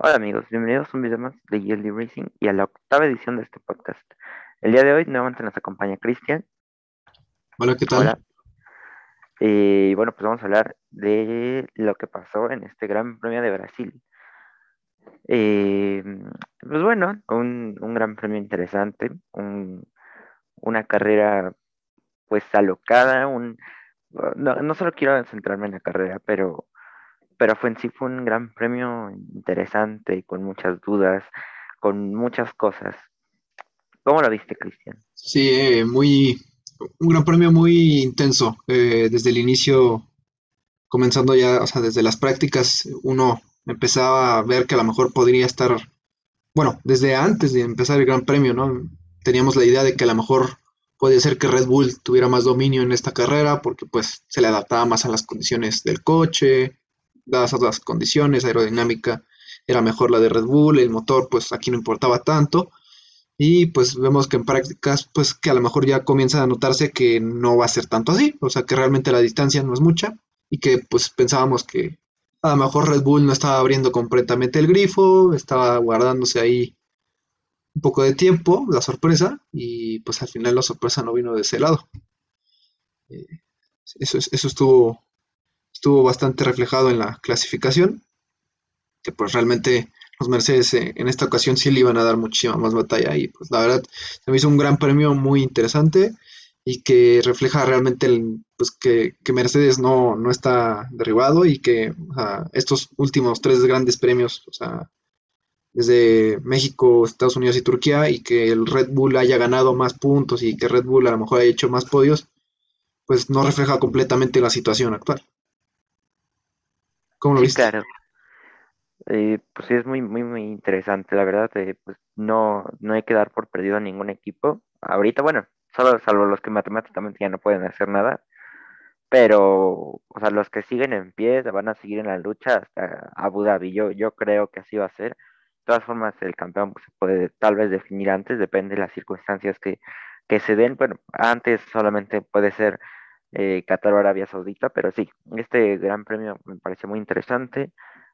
Hola amigos, bienvenidos a un video más de Yearly Racing y a la octava edición de este podcast. El día de hoy nuevamente nos acompaña Cristian. Hola, ¿qué tal? Hola. Y bueno, pues vamos a hablar de lo que pasó en este Gran Premio de Brasil. Eh, pues bueno, un, un gran premio interesante, un- una carrera pues alocada, un, no, no solo quiero centrarme en la carrera, pero, pero fue en sí fue un gran premio interesante, con muchas dudas, con muchas cosas. ¿Cómo lo viste, Cristian? Sí, eh, muy, un gran premio muy intenso. eh, desde el inicio, comenzando ya, o sea, desde las prácticas, uno empezaba a ver que a lo mejor podría estar, bueno, desde antes de empezar el gran premio, ¿no? Teníamos la idea de que a lo mejor podía ser que Red Bull tuviera más dominio en esta carrera, porque pues se le adaptaba más a las condiciones del coche, dadas otras condiciones, aerodinámica era mejor la de Red Bull, el motor pues aquí no importaba tanto. Y pues vemos que en prácticas, pues que a lo mejor ya comienza a notarse que no va a ser tanto así, o sea que realmente la distancia no es mucha y que pues pensábamos que a lo mejor Red Bull no estaba abriendo completamente el grifo, estaba guardándose ahí un poco de tiempo, la sorpresa, y pues al final la sorpresa no vino de ese lado. Eh, eso, es- eso estuvo, estuvo bastante reflejado en la clasificación, que pues realmente los Mercedes eh, en esta ocasión sí le iban a dar muchísima más batalla y pues la verdad se me hizo un gran premio muy interesante y que refleja realmente el, pues que, que Mercedes no, no está derribado y que estos últimos tres grandes premios, o sea, desde México, Estados Unidos y Turquía y que el Red Bull haya ganado más puntos y que Red Bull a lo mejor haya hecho más podios, pues no refleja completamente la situación actual. ¿Cómo lo Sí, viste? claro. Eh, pues sí, es muy, muy, muy interesante, la verdad. eh, pues no, no hay que dar por perdido a ningún equipo. Ahorita, bueno, solo salvo los que matemáticamente ya no pueden hacer nada, pero, o sea, los que siguen en pie van a seguir en la lucha hasta Abu Dhabi. Yo, yo creo que así va a ser. De todas formas, el campeón pues, se puede tal vez definir antes, depende de las circunstancias que, que se den. Bueno, antes solamente puede ser eh, o Arabia Saudita, pero sí, este gran premio me parece muy interesante.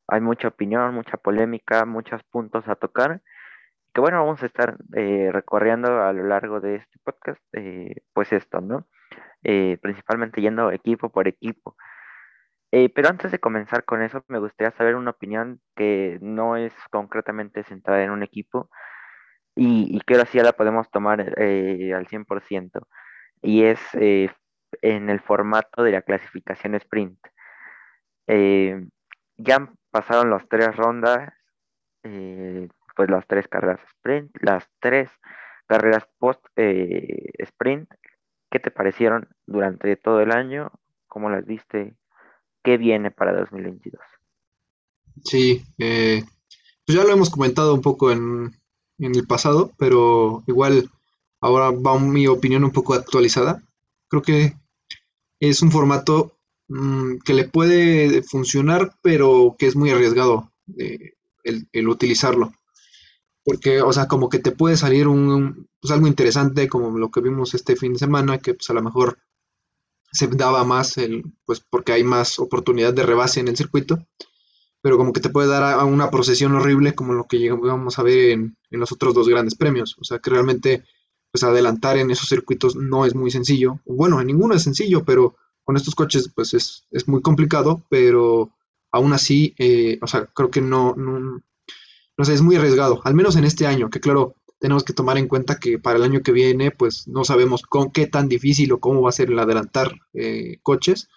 Hay mucha opinión, mucha polémica, muchos puntos a tocar. Que bueno, vamos a estar eh, recorriendo a lo largo de este podcast, eh, pues esto, ¿no? Eh, principalmente yendo equipo por equipo. Eh, pero antes de comenzar con eso, me gustaría saber una opinión que no es concretamente centrada en un equipo y, y que ahora sí ya la podemos tomar al 100%, y es en el formato de la clasificación sprint. Eh, ya pasaron las tres rondas, eh, pues las tres carreras sprint, las tres carreras post eh, sprint. ¿Qué te parecieron durante todo el año? ¿Cómo las viste? ¿Qué viene para 2022? Sí, eh, pues ya lo hemos comentado un poco en, en el pasado, pero igual ahora va mi opinión un poco actualizada. Creo que es un formato mm, que le puede funcionar, pero que es muy arriesgado eh, el, utilizarlo. Porque, o sea, como que te puede salir un, pues algo interesante, como lo que vimos este fin de semana, que pues a lo mejor se daba más, el, pues porque hay más oportunidad de rebase en el circuito pero como que te puede dar a, a una procesión horrible como lo que llegamos a ver en, en los otros dos grandes premios. O sea que realmente pues adelantar en esos circuitos no es muy sencillo. Bueno, en ninguno es sencillo, pero con estos coches pues es, es muy complicado, pero aún así, eh, o sea, creo que no, no, no sé, es muy arriesgado, al menos en este año, que claro, tenemos que tomar en cuenta que para el año que viene pues no sabemos con qué tan difícil o cómo va a ser el adelantar eh, coches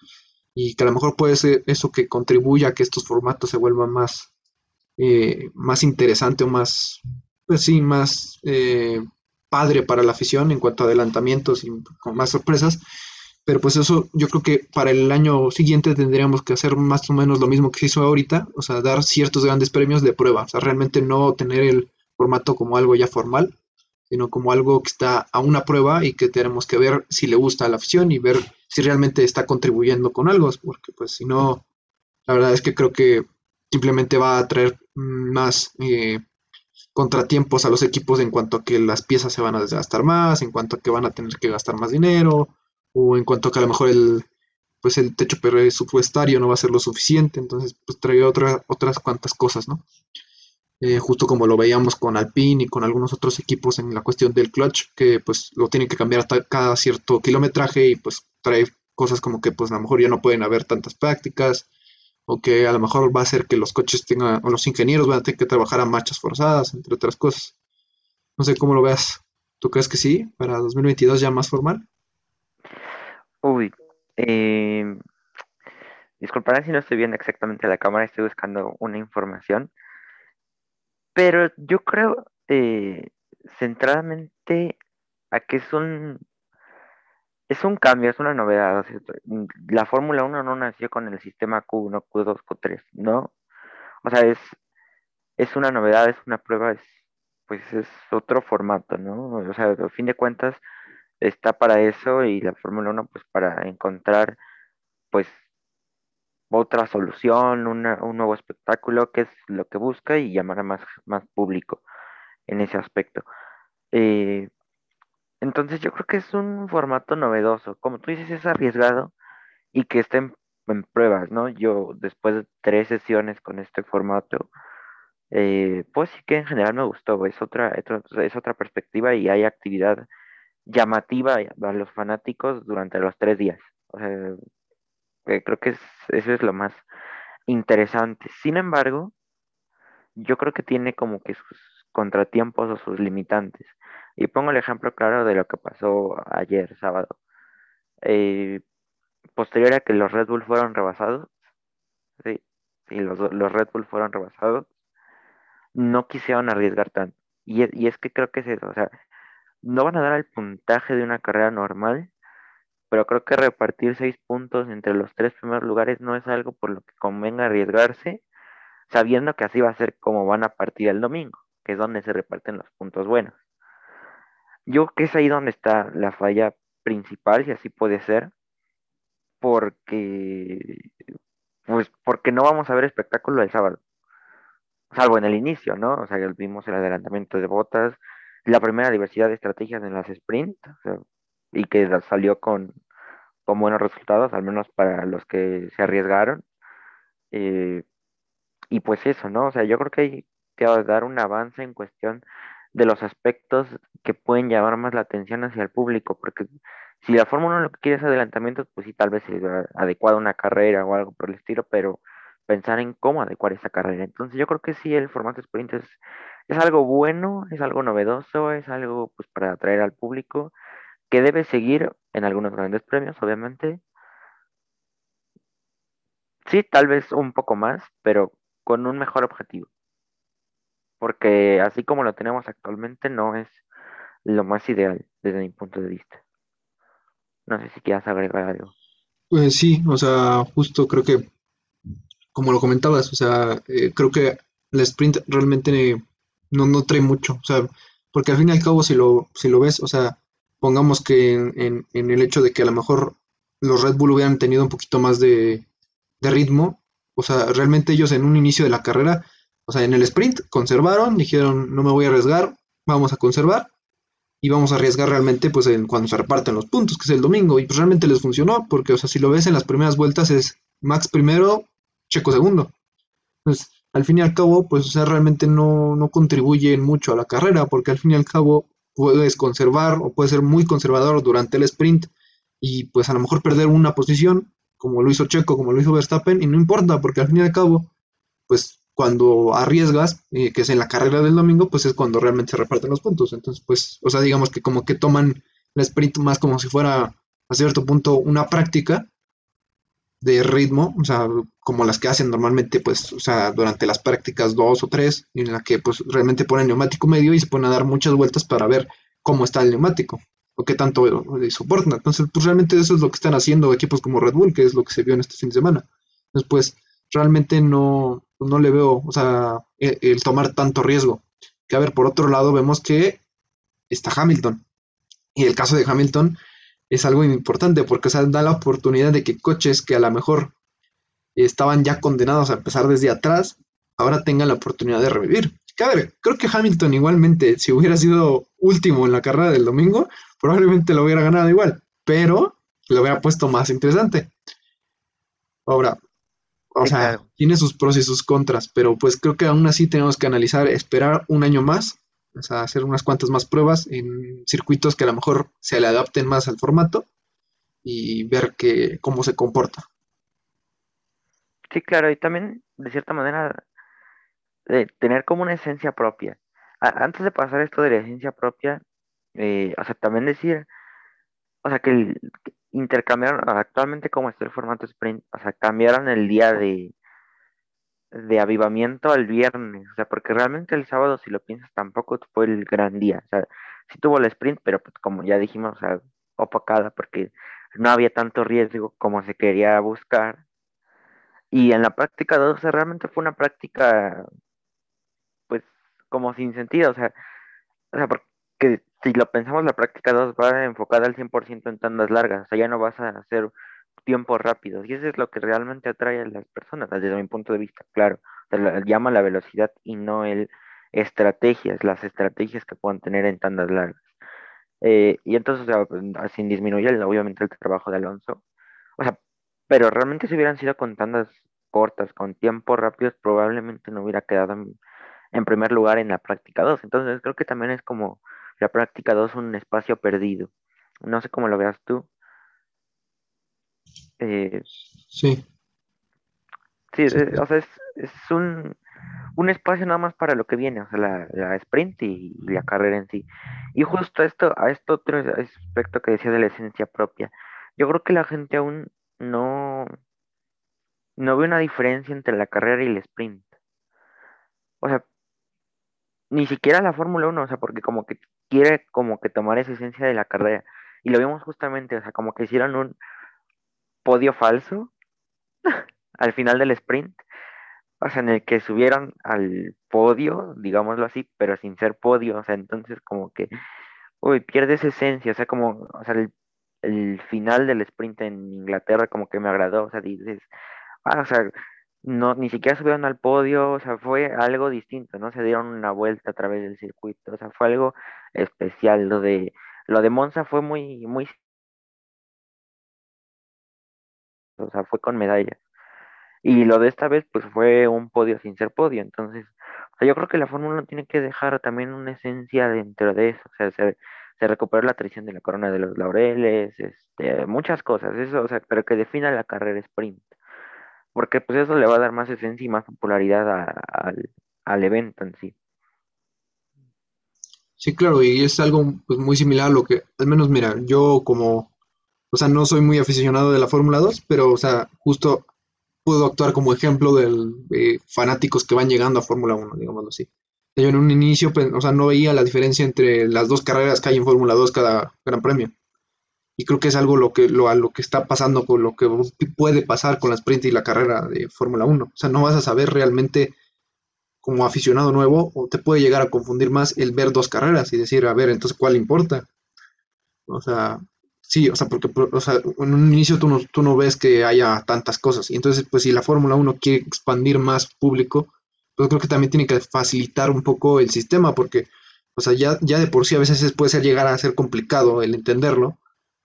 y que a lo mejor puede ser eso que contribuya a que estos formatos se vuelvan más, eh, más interesante o más, pues sí, más eh, padre para la afición en cuanto a adelantamientos y con más sorpresas. Pero pues eso yo creo que para el año siguiente tendríamos que hacer más o menos lo mismo que se hizo ahorita, o sea, dar ciertos grandes premios de prueba, o sea, realmente no tener el formato como algo ya formal, sino como algo que está a una prueba y que tenemos que ver si le gusta a la afición y ver si realmente está contribuyendo con algo, porque pues si no, la verdad es que creo que simplemente va a traer más eh, contratiempos a los equipos en cuanto a que las piezas se van a gastar más, en cuanto a que van a tener que gastar más dinero, o en cuanto a que a lo mejor el, pues el techo presupuestario no va a ser lo suficiente, entonces pues trae otra, otras cuantas cosas, ¿no? Eh, justo como lo veíamos con Alpine y con algunos otros equipos en la cuestión del clutch, que pues lo tienen que cambiar hasta cada cierto kilometraje y pues trae cosas como que pues a lo mejor ya no pueden haber tantas prácticas o que a lo mejor va a ser que los coches tengan, o los ingenieros van a tener que trabajar a marchas forzadas, entre otras cosas. No sé cómo lo veas. ¿Tú crees que sí? Para 2022 ya más formal. Uy, eh, si no estoy viendo exactamente la cámara, estoy buscando una información. Pero yo creo eh, centradamente a que es un, es un cambio, es una novedad. la Fórmula 1 no nació con el sistema Q1, Q2, Q3, ¿no? O sea, es, es una novedad, es una prueba, es, pues es otro formato, ¿no? O sea, a fin de cuentas está para eso y la Fórmula 1 pues para encontrar pues otra solución, un nuevo espectáculo, que es lo que busca y llamar a más, más público en ese aspecto. Eh, entonces yo creo que es un formato novedoso. Como tú dices, es arriesgado y que estén en pruebas, ¿no? Yo después de tres sesiones con este formato, eh, pues sí que en general me gustó. Es otra, es otra perspectiva y hay actividad llamativa a los fanáticos durante los tres días. O sea, eh, creo que eso es lo más interesante. Sin embargo, yo creo que tiene como que sus contratiempos o sus limitantes. Y pongo el ejemplo claro de lo que pasó ayer, sábado. Eh, posterior a que los Red Bull fueron rebasados, sí, los, los Red Bull fueron rebasados, no quisieron arriesgar tanto. Y, y es que creo que es eso, o sea, no van a dar el puntaje de una carrera normal, pero creo que repartir seis puntos entre los tres primeros lugares no es algo por lo que convenga arriesgarse, sabiendo que así va a ser como van a partir el domingo, que es donde se reparten los puntos buenos. Yo creo que es ahí donde está la falla principal, si así puede ser, porque pues porque no vamos a ver espectáculo el sábado, salvo en el inicio, ¿no? O sea, vimos el adelantamiento de botas, la primera diversidad de estrategias en las sprint y que salió con, con, buenos resultados, al menos para los que se arriesgaron. Eh, y pues eso, ¿no? O sea, yo creo que hay que dar un avance en cuestión de los aspectos que pueden llamar más la atención hacia el público, porque si la Fórmula 1 lo que quiere es adelantamientos, pues sí, tal vez es adecuada una carrera o algo por el estilo, pero pensar en cómo adecuar esa carrera. Entonces yo creo que sí, el formato sprint es, es algo bueno, es algo novedoso, es algo pues para atraer al público, que debe seguir en algunos grandes premios, obviamente. Sí, tal vez un poco más, pero con un mejor objetivo. Porque así como lo tenemos actualmente, no es lo más ideal desde mi punto de vista. No sé si quieras agregar algo. Pues sí, o sea, justo creo que, como lo comentabas, o sea, eh, creo que el sprint realmente no, no trae mucho, o sea, porque al fin y al cabo si lo, si lo ves, o sea, pongamos que en, el hecho de que a lo mejor los Red Bull hubieran tenido un poquito más de, ritmo, o sea, realmente ellos en un inicio de la carrera, o sea, en el sprint conservaron, dijeron, no me voy a arriesgar, vamos a conservar y vamos a arriesgar realmente pues en cuando se reparten los puntos, que es el domingo, y pues realmente les funcionó, porque, o sea, si lo ves en las primeras vueltas es Max primero, Checo segundo. Entonces, al fin y al cabo, pues, realmente no, no contribuyen mucho a la carrera, porque al fin y al cabo puedes conservar o puedes ser muy conservador durante el sprint y pues a lo mejor perder una posición, como lo hizo Checo, como lo hizo Verstappen, y no importa, porque al fin y al cabo, pues cuando arriesgas, eh, que es en la carrera del domingo, pues es cuando realmente se reparten los puntos. Entonces, pues, o sea, digamos que como que toman el sprint más como si fuera a cierto punto una práctica de ritmo, o sea, como las que hacen normalmente, pues, o sea, durante las prácticas dos o tres, en la que pues realmente ponen neumático medio y se ponen a dar muchas vueltas para ver cómo está el neumático o qué tanto soporta. Entonces, pues realmente eso es lo que están haciendo equipos como Red Bull, que es lo que se vio en este fin de semana. Entonces, pues, realmente no, no le veo, o sea, el, el tomar tanto riesgo. Que a ver, por otro lado, vemos que está Hamilton. Y el caso de Hamilton, es algo importante porque o da la oportunidad de que coches que a lo mejor estaban ya condenados a empezar desde atrás, ahora tengan la oportunidad de revivir. creo que Hamilton igualmente, si hubiera sido último en la carrera del domingo, probablemente lo hubiera ganado igual, pero lo hubiera puesto más interesante. Ahora, o Sí, sea, claro. tiene sus pros y sus contras, pero pues creo que aún así tenemos que analizar, esperar un año más, o sea, hacer unas cuantas más pruebas en circuitos que a lo mejor se le adapten más al formato y ver que, cómo se comporta. Sí, claro, y también, de cierta manera, de tener como una esencia propia. A- antes de pasar esto de la esencia propia, eh, o sea, también decir, o sea, que intercambiaron, actualmente como está el formato sprint, o sea, cambiaron el día de, de avivamiento al viernes, o sea, porque realmente el sábado, si lo piensas, tampoco fue el gran día, o sea, sí tuvo el sprint, pero pues como ya dijimos, o sea, opacada, porque no había tanto riesgo como se quería buscar. Y en la práctica 2 o sea, realmente fue una práctica, pues, como sin sentido, o sea, O sea, porque si lo pensamos, la práctica 2 va enfocada al 100% en tandas largas, o sea, ya no vas a hacer tiempos rápidos, y eso es lo que realmente atrae a las personas, desde mi punto de vista, claro, o sea, la- llama la velocidad y no el estrategias, las estrategias que puedan tener en tandas largas. Eh, y entonces, o sea, pues, así disminuye el- obviamente el trabajo de Alonso, o sea, pero realmente si hubieran sido con tandas cortas, con tiempos rápidos, probablemente no hubiera quedado en, en primer lugar en la práctica dos Entonces creo que también es como la práctica 2 un espacio perdido. No sé cómo lo veas tú. Eh, Sí, sí, sí, eh, o sea, es, es un, un espacio nada más para lo que viene, o sea, la, la sprint y, y la carrera en sí. Y justo a esto, a esto otro aspecto que decía de la esencia propia. Yo creo que la gente aún no, no ve una diferencia entre la carrera y el sprint. O sea, ni siquiera la Fórmula uno o sea, porque como que quiere como que tomar esa esencia de la carrera. Y lo vimos justamente, o sea, como que hicieron un podio falso al final del sprint, o sea, en el que subieron al podio, digámoslo así, pero sin ser podio, o sea, entonces como que, uy, pierde esa esencia, o sea, como, o sea, el, el final del sprint en Inglaterra como que me agradó, o sea, dices, ah, o sea, no, ni siquiera subieron al podio, o sea, fue algo distinto, ¿no? Se dieron una vuelta a través del circuito, o sea, fue algo especial, lo de, lo de Monza fue muy, muy, o sea, fue con medalla. Y lo de esta vez, pues fue un podio sin ser podio. Entonces, o sea, yo creo que la Fórmula 1 tiene que dejar también una esencia dentro de eso. O sea, se, se recuperó la tradición de la corona de los laureles, este, muchas cosas, eso, o sea, pero que defina la carrera sprint. Porque pues eso le va a dar más esencia y más popularidad a- al, al evento en sí. sí, claro, y es algo pues, muy similar a lo que, al menos mira, yo como, o sea, no soy muy aficionado de la Fórmula 2, pero, o sea, justo puedo actuar como ejemplo de fanáticos que van llegando a Fórmula 1, digámoslo así. Yo en un inicio, pues, o sea, no veía la diferencia entre las dos carreras que hay en Fórmula 2 cada gran premio. Y creo que es algo lo que, lo, a lo que está pasando con lo que puede pasar con la sprint y la carrera de Fórmula 1. O sea, no vas a saber realmente como aficionado nuevo o te puede llegar a confundir más el ver dos carreras y decir, a ver, entonces, ¿cuál importa? O sea, sí, o sea, porque o sea, en un inicio tú no, tú no ves que haya tantas cosas. Y entonces, pues si la Fórmula 1 quiere expandir más público, pues creo que también tiene que facilitar un poco el sistema, porque, o sea, ya, ya de por sí a veces puede llegar a ser complicado el entenderlo.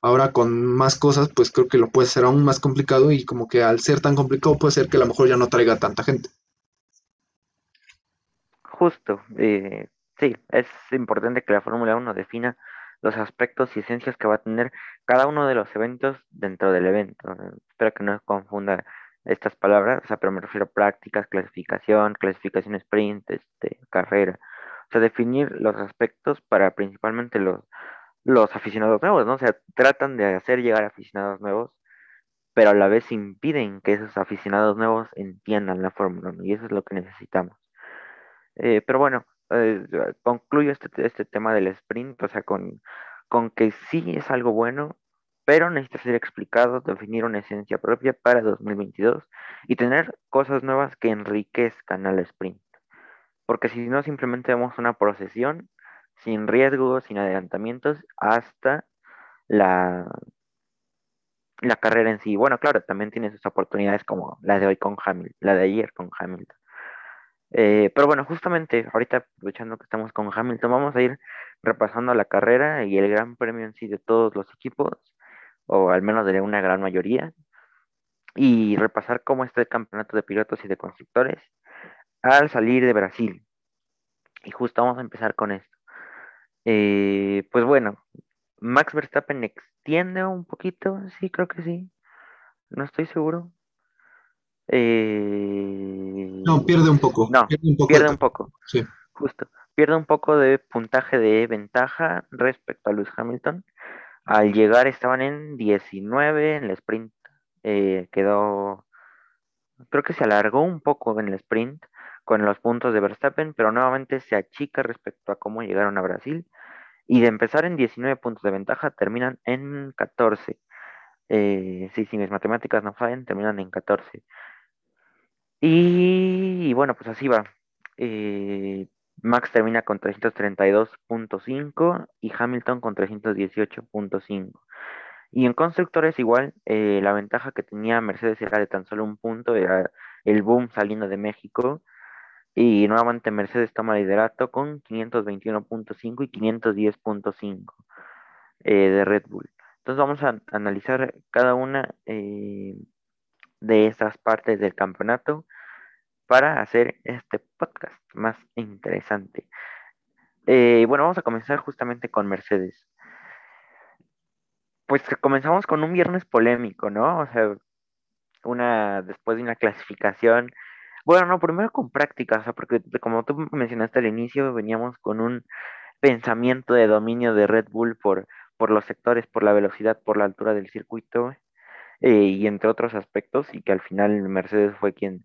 Ahora con más cosas, pues creo que lo puede ser aún más complicado y como que al ser tan complicado puede ser que a lo mejor ya no traiga tanta gente. Justo, eh, sí, es importante que la Fórmula uno defina los aspectos y esencias que va a tener cada uno de los eventos dentro del evento. Espero que no confunda estas palabras, o sea, pero me refiero a prácticas, clasificación, clasificación sprint, este, carrera. O sea, definir los aspectos para principalmente los, los aficionados nuevos, ¿no? O sea, tratan de hacer llegar aficionados nuevos, pero a la vez impiden que esos aficionados nuevos entiendan la Fórmula 1 y eso es lo que necesitamos. Eh, pero bueno, eh, concluyo este, este tema del sprint, o sea, con, con que sí es algo bueno, pero necesita ser explicado, definir una esencia propia para 2022 y tener cosas nuevas que enriquezcan al sprint. Porque si no, simplemente vemos una procesión sin riesgos, sin adelantamientos, hasta la, la carrera en sí. Bueno, claro, también tiene sus oportunidades como la de hoy con Hamilton, la de ayer con Hamilton. Eh, pero bueno, justamente ahorita aprovechando que estamos con Hamilton, vamos a ir repasando la carrera y el gran premio en sí de todos los equipos, o al menos de una gran mayoría. y repasar cómo está el campeonato de pilotos y de constructores al salir de Brasil. Y justo vamos a empezar con esto. Eh, pues bueno, Max Verstappen extiende un poquito, sí, creo que sí. No estoy seguro. Eh, No, pierde un poco. no, Pierde un poco de pierde un campo. poco, Sí. justo. Pierde un poco de puntaje de ventaja respecto a Lewis Hamilton. Al llegar estaban en 19 en el sprint. eh, quedó, creo que se alargó un poco en el sprint con los puntos de Verstappen, pero nuevamente se achica respecto a cómo llegaron a Brasil. Y de empezar en 19 puntos de ventaja, terminan en 14. Eh, si mis matemáticas no fallan, terminan en 14. Y, y bueno, pues así va. Eh, Max termina con 332.5 y Hamilton con 318.5. Y en constructores igual, eh, la ventaja que tenía Mercedes era de tan solo un punto, era el boom saliendo de México. Y nuevamente Mercedes toma liderato con 521.5 y 510.5 eh, de Red Bull. Entonces vamos a analizar cada una eh, de esas partes del campeonato para hacer este podcast más interesante. Eh, bueno, vamos a comenzar justamente con Mercedes. Pues comenzamos con un viernes polémico, ¿no? O sea, una después de una clasificación. Bueno, no, primero con práctica, o sea, porque como tú mencionaste al inicio, veníamos con un pensamiento de dominio de Red Bull por, por los sectores, por la velocidad, por la altura del circuito eh, y entre otros aspectos, y que al final Mercedes fue quien,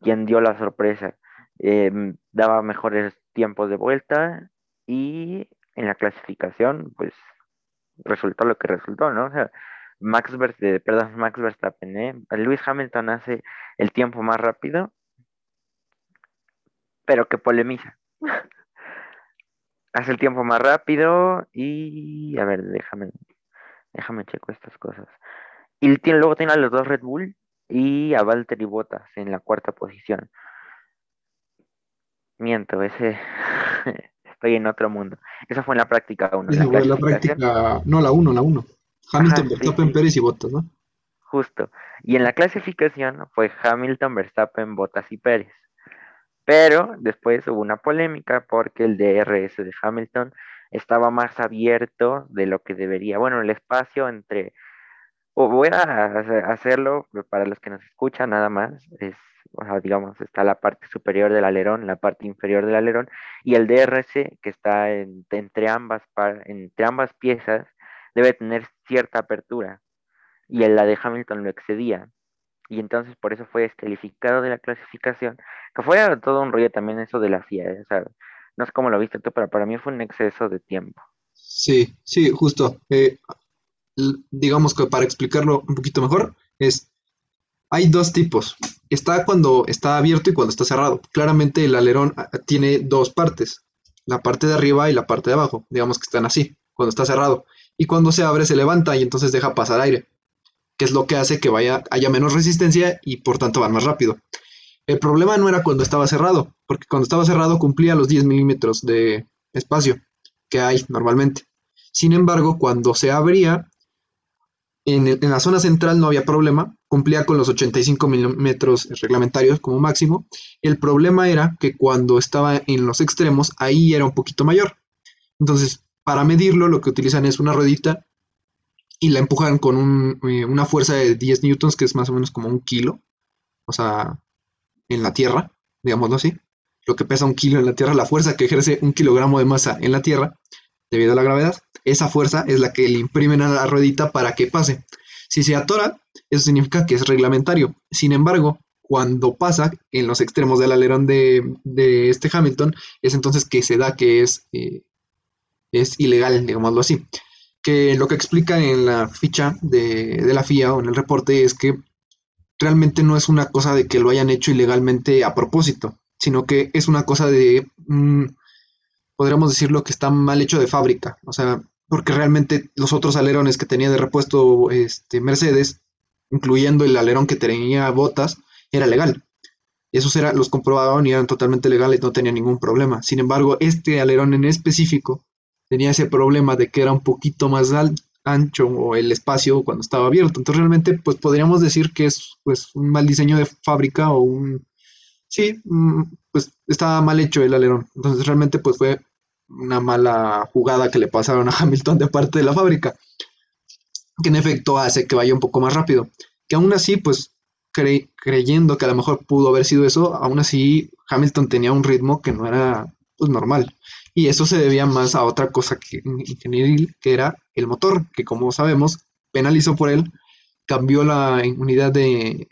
quien dio la sorpresa. Eh, daba mejores tiempos de vuelta y en la clasificación, pues resultó lo que resultó, ¿no? O sea, Max, Ver- eh, perdón, Max Verstappen, ¿eh? Lewis Hamilton hace el tiempo más rápido, pero que polemiza. Hace el tiempo más rápido y, a ver, déjame, déjame checo estas cosas. Y tiene, luego tiene a los dos Red Bull y a Valtteri Bottas en la cuarta posición. Miento, ese estoy en otro mundo. Esa fue en la práctica 1, en Esa la fue la clasificación. práctica, no la 1, la 1. Hamilton, Ajá, sí, Verstappen, sí. Pérez y Bottas, ¿no? Justo. Y en la clasificación fue Hamilton, Verstappen, Bottas y Pérez. Pero después hubo una polémica porque el DRS de Hamilton estaba más abierto de lo que debería. Bueno, el espacio entre... o voy a hace- hacerlo para los que nos escuchan nada más. Es, digamos, está la parte superior del alerón, la parte inferior del alerón y el DRS que está en- entre ambas, entre ambas piezas debe tener cierta apertura y en la de Hamilton lo excedía. Y entonces por eso fue descalificado de la clasificación, que fue todo un rollo también eso de la FIA, ¿eh? o sea, no sé cómo lo viste tú, pero para mí fue un exceso de tiempo. Sí, sí, justo. Eh, digamos que para explicarlo un poquito mejor, es, hay dos tipos. Está cuando está abierto y cuando está cerrado. Claramente el alerón ah, tiene dos partes, la parte de arriba y la parte de abajo. Digamos que están así, cuando está cerrado. Y cuando se abre se levanta y entonces deja pasar aire, que es lo que hace que vaya, haya menos resistencia y por tanto van más rápido. El problema no era cuando estaba cerrado, porque cuando estaba cerrado cumplía los 10 milímetros de espacio que hay normalmente. Sin embargo, cuando se abría, en, en la zona central no había problema, cumplía con los 85 milímetros reglamentarios como máximo. El problema era que cuando estaba en los extremos, ahí era un poquito mayor. Entonces, para medirlo, lo que utilizan es una ruedita y la empujan con un, eh, una fuerza de 10 newtons, que es más o menos como un kilo. O sea, en la Tierra, digámoslo así. Lo que pesa un kilo en la Tierra, la fuerza que ejerce un kilogramo de masa en la Tierra, debido a la gravedad, esa fuerza es la que le imprimen a la ruedita para que pase. Si se atora, eso significa que es reglamentario. Sin embargo, cuando pasa en los extremos del alerón de, este Hamilton, es entonces que se da que es, eh, es ilegal, digámoslo así. Que lo que explica en la ficha de, de la FIA o en el reporte es que realmente no es una cosa de que lo hayan hecho ilegalmente a propósito, sino que es una cosa de, mm, podríamos decirlo que está mal hecho de fábrica, o sea, porque realmente los otros alerones que tenía de repuesto este, Mercedes, incluyendo el alerón que tenía botas, era legal. Esos era, los comprobaban y eran totalmente legales, no tenía ningún problema. Sin embargo, este alerón en específico tenía ese problema de que era un poquito más ancho o el espacio cuando estaba abierto. Entonces realmente pues podríamos decir que es pues un mal diseño de fábrica o un... Sí, mm, pues estaba mal hecho el alerón. Entonces realmente pues fue una mala jugada que le pasaron a Hamilton de parte de la fábrica, que en efecto hace que vaya un poco más rápido. Que aún así pues creyendo que a lo mejor pudo haber sido eso, aún así Hamilton tenía un ritmo que no era pues, normal. Y eso se debía más a otra cosa que, ingenieril, que era el motor, que como sabemos, penalizó por él, cambió la unidad de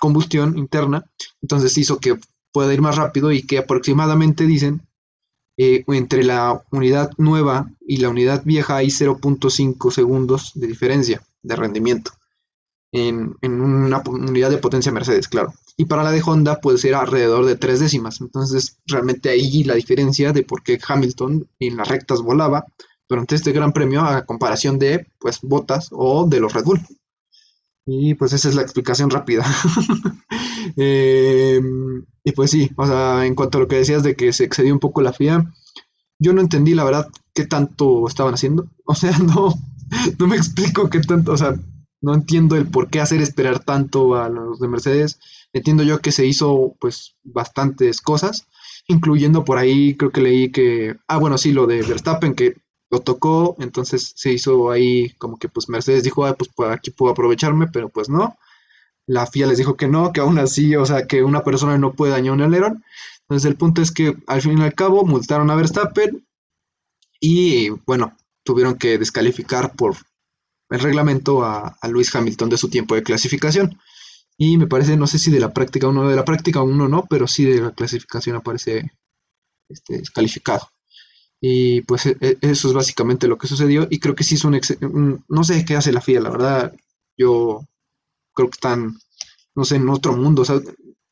combustión interna, entonces hizo que pueda ir más rápido y que aproximadamente dicen eh, entre la unidad nueva y la unidad vieja hay 0.5 segundos de diferencia de rendimiento en, una unidad de potencia Mercedes, claro. Y para la de Honda puede ser alrededor de tres décimas. Entonces, realmente ahí la diferencia de por qué Hamilton en las rectas volaba durante este gran premio a comparación de, pues, Botas o de los Red Bull. Y pues esa es la explicación rápida. Em, y pues sí, o sea, en cuanto a lo que decías de que se excedió un poco la FIA, yo no entendí la verdad qué tanto estaban haciendo. O sea, no, no me explico qué tanto, o sea, no entiendo el por qué hacer esperar tanto a los de Mercedes. Entiendo yo que se hizo pues bastantes cosas, incluyendo por ahí, creo que leí que, ah, bueno, sí, lo de Verstappen, que lo tocó, entonces se hizo ahí como que pues Mercedes dijo, ah, pues, aquí puedo aprovecharme, pero pues no. La FIA les dijo que no, que aún así, o sea, que una persona no puede dañar un alerón. Entonces el punto es que al fin y al cabo multaron a Verstappen y bueno, tuvieron que descalificar por el reglamento a Luis Hamilton de su tiempo de clasificación. Y me parece, no sé si de la práctica uno, de la práctica uno no, pero sí de la clasificación aparece este, descalificado. Y pues e, e, eso es básicamente lo que sucedió. Y creo que sí es un, No sé qué hace la FIA, la verdad. Yo creo que están, no sé, en otro mundo. O sea,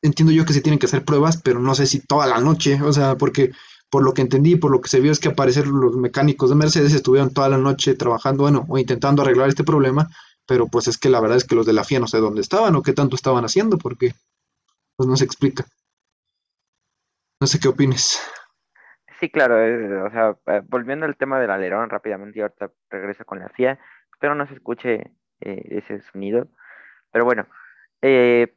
entiendo yo que se tienen que hacer pruebas, pero no sé si toda la noche. O sea, porque por lo que entendí, por lo que se vio es que aparecer los mecánicos de Mercedes estuvieron toda la noche trabajando, bueno, o intentando arreglar este problema, pero pues es que la verdad es que los de la FIA no sé dónde estaban o qué tanto estaban haciendo, porque pues no se explica. No sé qué opines. Sí, claro, o sea, eh, volviendo al tema del alerón rápidamente, y ahorita regreso con la FIA, espero no se escuche eh, ese sonido, pero bueno, eh,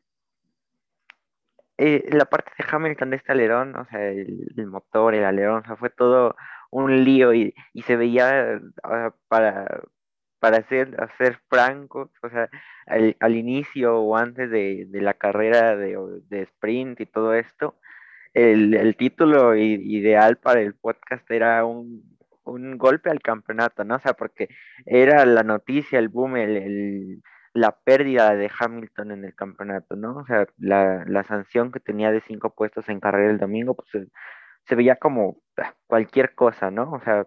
eh, la parte de Hamilton de este alerón, o sea, el, motor, el alerón, o sea, fue todo un lío y, se veía para, para ser, hacer francos, o sea, al, inicio o antes de, la carrera de, sprint y todo esto, el, título ideal para el podcast era un, un golpe al campeonato, ¿no? O sea, porque era la noticia, el boom, el la pérdida de Hamilton en el campeonato, ¿no? O sea, la, sanción que tenía de cinco puestos en carrera el domingo, pues se, veía como ah, cualquier cosa, ¿no? O sea,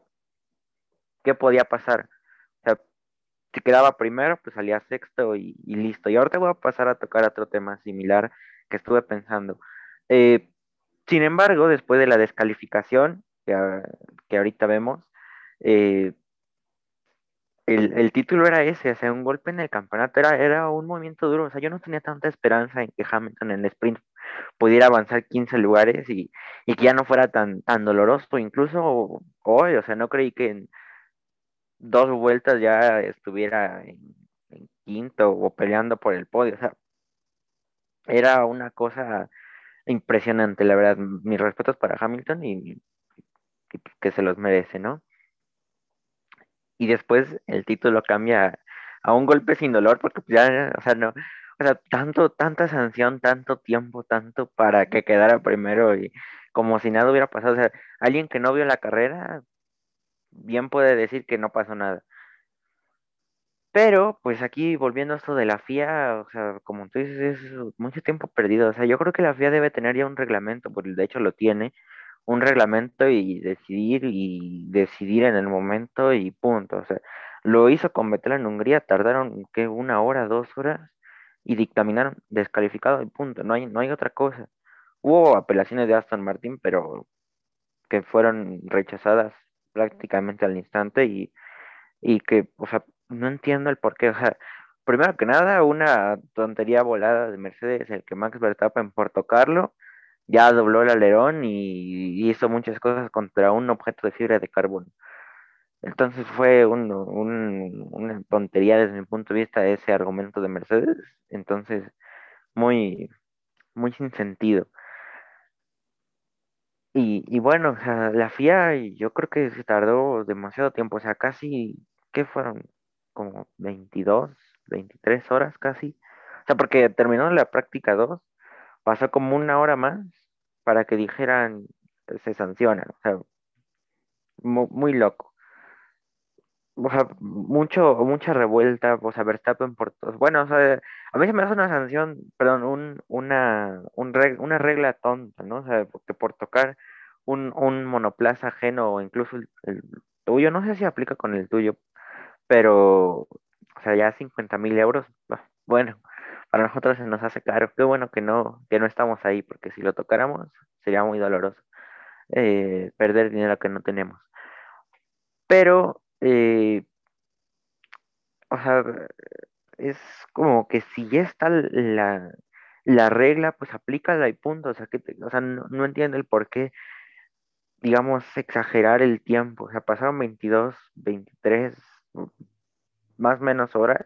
¿qué podía pasar? Si quedaba primero, pues salía sexto y, listo. Y ahora te voy a pasar a tocar otro tema similar que estuve pensando. Eh, sin embargo, después de la descalificación que, ah, que ahorita vemos, eh, el, título era ese, o sea, un golpe en el campeonato, era, era un movimiento duro, o sea, yo no tenía tanta esperanza en que Hamilton en el sprint pudiera avanzar 15 lugares y, que ya no fuera tan, tan doloroso, incluso hoy, o sea, no creí que en dos vueltas ya estuviera en, quinto o peleando por el podio, o sea, era una cosa impresionante, la verdad, mis respetos para Hamilton y que se los merece, ¿no? y después el título cambia a un golpe sin dolor, porque ya, o sea, no, o sea, tanto, tanta sanción, tanto tiempo, tanto para que quedara primero y como si nada hubiera pasado. O sea, alguien que no vio la carrera, bien puede decir que no pasó nada. Pero, pues aquí volviendo a esto de la FIA, o sea, como tú dices, es mucho tiempo perdido. O sea, yo creo que la FIA debe tener ya un reglamento, porque de hecho lo tiene, un reglamento y decidir y decidir en el momento y punto. O sea, lo hizo con Vettel en Hungría, tardaron que una hora, dos horas y dictaminaron descalificado y punto. No hay, no hay otra cosa. Hubo apelaciones de Aston Martin, pero que fueron rechazadas prácticamente al instante y, y que, o sea, no entiendo el por qué. O sea, primero que nada, una tontería volada de Mercedes, el que Max Verstappen por tocarlo ya dobló el alerón y hizo muchas cosas contra un objeto de fibra de carbono. Entonces fue un- un- una tontería desde mi punto de vista ese argumento de Mercedes. Entonces, muy, muy sin sentido. Y, y bueno, o sea, la FIA yo creo que se tardó demasiado tiempo, o sea, casi, ¿qué fueron? Como 22 23 horas casi. O sea, porque terminó la práctica 2 pasó como una hora más para que dijeran, se sanciona, o sea, mu- muy loco. O sea, mucho, mucha revuelta, o sea, Verstappen por todos. Bueno, o sea, a mí se me hace una sanción, perdón, un, una, un reg- una regla tonta, ¿no? O sea, porque por tocar un, un monoplaza ajeno o incluso el, tuyo, no sé si aplica con el tuyo, pero, o sea, ya cincuenta mil euros, bah, bueno, para nosotros se nos hace caro. Qué bueno que no, que no estamos ahí, porque si lo tocáramos sería muy doloroso eh, perder dinero que no tenemos. Pero, eh, o sea, es como que si ya está la, la regla, pues aplícala y punto. O sea, que o sea, no, entiendo el por qué, digamos, exagerar el tiempo. O sea, pasaron 22 23 más o menos horas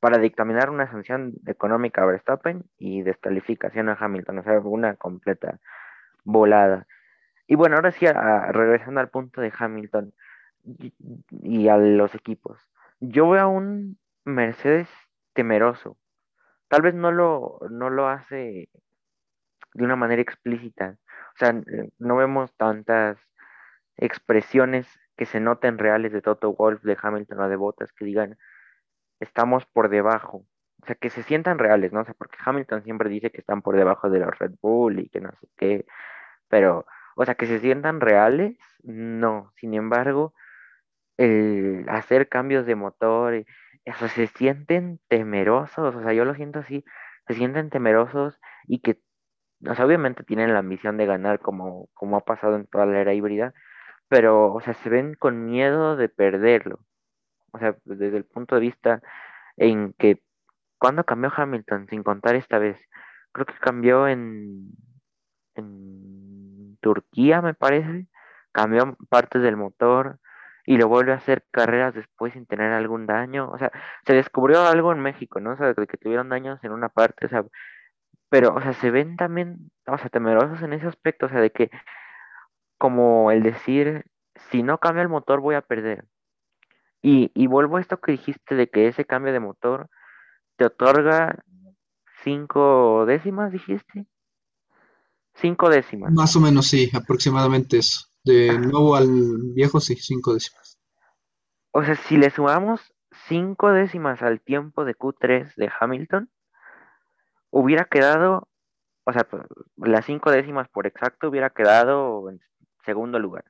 para dictaminar una sanción económica a Verstappen y descalificación a Hamilton. O sea, una completa volada. Y bueno, ahora sí, regresando al punto de Hamilton y, a los equipos. Yo veo a un Mercedes temeroso. Tal vez no lo, no lo hace de una manera explícita. O sea, n- no vemos tantas expresiones que se noten reales de Toto Wolff, de Hamilton o de Bottas que digan, estamos por debajo. O sea, que se sientan reales, ¿no? O sea, porque Hamilton siempre dice que están por debajo de los Red Bull y que no sé qué, pero, o sea, que se sientan reales, no. Sin embargo, el hacer cambios de motor, eh, o sea, se sienten temerosos, o sea, yo lo siento así, se sienten temerosos y que o sea, obviamente tienen la ambición de ganar como, como ha pasado en toda la era híbrida, pero, o sea, se ven con miedo de perderlo. O sea, desde el punto de vista en que cuando cambió Hamilton, sin contar esta vez, creo que cambió en, en Turquía, me parece, cambió partes del motor y lo vuelve a hacer carreras después sin tener algún daño. O sea, se descubrió algo en México, ¿no? O sea, que tuvieron daños en una parte, o sea, pero, o sea, se ven también, o sea, temerosos en ese aspecto, o sea, de que como el decir, si no cambia el motor voy a perder. Y, y vuelvo a esto que dijiste de que ese cambio de motor te otorga cinco décimas, dijiste, cinco décimas. Más o menos sí, aproximadamente eso. De nuevo al viejo, sí, cinco décimas. O sea, si le sumamos cinco décimas al tiempo de Q3 de Hamilton, hubiera quedado, o sea, pues, las cinco décimas por exacto hubiera quedado en segundo lugar.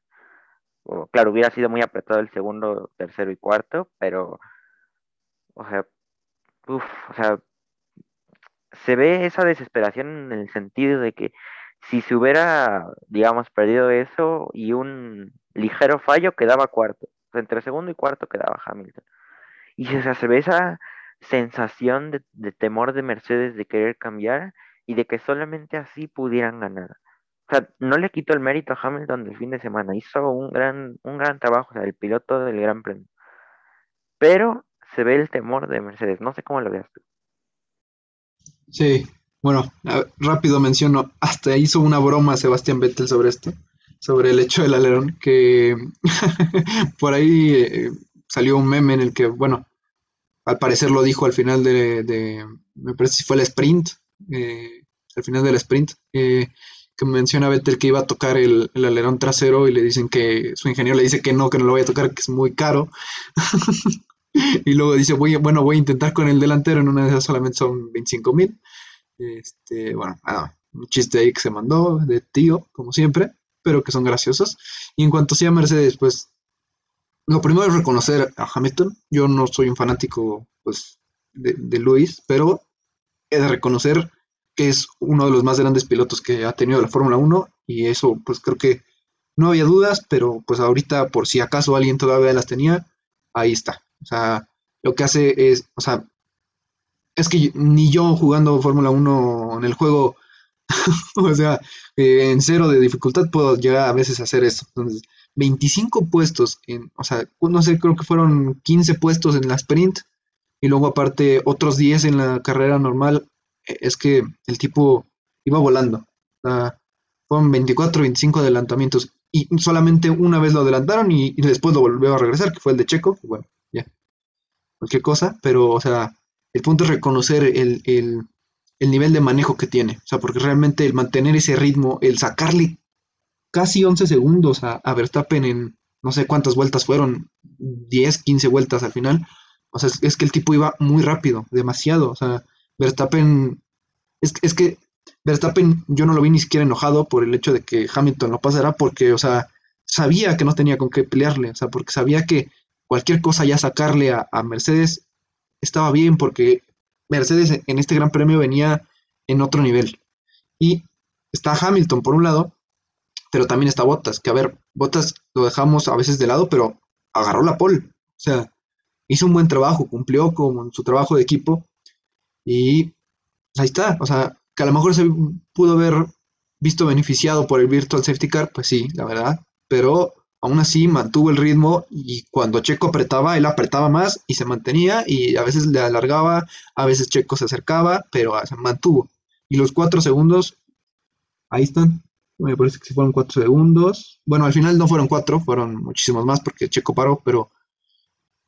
Claro, hubiera sido muy apretado el segundo, tercero y cuarto, pero, o sea, o sea, se ve esa desesperación en el sentido de que si se hubiera, digamos, perdido eso y un ligero fallo, quedaba cuarto. Entre segundo y cuarto quedaba Hamilton. Y se ve esa sensación de, de temor de Mercedes de querer cambiar y de que solamente así pudieran ganar. O sea, no le quito el mérito a Hamilton del fin de semana, hizo un gran, un gran trabajo, o sea, el piloto del Gran Premio. Pero se ve el temor de Mercedes, no sé cómo lo veas tú. Sí, bueno, rápido menciono, hasta hizo una broma Sebastián Vettel sobre esto, sobre el hecho del alerón, que por ahí eh, salió un meme en el que, bueno, al parecer lo dijo al final de, me parece que fue el sprint, eh, al final del sprint, eh, que menciona Vettel que iba a tocar el, el alerón trasero y le dicen que su ingeniero le dice que no, que no lo voy a tocar, que es muy caro. Y luego dice, voy, bueno, voy a intentar con el delantero, en una de esas solamente son 25 mil. Este, bueno, nada, un chiste ahí que se mandó de tío, como siempre, pero que son graciosos. Y en cuanto sea Mercedes, pues lo primero es reconocer a Hamilton. Yo no soy un fanático, pues, de, de Luis, pero he de reconocer que es uno de los más grandes pilotos que ha tenido la Fórmula Uno y eso, pues creo que no había dudas, pero pues ahorita, por si acaso alguien todavía las tenía, ahí está. O sea, lo que hace es, o sea, es que ni yo jugando Fórmula Uno en el juego, o sea, eh, en cero de dificultad puedo llegar a veces a hacer esto. Entonces, 25 puestos, en, o sea, no sé, creo que fueron 15 puestos en la sprint y luego aparte otros 10 en la carrera normal. E, es que el tipo iba volando. O sea, fueron 24, 25 adelantamientos y solamente una vez lo adelantaron y, después lo volvió a regresar, que fue el de Checo. Bueno, ya, cualquier cosa, pero, o sea, el punto es reconocer el, el, el nivel de manejo que tiene. O sea, porque realmente el mantener ese ritmo, el sacarle casi 11 segundos a, a, Verstappen en no sé cuántas vueltas fueron, 10, 15 vueltas al final. O sea, es, es, que el tipo iba muy rápido, demasiado. O sea, Verstappen, es, es, que Verstappen yo no lo vi ni siquiera enojado por el hecho de que Hamilton lo pasara, porque, o sea, sabía que no tenía con qué pelearle, o sea, porque sabía que cualquier cosa ya sacarle a, a Mercedes estaba bien, porque Mercedes en este gran premio venía en otro nivel. Y está Hamilton por un lado, pero también está Bottas, que a ver, Bottas lo dejamos a veces de lado, pero agarró la pole. O sea, hizo un buen trabajo, cumplió con su trabajo de equipo y pues, ahí está. O sea, que a lo mejor se pudo haber visto beneficiado por el Virtual Safety Car, pues sí, la verdad, pero aún así mantuvo el ritmo y cuando Checo apretaba, él apretaba más y se mantenía y a veces le alargaba, a veces Checo se acercaba, pero se mantuvo. Y los cuatro segundos, ahí están, me parece que fueron cuatro segundos. Bueno, al final no fueron cuatro, fueron muchísimos más porque Checo paró, pero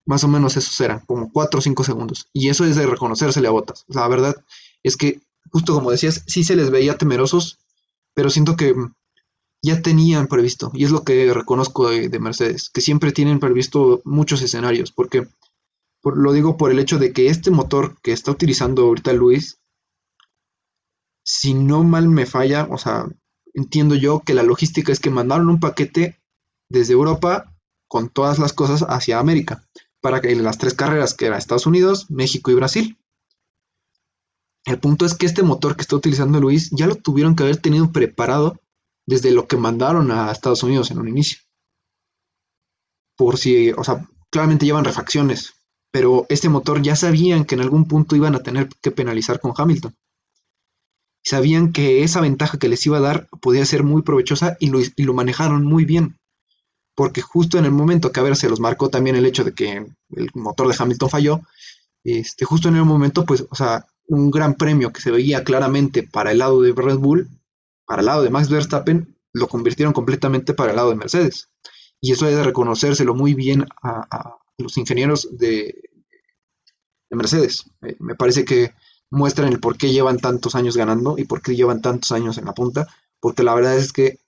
más o menos esos eran, como cuatro o cinco segundos. Y eso es de reconocérsele a Botas. La verdad es que, justo como decías, sí se les veía temerosos, pero siento que ya tenían previsto, y es lo que reconozco de, de Mercedes, que siempre tienen previsto muchos escenarios, porque por, lo digo por el hecho de que este motor que está utilizando ahorita Luis, si no mal me falla, o sea, entiendo yo que la logística es que mandaron un paquete desde Europa con todas las cosas hacia América, para que las tres carreras que eran Estados Unidos, México y Brasil. El punto es que este motor que está utilizando Luis ya lo tuvieron que haber tenido preparado desde lo que mandaron a Estados Unidos en un inicio. Por si, o sea, claramente llevan refacciones, pero este motor ya sabían que en algún punto iban a tener que penalizar con Hamilton sabían que esa ventaja que les iba a dar podía ser muy provechosa y lo, y lo, manejaron muy bien. Porque justo en el momento que a ver se los marcó también el hecho de que el motor de Hamilton falló, este, justo en el momento, pues, o sea, un gran premio que se veía claramente para el lado de Red Bull, para el lado de Max Verstappen, lo convirtieron completamente para el lado de Mercedes. Y eso hay de reconocérselo muy bien a, los ingenieros de, de Mercedes. Eh, me parece que muestran el por qué llevan tantos años ganando y por qué llevan tantos años en la punta, porque la verdad es que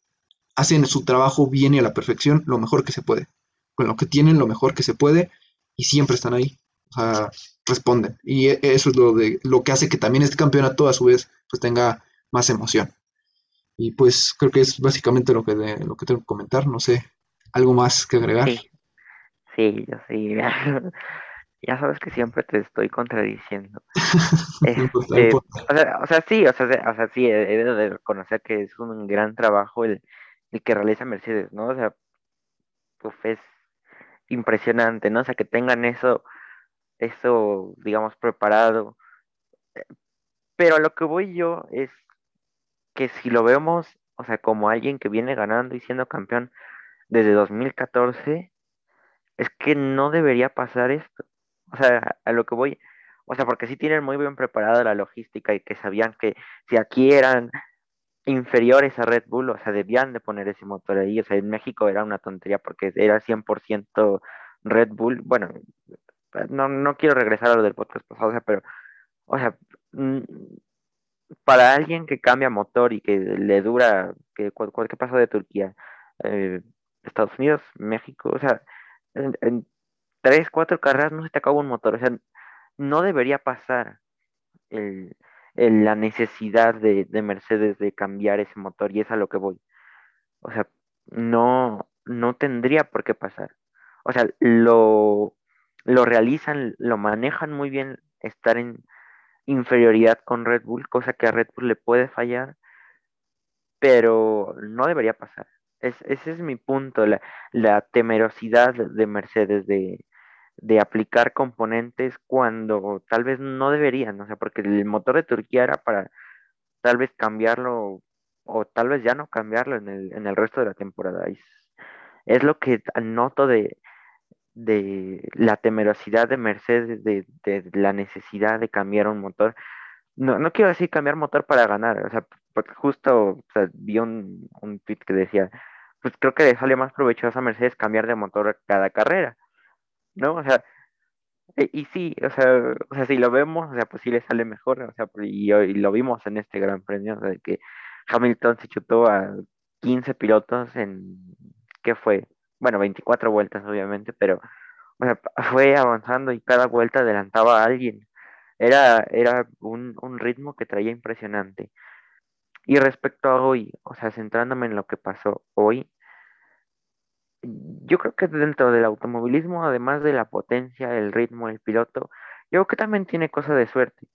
hacen su trabajo bien y a la perfección lo mejor que se puede, con lo que tienen lo mejor que se puede y siempre están ahí, o sea, responden. Y eso es lo, de, lo que hace que también este campeonato a su vez pues tenga más emoción. Y pues creo que es básicamente lo que, de, lo que tengo que comentar, no sé, algo más que agregar. Sí, sí, yo sí. ya sabes que siempre te estoy contradiciendo. Este, o, sea, o, sea, sí, o sea, o sea, sí, he de reconocer que es un gran trabajo el, el que realiza Mercedes, ¿no? O sea, pues es impresionante, ¿no? O sea, que tengan eso, eso, digamos, preparado. Pero a lo que voy yo es que si lo vemos, o sea, como alguien que viene ganando y siendo campeón desde 2014, es que no debería pasar esto. O sea, a lo que voy, o sea, porque sí tienen muy bien preparada la logística y que sabían que si aquí eran inferiores a Red Bull, o sea, debían de poner ese motor ahí. O sea, en México era una tontería porque era 100% Red Bull. Bueno, no, no quiero regresar a lo del podcast pasado, o sea, pero, o sea, para alguien que cambia motor y que le dura, que cualquier paso de Turquía, eh, Estados Unidos, México, o sea, en, tres, cuatro carreras no se te acaba un motor. O sea, no debería pasar el, la necesidad de, de, Mercedes de cambiar ese motor y es a lo que voy. O sea, no, no tendría por qué pasar. O sea, lo, lo realizan, lo manejan muy bien estar en inferioridad con Red Bull, cosa que a Red Bull le puede fallar, pero no debería pasar. Es, ese es mi punto, la, temerosidad de Mercedes de, de aplicar componentes cuando tal vez no deberían, o sea, porque el motor de Turquía era para tal vez cambiarlo o tal vez ya no cambiarlo en el, en el resto de la temporada. Es, es lo que noto de, de la temerosidad de Mercedes, de, de la necesidad de cambiar un motor. No, no quiero decir cambiar motor para ganar, o sea, porque justo vi un, un tweet que decía, pues creo que le sale más provechoso a Mercedes cambiar de motor cada carrera, ¿no? O sea, e- y sí, o sea, o sea, si lo vemos, o sea, pues sí le sale mejor, o sea, y, y lo vimos en este Gran Premio, o que Hamilton se chutó a 15 pilotos en, ¿qué fue? Bueno, 24 vueltas, obviamente, pero o sea, fue avanzando y cada vuelta adelantaba a alguien. Era, era un, ritmo que traía impresionante. Y respecto a hoy, o sea, centrándome en lo que pasó hoy, yo creo que dentro del automovilismo, además de la potencia, el ritmo, el piloto, yo creo que también tiene cosas de suerte.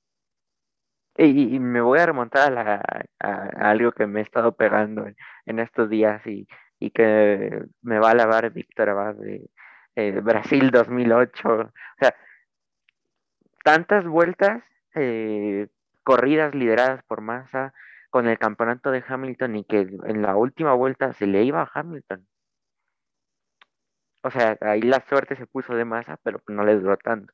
Y, me voy a remontar a, la- a- algo que me he estado pegando en estos días y, y que me va a lavar Víctor Abad de eh, Brasil 2008. O sea, tantas vueltas, eh, corridas lideradas por Massa con el campeonato de Hamilton y que en la última vuelta se le iba a Hamilton. O sea, ahí la suerte se puso de Massa, pero no le duró tanto.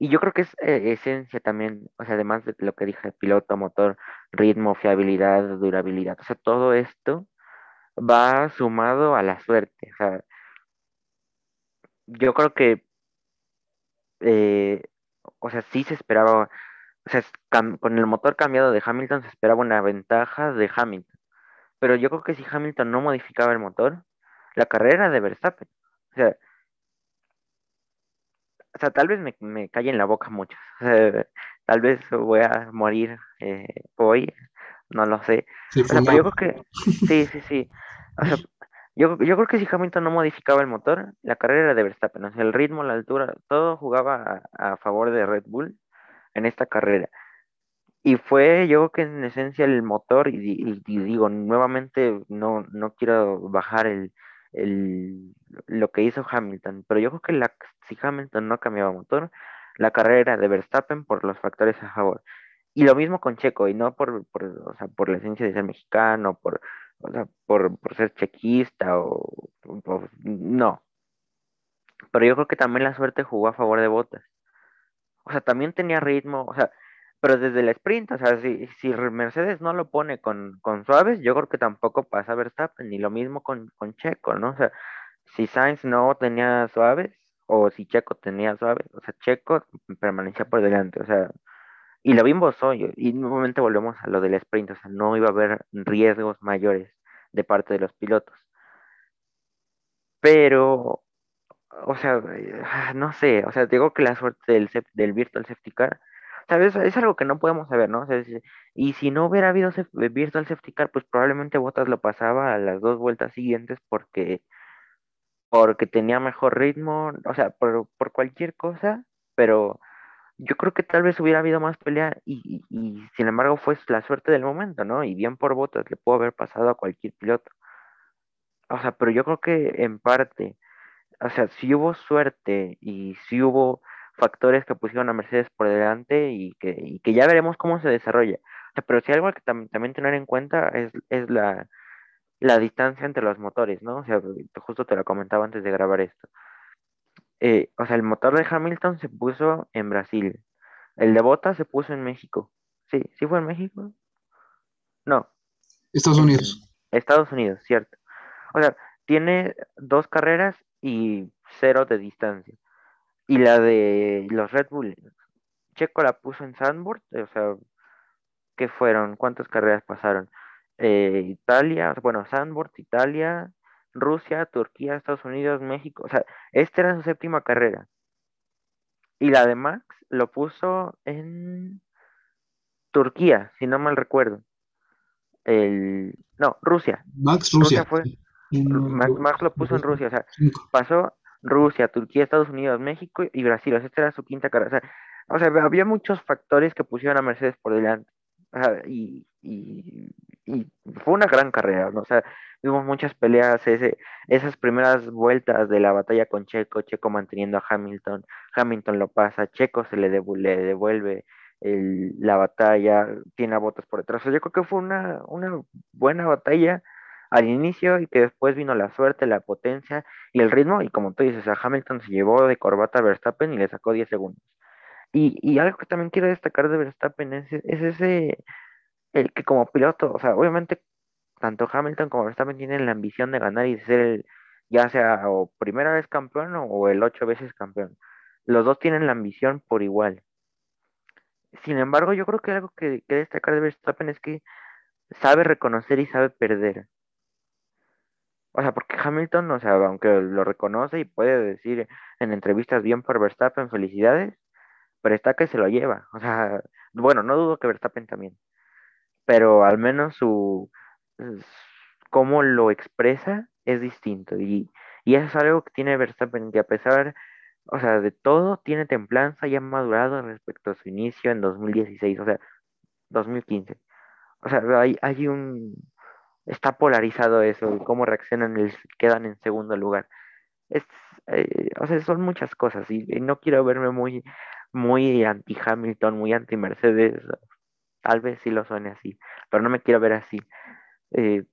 Y yo creo que es eh, esencia también, o sea, además de lo que dije, piloto, motor, ritmo, fiabilidad, durabilidad, o sea, todo esto va sumado a la suerte. O sea, yo creo que, eh, o sea, sí se esperaba, o sea, con el motor cambiado de Hamilton se esperaba una ventaja de Hamilton, pero yo creo que si Hamilton no modificaba el motor, la carrera era de Verstappen. O sea, o sea, tal vez me, me calle en la boca mucho. O sea, tal vez voy a morir eh, hoy, no lo sé. Sí, O sea, pero yo creo que sí, sí, sí. Yo, yo creo que si Hamilton no modificaba el motor, la carrera era de Verstappen. O sea, el ritmo, la altura, todo jugaba a, favor de Red Bull en esta carrera. Y fue, yo creo que en esencia el motor, y, di- y- y digo, nuevamente no, no quiero bajar el, el, lo que hizo Hamilton, pero yo creo que si Hamilton no cambiaba motor, la carrera era de Verstappen por los factores a favor. Y lo mismo con Checo, y no por, por, o sea, por la esencia de ser mexicano, por, o sea, por, por ser chequista o, no. Pero yo creo que también la suerte jugó a favor de Bottas o sea, también tenía ritmo, o sea, pero desde el sprint, o sea, si, si Mercedes no lo pone con, con suaves, yo creo que tampoco pasa Verstappen, ni lo mismo con, con Checo, ¿no? O sea, si Sainz no tenía suaves, o si Checo tenía suaves, o sea, Checo permanecía por delante, o sea, y lo vimos hoy, y nuevamente volvemos a lo del sprint, o sea, no iba a haber riesgos mayores de parte de los pilotos, pero o sea, ah, no sé, o sea, digo que la suerte del, del Virtual Safety Car, ¿sabes? Es algo que no podemos saber, ¿no? O sea, y si no hubiera habido Virtual Safety Car, pues probablemente Bottas lo pasaba a las dos vueltas siguientes porque, porque tenía mejor ritmo, o sea, por, por cualquier cosa, pero yo creo que tal vez hubiera habido más pelea y, y, y sin embargo fue la suerte del momento, ¿no? Y bien por Bottas, le pudo haber pasado a cualquier piloto. O sea, pero yo creo que en parte o sea, sí hubo suerte y sí hubo factores que pusieron a Mercedes por delante y que, y que ya veremos cómo se desarrolla. O sea, pero sí algo que tam- también tener en cuenta es, es la, la distancia entre los motores, ¿no? O sea, justo te lo comentaba antes de grabar esto. Eh, o sea, el motor de Hamilton se puso en Brasil, el de Bottas se puso en México. Sí, sí fue en México. No, Estados Unidos. Estados Unidos, cierto. O sea, tiene dos carreras y cero de distancia. Y la de los Red Bull, Checo la puso en Zandvoort, o sea, ¿qué fueron? ¿Cuántas carreras pasaron? Eh, Italia, bueno, Zandvoort, Italia, Rusia, Turquía, Estados Unidos, México, o sea, esta era su séptima carrera. Y la de Max lo puso en Turquía, si no mal recuerdo. El, no, Rusia. Max, Rusia Rusia. fue, Max, lo puso en Rusia, o sea, pasó Rusia, Turquía, Estados Unidos, México y Brasil. O sea, esta era su quinta carrera. O sea, o sea, había muchos factores que pusieron a Mercedes por delante. O sea, y, y, y fue una gran carrera, ¿no? O sea, vimos muchas peleas, ese, esas primeras vueltas de la batalla con Checo, Checo manteniendo a Hamilton, Hamilton lo pasa, Checo se le, devu- le devuelve el- la batalla, tiene a Bottas por detrás. O sea, yo creo que fue una, buena batalla al inicio y que después vino la suerte, la potencia y el ritmo. Y como tú dices, a Hamilton se llevó de corbata a Verstappen y le sacó 10 segundos. Y, algo que también quiero destacar de Verstappen es ese, el que como piloto, o sea, obviamente tanto Hamilton como Verstappen tienen la ambición de ganar y de ser el, ya sea o primera vez campeón o, el ocho veces campeón. Los dos tienen la ambición por igual. Sin embargo, yo creo que algo que, que destacar de Verstappen es que sabe reconocer y sabe perder. O sea, porque Hamilton, o sea, aunque lo reconoce y puede decir en entrevistas bien por Verstappen, felicidades, pero está que se lo lleva. O sea, bueno, no dudo que Verstappen también, pero al menos su cómo lo expresa es distinto. Y, y eso es algo que tiene Verstappen, que a pesar, o sea, de todo, tiene templanza y ha madurado respecto a su inicio en 2016, o sea, 2015. O sea, hay, hay un... Está polarizado eso, cómo reaccionan y quedan en segundo lugar. Es, eh, o sea, son muchas cosas y, no quiero verme muy, muy anti-Hamilton, muy anti-Mercedes. Tal vez sí lo suene así, pero no me quiero ver así. Eh,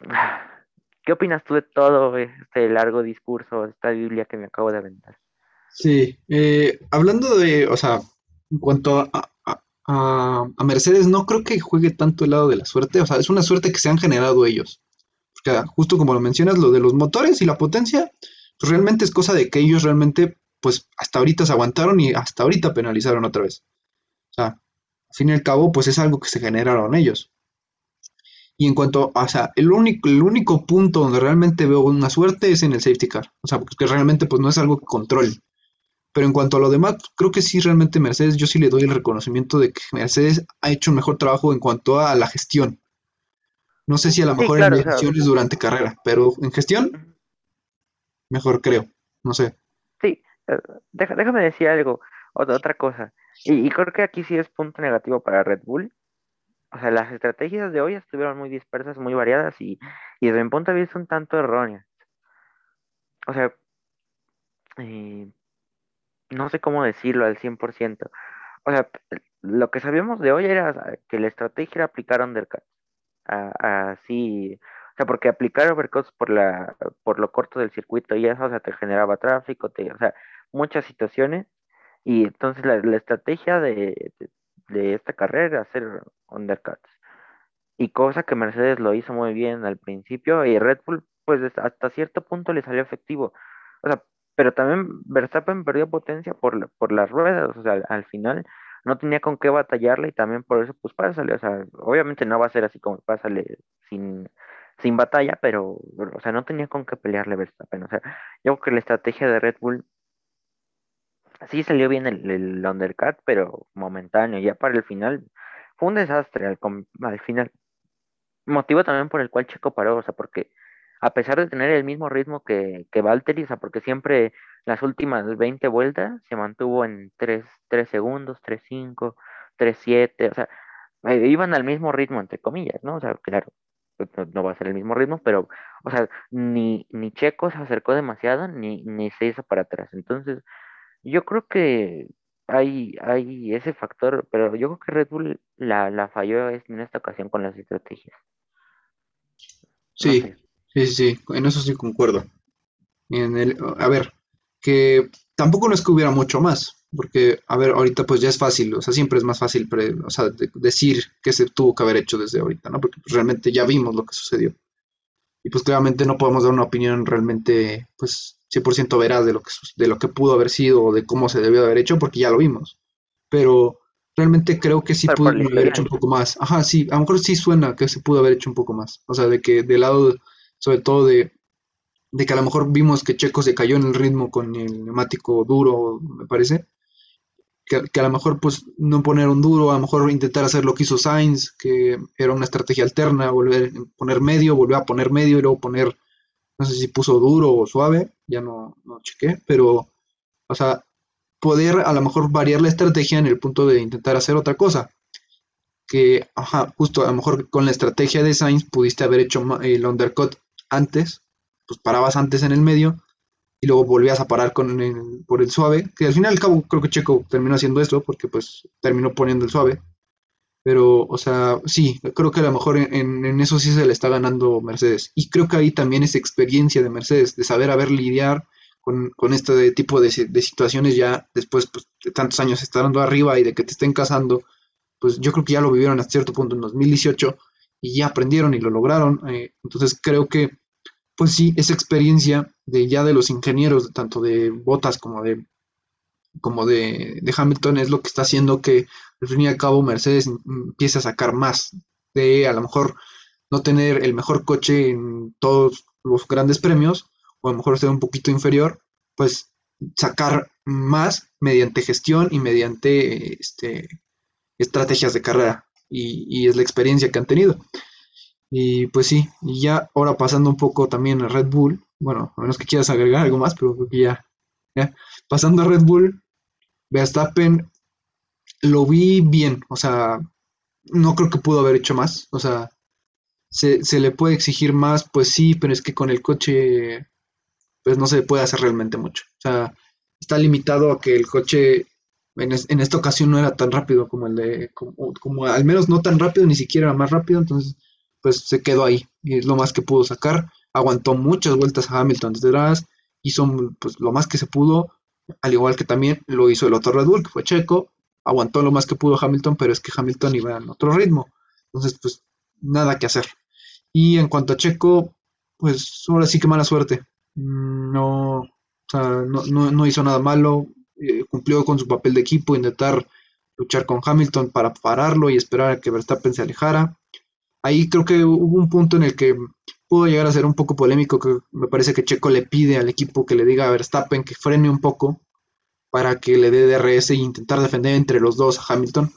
¿Qué opinas tú de todo este largo discurso, esta Biblia que me acabo de aventar? Sí, eh, hablando de, o sea, en cuanto a, a, Mercedes, no creo que juegue tanto el lado de la suerte, o sea, es una suerte que se han generado ellos. Porque justo como lo mencionas, lo de los motores y la potencia, pues realmente es cosa de que ellos realmente, pues hasta ahorita se aguantaron y hasta ahorita penalizaron otra vez. O sea, fin y al cabo, pues es algo que se generaron ellos. Y en cuanto, o sea, el único, el único punto donde realmente veo una suerte es en el safety car. O sea, porque realmente pues no es algo que controle. Pero en cuanto a lo demás, creo que sí, realmente Mercedes, yo sí le doy el reconocimiento de que Mercedes ha hecho un mejor trabajo en cuanto a la gestión. No sé si a lo mejor en gestiones durante carrera, pero en gestión, mejor creo. No sé. Sí, eh, déjame decir algo, otra cosa. Y, y creo que aquí sí es punto negativo para Red Bull o sea, las estrategias de hoy estuvieron muy dispersas, muy variadas y, desde mi punto de vista un tanto erróneas. O sea, eh, no sé cómo decirlo al 100%. O sea, lo que sabíamos de hoy era que la estrategia era aplicar undercuts. Así, o sea, porque aplicar overcuts por la, por lo corto del circuito y eso, o sea, te generaba tráfico, te, o sea, muchas situaciones. Y entonces la, estrategia de, de esta carrera, hacer undercuts. Y cosa que Mercedes lo hizo muy bien al principio y Red Bull, pues hasta cierto punto le salió efectivo. O sea, pero también Verstappen perdió potencia por, por las ruedas, o sea, al, final no tenía con qué batallarle y también por eso, pues pásale, o sea, obviamente no va a ser así como pásale sin, sin batalla, pero, o sea, no tenía con qué pelearle Verstappen, o sea, yo creo que la estrategia de Red Bull sí salió bien el, undercut, pero momentáneo. Ya para el final fue un desastre al, al final. Motivo también por el cual Checo paró, o sea, porque a pesar de tener el mismo ritmo que, que Valtteri, o sea, porque siempre las últimas 20 vueltas se mantuvo en 3, 3 segundos, 3, 5, 3, 7, o sea, eh, iban al mismo ritmo, entre comillas, ¿no? O sea, claro, pues, no, va a ser el mismo ritmo, pero, o sea, ni, ni Checo se acercó demasiado, ni, ni se hizo para atrás. Entonces, yo creo que hay, hay ese factor, pero yo creo que Red Bull la, la falló en esta ocasión con las estrategias. Sí, sí, sí, en eso sí concuerdo. En el, a ver, que tampoco no es que hubiera mucho más, porque, a ver, ahorita pues ya es fácil, o sea, siempre es más fácil o sea, decir qué se tuvo que haber hecho desde ahorita, ¿no? Porque pues, realmente ya vimos lo que sucedió. Y pues claramente no podemos dar una opinión realmente, pues, 100% veraz de lo, que, de lo que pudo haber sido o de cómo se debió haber hecho, porque ya lo vimos. Pero realmente creo que sí pudo haber hecho un poco más. Ajá, sí, a lo mejor sí suena que se pudo haber hecho un poco más. O sea, de que del lado, sobre todo de, de que a lo mejor vimos que Checo se cayó en el ritmo con el neumático duro, me parece. Que, que, a lo mejor pues no poner un duro, a lo mejor intentar hacer lo que hizo Sainz, que era una estrategia alterna, volver poner medio, volver a poner medio y luego poner no sé si puso duro o suave, ya no, no chequé, pero, o sea, poder a lo mejor variar la estrategia en el punto de intentar hacer otra cosa. Que, ajá, justo a lo mejor con la estrategia de Sainz pudiste haber hecho el undercut antes, pues parabas antes en el medio y luego volvías a parar con el, por el suave, que al final al cabo creo que Checo terminó haciendo esto porque pues terminó poniendo el suave. Pero, o sea, sí, creo que a lo mejor en, en eso sí se le está ganando Mercedes. Y creo que ahí también es experiencia de Mercedes, de saber haber lidiar con, con este tipo de, de situaciones ya después pues, de tantos años estando arriba y de que te estén casando, pues yo creo que ya lo vivieron hasta cierto punto en 2018 y ya aprendieron y lo lograron. Eh, entonces creo que, pues sí, esa experiencia de ya de los ingenieros, tanto de Botas como de como de, de, Hamilton es lo que está haciendo que al fin y al cabo Mercedes empiece a sacar más de a lo mejor no tener el mejor coche en todos los grandes premios o a lo mejor ser un poquito inferior, pues sacar más mediante gestión y mediante este, estrategias de carrera y, es la experiencia que han tenido. Y pues sí, y ya ahora pasando un poco también a Red Bull, bueno, a menos que quieras agregar algo más, pero creo ya, ya. Pasando a Red Bull, Verstappen lo vi bien, o sea, no creo que pudo haber hecho más, o sea, se, se, le puede exigir más, pues sí, pero es que con el coche, pues no se puede hacer realmente mucho, o sea, está limitado a que el coche en, en esta ocasión no era tan rápido como el de, como, como, al menos no tan rápido, ni siquiera más rápido, entonces, pues se quedó ahí, y es lo más que pudo sacar, aguantó muchas vueltas a Hamilton desde atrás, hizo pues lo más que se pudo, al igual que también lo hizo el otro Red Bull, que fue Checo, aguantó lo más que pudo Hamilton, pero es que Hamilton iba en otro ritmo. Entonces, pues nada que hacer. Y en cuanto a Checo, pues ahora sí que mala suerte. Mm, no, o sea, no, no, no hizo nada malo, eh, cumplió con su papel de equipo, intentar luchar con Hamilton para pararlo y esperar a que Verstappen se alejara. Ahí creo que hubo un punto en el que pudo llegar a ser un poco polémico, que me parece que Checo le pide al equipo que le diga a Verstappen que frene un poco para que le dé DRS e intentar defender entre los dos a Hamilton.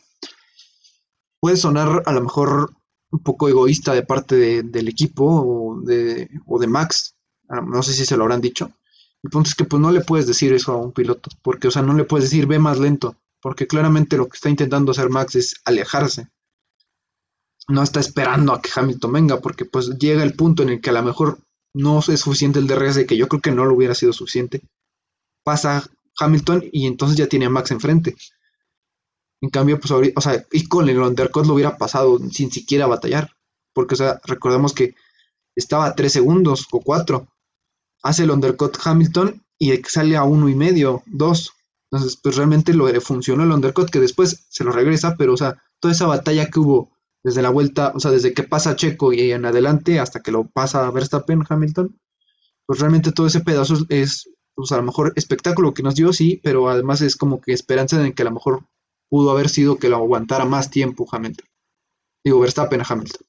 Puede sonar a lo mejor un poco egoísta de parte de, del equipo o de, o de Max, ah, no sé si se lo habrán dicho. El punto es que pues no le puedes decir eso a un piloto, porque o sea, no le puedes decir ve más lento, porque claramente lo que está intentando hacer Max es alejarse no está esperando a que Hamilton venga, porque pues llega el punto en el que a lo mejor no es suficiente el DRS, que yo creo que no lo hubiera sido suficiente. Pasa Hamilton y entonces ya tiene a Max enfrente. En cambio, pues o sea, y con el undercut lo hubiera pasado sin siquiera batallar. Porque, o sea, recordemos que estaba a 3 segundos o 4. Hace el undercut Hamilton y sale a uno y medio, 2. Entonces, pues realmente lo funcionó el undercut que después se lo regresa, pero, o sea, toda esa batalla que hubo desde la vuelta, o sea, desde que pasa Checo y en adelante hasta que lo pasa Verstappen, Hamilton, pues realmente todo ese pedazo es, pues a lo mejor espectáculo que nos dio, sí, pero además es como que esperanza en que a lo mejor pudo haber sido que lo aguantara más tiempo Hamilton. Digo, Verstappen a Hamilton.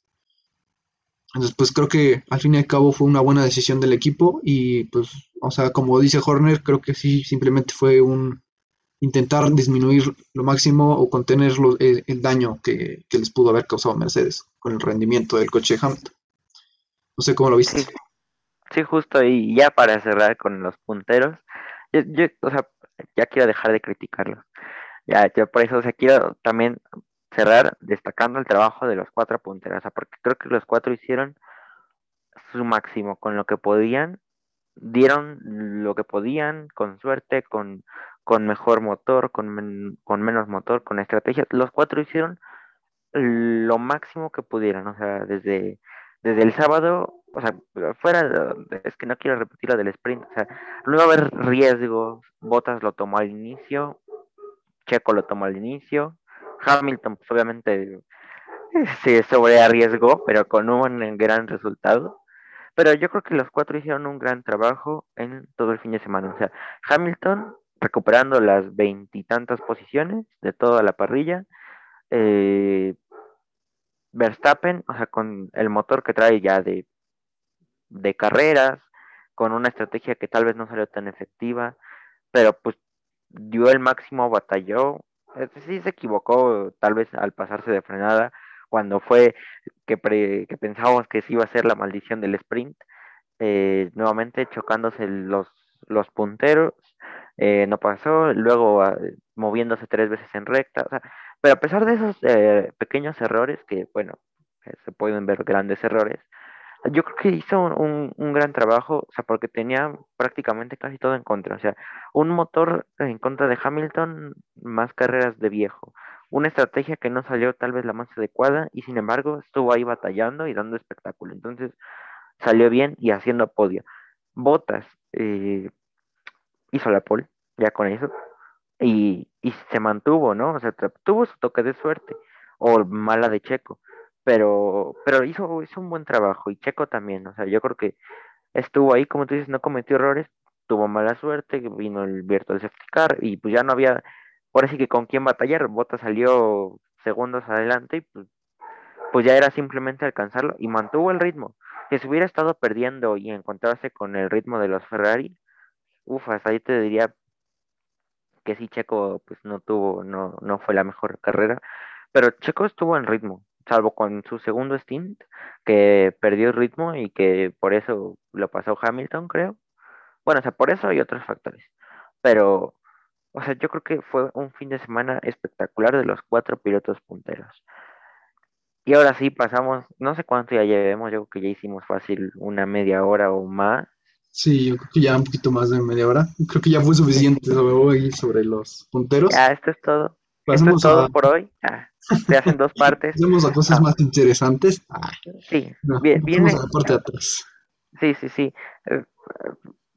Entonces, pues creo que al fin y al cabo fue una buena decisión del equipo y pues, o sea, como dice Horner, creo que sí, simplemente fue un, intentar disminuir lo máximo o contener el, el, daño que, que, les pudo haber causado Mercedes con el rendimiento del coche de Hamilton. No sé cómo lo viste. Sí, justo, y ya para cerrar con los punteros, yo, yo, o sea, ya quiero dejar de criticarlos. Ya, yo por eso, o quiero también cerrar destacando el trabajo de los cuatro punteros, o sea, porque creo que los cuatro hicieron su máximo con lo que podían, dieron lo que podían, con suerte, con con mejor motor, con, men con menos motor, con estrategias. Los cuatro hicieron lo máximo que pudieron, o sea, desde, desde el sábado, o sea, fuera, es que no quiero repetir lo del sprint, o sea, no iba a haber riesgos, Bottas lo tomó al inicio, Checo lo tomó al inicio, Hamilton, pues obviamente se sobre arriesgó, pero con un gran resultado. Pero yo creo que los cuatro hicieron un gran trabajo en todo el fin de semana. O sea, Hamilton recuperando las veintitantas posiciones de toda la parrilla. Eh, Verstappen, o sea, con el motor que trae ya de, de carreras, con una estrategia que tal vez no salió tan efectiva, pero pues dio el máximo, batalló. Sí se equivocó tal vez al pasarse de frenada, cuando fue que, pre, que pensábamos que sí iba a ser la maldición del sprint, eh, nuevamente chocándose los, los punteros eh, no pasó, luego ah, moviéndose tres veces en recta, pero a pesar de esos eh, pequeños errores, que bueno, eh, se pueden ver grandes errores, Yo creo que hizo un, un gran trabajo, o sea, porque tenía prácticamente casi todo en contra. O sea, un motor en contra de Hamilton, más carreras de viejo. Una estrategia que no salió tal vez la más adecuada y sin embargo estuvo ahí batallando y dando espectáculo. Entonces salió bien y haciendo podio. Botas eh, hizo la pole, ya con eso, y, y se mantuvo, ¿no? O sea, tuvo su toque de suerte o mala de Checo pero, pero hizo, hizo un buen trabajo y Checo también, o sea, yo creo que estuvo ahí, como tú dices, no cometió errores, tuvo mala suerte, vino el Virtual Safety Car y pues ya no había, por así que con quién batallar, Bota salió segundos adelante y pues, pues ya era simplemente alcanzarlo y mantuvo el ritmo. Que si hubiera estado perdiendo y encontrarse con el ritmo de los Ferrari, uff, hasta ahí te diría que sí, Checo pues no tuvo, no, no fue la mejor carrera, pero Checo estuvo en ritmo, salvo con su segundo stint, que perdió ritmo y que por eso lo pasó Hamilton, creo. Bueno, o sea, por eso hay otros factores. Pero, o sea, yo creo que fue un fin de semana espectacular de los cuatro pilotos punteros. Y ahora sí pasamos, no sé cuánto ya llevemos, yo creo que ya hicimos fácil una media hora o más. Sí, yo creo que ya un poquito más de media hora. Creo que ya fue suficiente sobre hoy, sobre los punteros. Ya, esto es todo. esto es todo por hoy. Ya se hacen dos partes. Vamos a cosas ah. más interesantes. sí, bien, viene. la parte de atrás. Sí, sí, sí. Eh,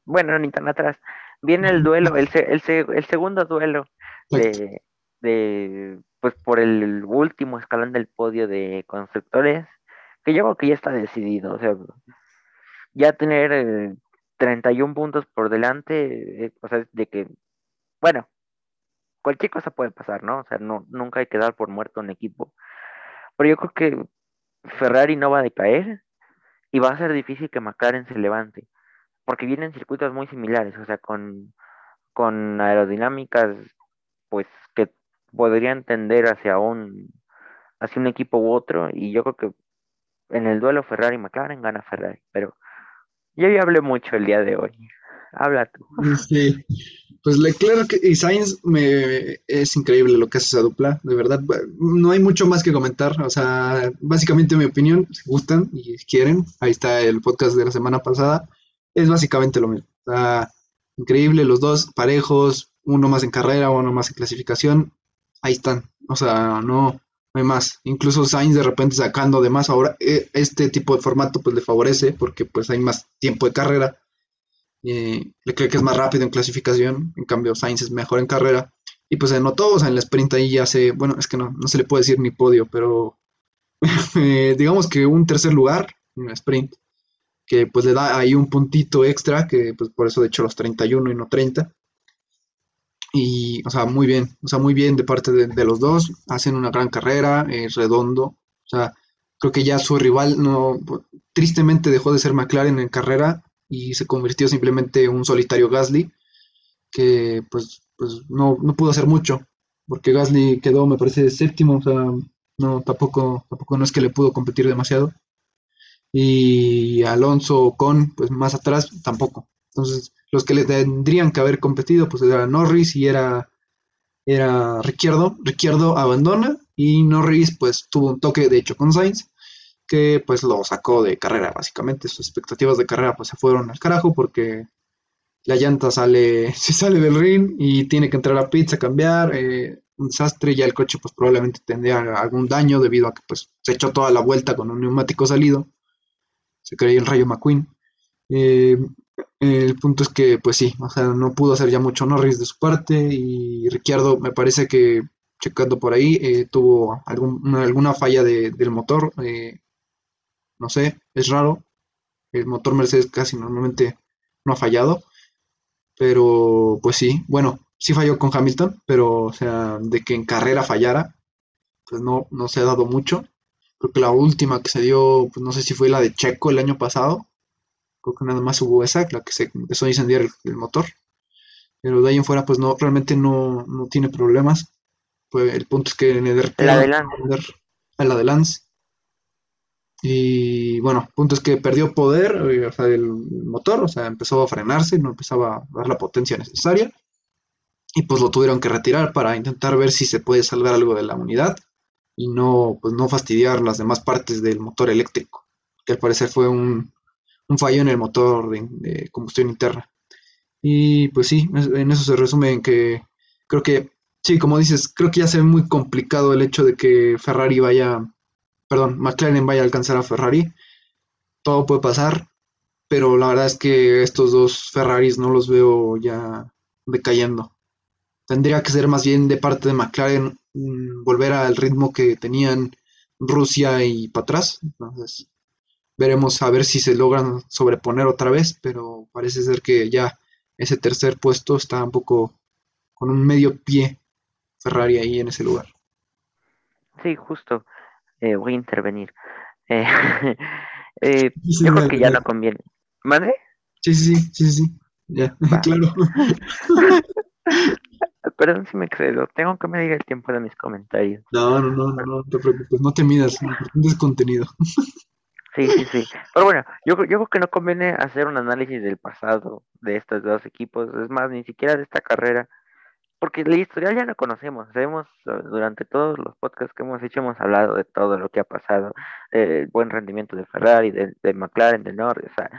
bueno, ni tan atrás. Viene el duelo, el, el, el segundo duelo de, de, pues por el último escalón del podio de constructores, que yo creo que ya está decidido. O sea, ya tener 31 eh, puntos por delante, eh, o sea, de que, bueno, cualquier cosa puede pasar, ¿no? O sea, no, nunca hay que dar por muerto un equipo. Pero yo creo que Ferrari no va a decaer y va a ser difícil que McLaren se levante, porque vienen circuitos muy similares, o sea, con, con aerodinámicas, pues que podrían tender hacia un, hacia un equipo u otro, y yo creo que en el duelo Ferrari-McLaren gana Ferrari, pero yo ya hablé mucho el día de hoy. Habla tú. Sí, pues Leclerc y Sainz me, es increíble lo que hace esa dupla, de verdad. No hay mucho más que comentar, o sea, básicamente mi opinión, si gustan y quieren, ahí está el podcast de la semana pasada, es básicamente lo mismo. O sea, increíble, los dos parejos, uno más en carrera, uno más en clasificación, ahí están. O sea, no, no hay más. Incluso Sainz de repente sacando de más ahora, e, este tipo de formato pues le favorece porque pues hay más tiempo de carrera eh, Leclerc es más rápido en clasificación, en cambio Sainz es mejor en carrera. Y pues se notó, o sea, en la sprint ahí ya se, bueno, es que no, no se le puede decir ni podio, pero eh, digamos que un tercer lugar en la sprint, que pues le da ahí un puntito extra, que pues por eso de hecho los 31 y no 30. Y, o sea, muy bien, o sea, muy bien de parte de, los dos, hacen una gran carrera, es redondo, o sea, creo que ya su rival no, tristemente dejó de ser McLaren en carrera y se convirtió simplemente en un solitario Gasly, que pues, pues no, pudo hacer mucho, porque Gasly quedó, me parece, séptimo, o sea, no, tampoco, tampoco no es que le pudo competir demasiado. Y Alonso con, pues más atrás, tampoco. Entonces, los que le tendrían que haber competido, pues era Norris y era, era Ricciardo. Ricciardo abandona y Norris, pues tuvo un toque, de hecho, con Sainz que pues lo sacó de carrera, básicamente. Sus expectativas de carrera pues se fueron al carajo porque la llanta sale, se sale del ring y tiene que entrar a pizza a cambiar. Eh, un desastre, ya el coche pues probablemente tendría algún daño debido a que pues se echó toda la vuelta con un neumático salido. Se creía el rayo McQueen. Eh, el punto es que pues sí, o sea, no pudo hacer ya mucho Norris de su parte y Ricciardo me parece que checando por ahí eh, tuvo alguna falla del motor no sé, es raro. El motor Mercedes casi normalmente no ha fallado. Pero pues sí, bueno, sí falló con Hamilton, pero o sea, de que en carrera fallara, pues no, no se ha dado mucho. Creo que la última que se dio, pues no sé si fue la de Checo el año pasado. Creo que nada más hubo esa, la que se empezó a incendiar el, motor. Pero de ahí en fuera, pues no, realmente no, no tiene problemas. Pues el punto es que en el la de Lance. la de Lance y bueno, punto es que perdió poder, eh, o sea, el motor, o sea, empezó a frenarse, no empezaba a dar la potencia necesaria. Y pues lo tuvieron que retirar para intentar ver si se puede salvar algo de la unidad y no, pues no fastidiar las demás partes del motor eléctrico. que al parecer fue un, un fallo en el motor de, combustión interna. Y pues sí, en eso se resume en que creo que, sí, como dices, creo que ya se ve muy complicado el hecho de que Ferrari vaya, perdón, McLaren vaya a alcanzar a Ferrari. Todo puede pasar, pero la verdad es que estos dos Ferraris no los veo ya decayendo. Tendría que ser más bien de parte de McLaren mm, volver al ritmo que tenían Rusia y para atrás. Entonces, veremos a ver si se logran sobreponer otra vez, pero parece ser que ya ese tercer puesto está un poco con un medio pie Ferrari ahí en ese lugar. Sí, justo. Eh, voy a intervenir. Eh, eh, yo creo que ya no conviene. ¿Madre? Sí, sí, sí, sí, sí. Ya, claro. Perdón si me excedo, tengo que medir el tiempo de mis comentarios. No, no, no, no, no te preocupes, no te midas, es contenido. Sí, sí, sí. Pero bueno, yo, yo creo que no conviene hacer un análisis del pasado de estos dos equipos, es más, ni siquiera de esta carrera, porque la historia ya la conocemos, sabemos durante todos los podcasts que hemos hecho, hemos hablado de todo lo que ha pasado, el buen rendimiento de Ferrari, de, de McLaren, de Norris, o sea,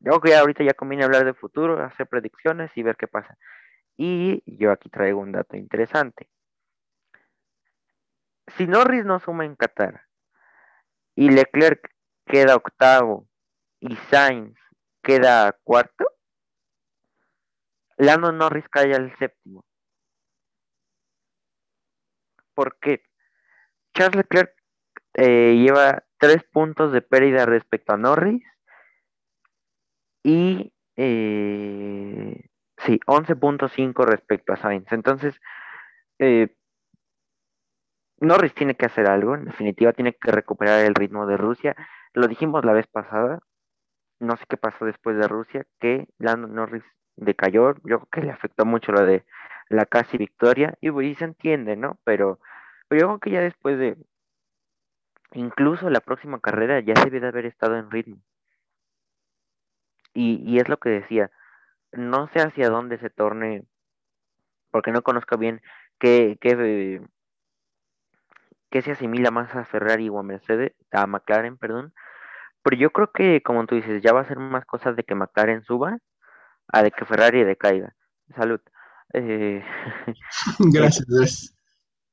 yo creo que ya ahorita ya conviene hablar de futuro, hacer predicciones y ver qué pasa. Y yo aquí traigo un dato interesante. Si Norris no suma en Qatar y Leclerc queda octavo y Sainz queda cuarto, Lando Norris cae al séptimo. Porque Charles Leclerc eh, lleva tres puntos de pérdida respecto a Norris y eh, sí, 11.5 respecto a Sainz. Entonces, eh, Norris tiene que hacer algo, en definitiva tiene que recuperar el ritmo de Rusia lo dijimos la vez pasada, no sé qué pasó después de Rusia, que Lando Norris decayó, yo creo que le afectó mucho lo de la casi victoria, y, y se entiende, ¿no? Pero, pero yo creo que ya después de, incluso la próxima carrera ya se debe de haber estado en ritmo. Y, y es lo que decía, no sé hacia dónde se torne, porque no conozco bien qué, qué, qué se asimila más a Ferrari o a Mercedes, a McLaren, perdón, pero yo creo que, como tú dices, ya va a ser más cosas de que McLaren suba a de que Ferrari decaiga. Salud. Eh, gracias, gracias.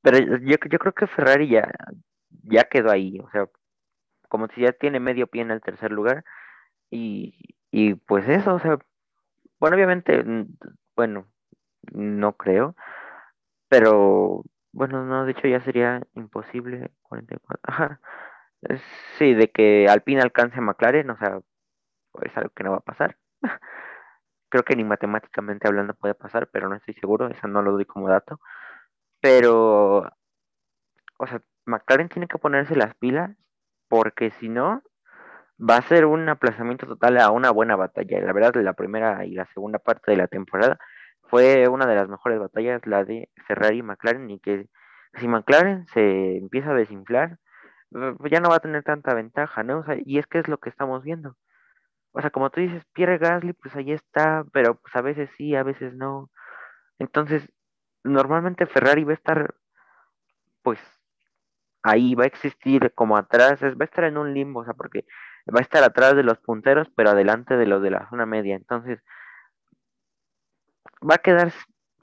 Pero yo, yo creo que Ferrari ya, ya quedó ahí. O sea, como si ya tiene medio pie en el tercer lugar. Y, y pues eso, o sea, bueno, obviamente, bueno, no creo. Pero bueno, no, de hecho ya sería imposible. 44. Ajá. Sí, de que Alpine alcance a McLaren, o sea, es algo que no va a pasar. Creo que ni matemáticamente hablando puede pasar, pero no estoy seguro, eso no lo doy como dato. Pero, o sea, McLaren tiene que ponerse las pilas, porque si no, va a ser un aplazamiento total a una buena batalla. La verdad, la primera y la segunda parte de la temporada fue una de las mejores batallas, la de Ferrari y McLaren, y que si McLaren se empieza a desinflar, eh, ya no va a tener tanta ventaja, ¿no? O sea, y es que es lo que estamos viendo. O sea, como tú dices, Pierre Gasly, pues ahí está, pero pues a veces sí, a veces no. Entonces, normalmente Ferrari va a estar, pues, ahí va a existir como atrás, va a estar en un limbo, o sea, porque va a estar atrás de los punteros, pero adelante de los de la zona media. Entonces, va a quedar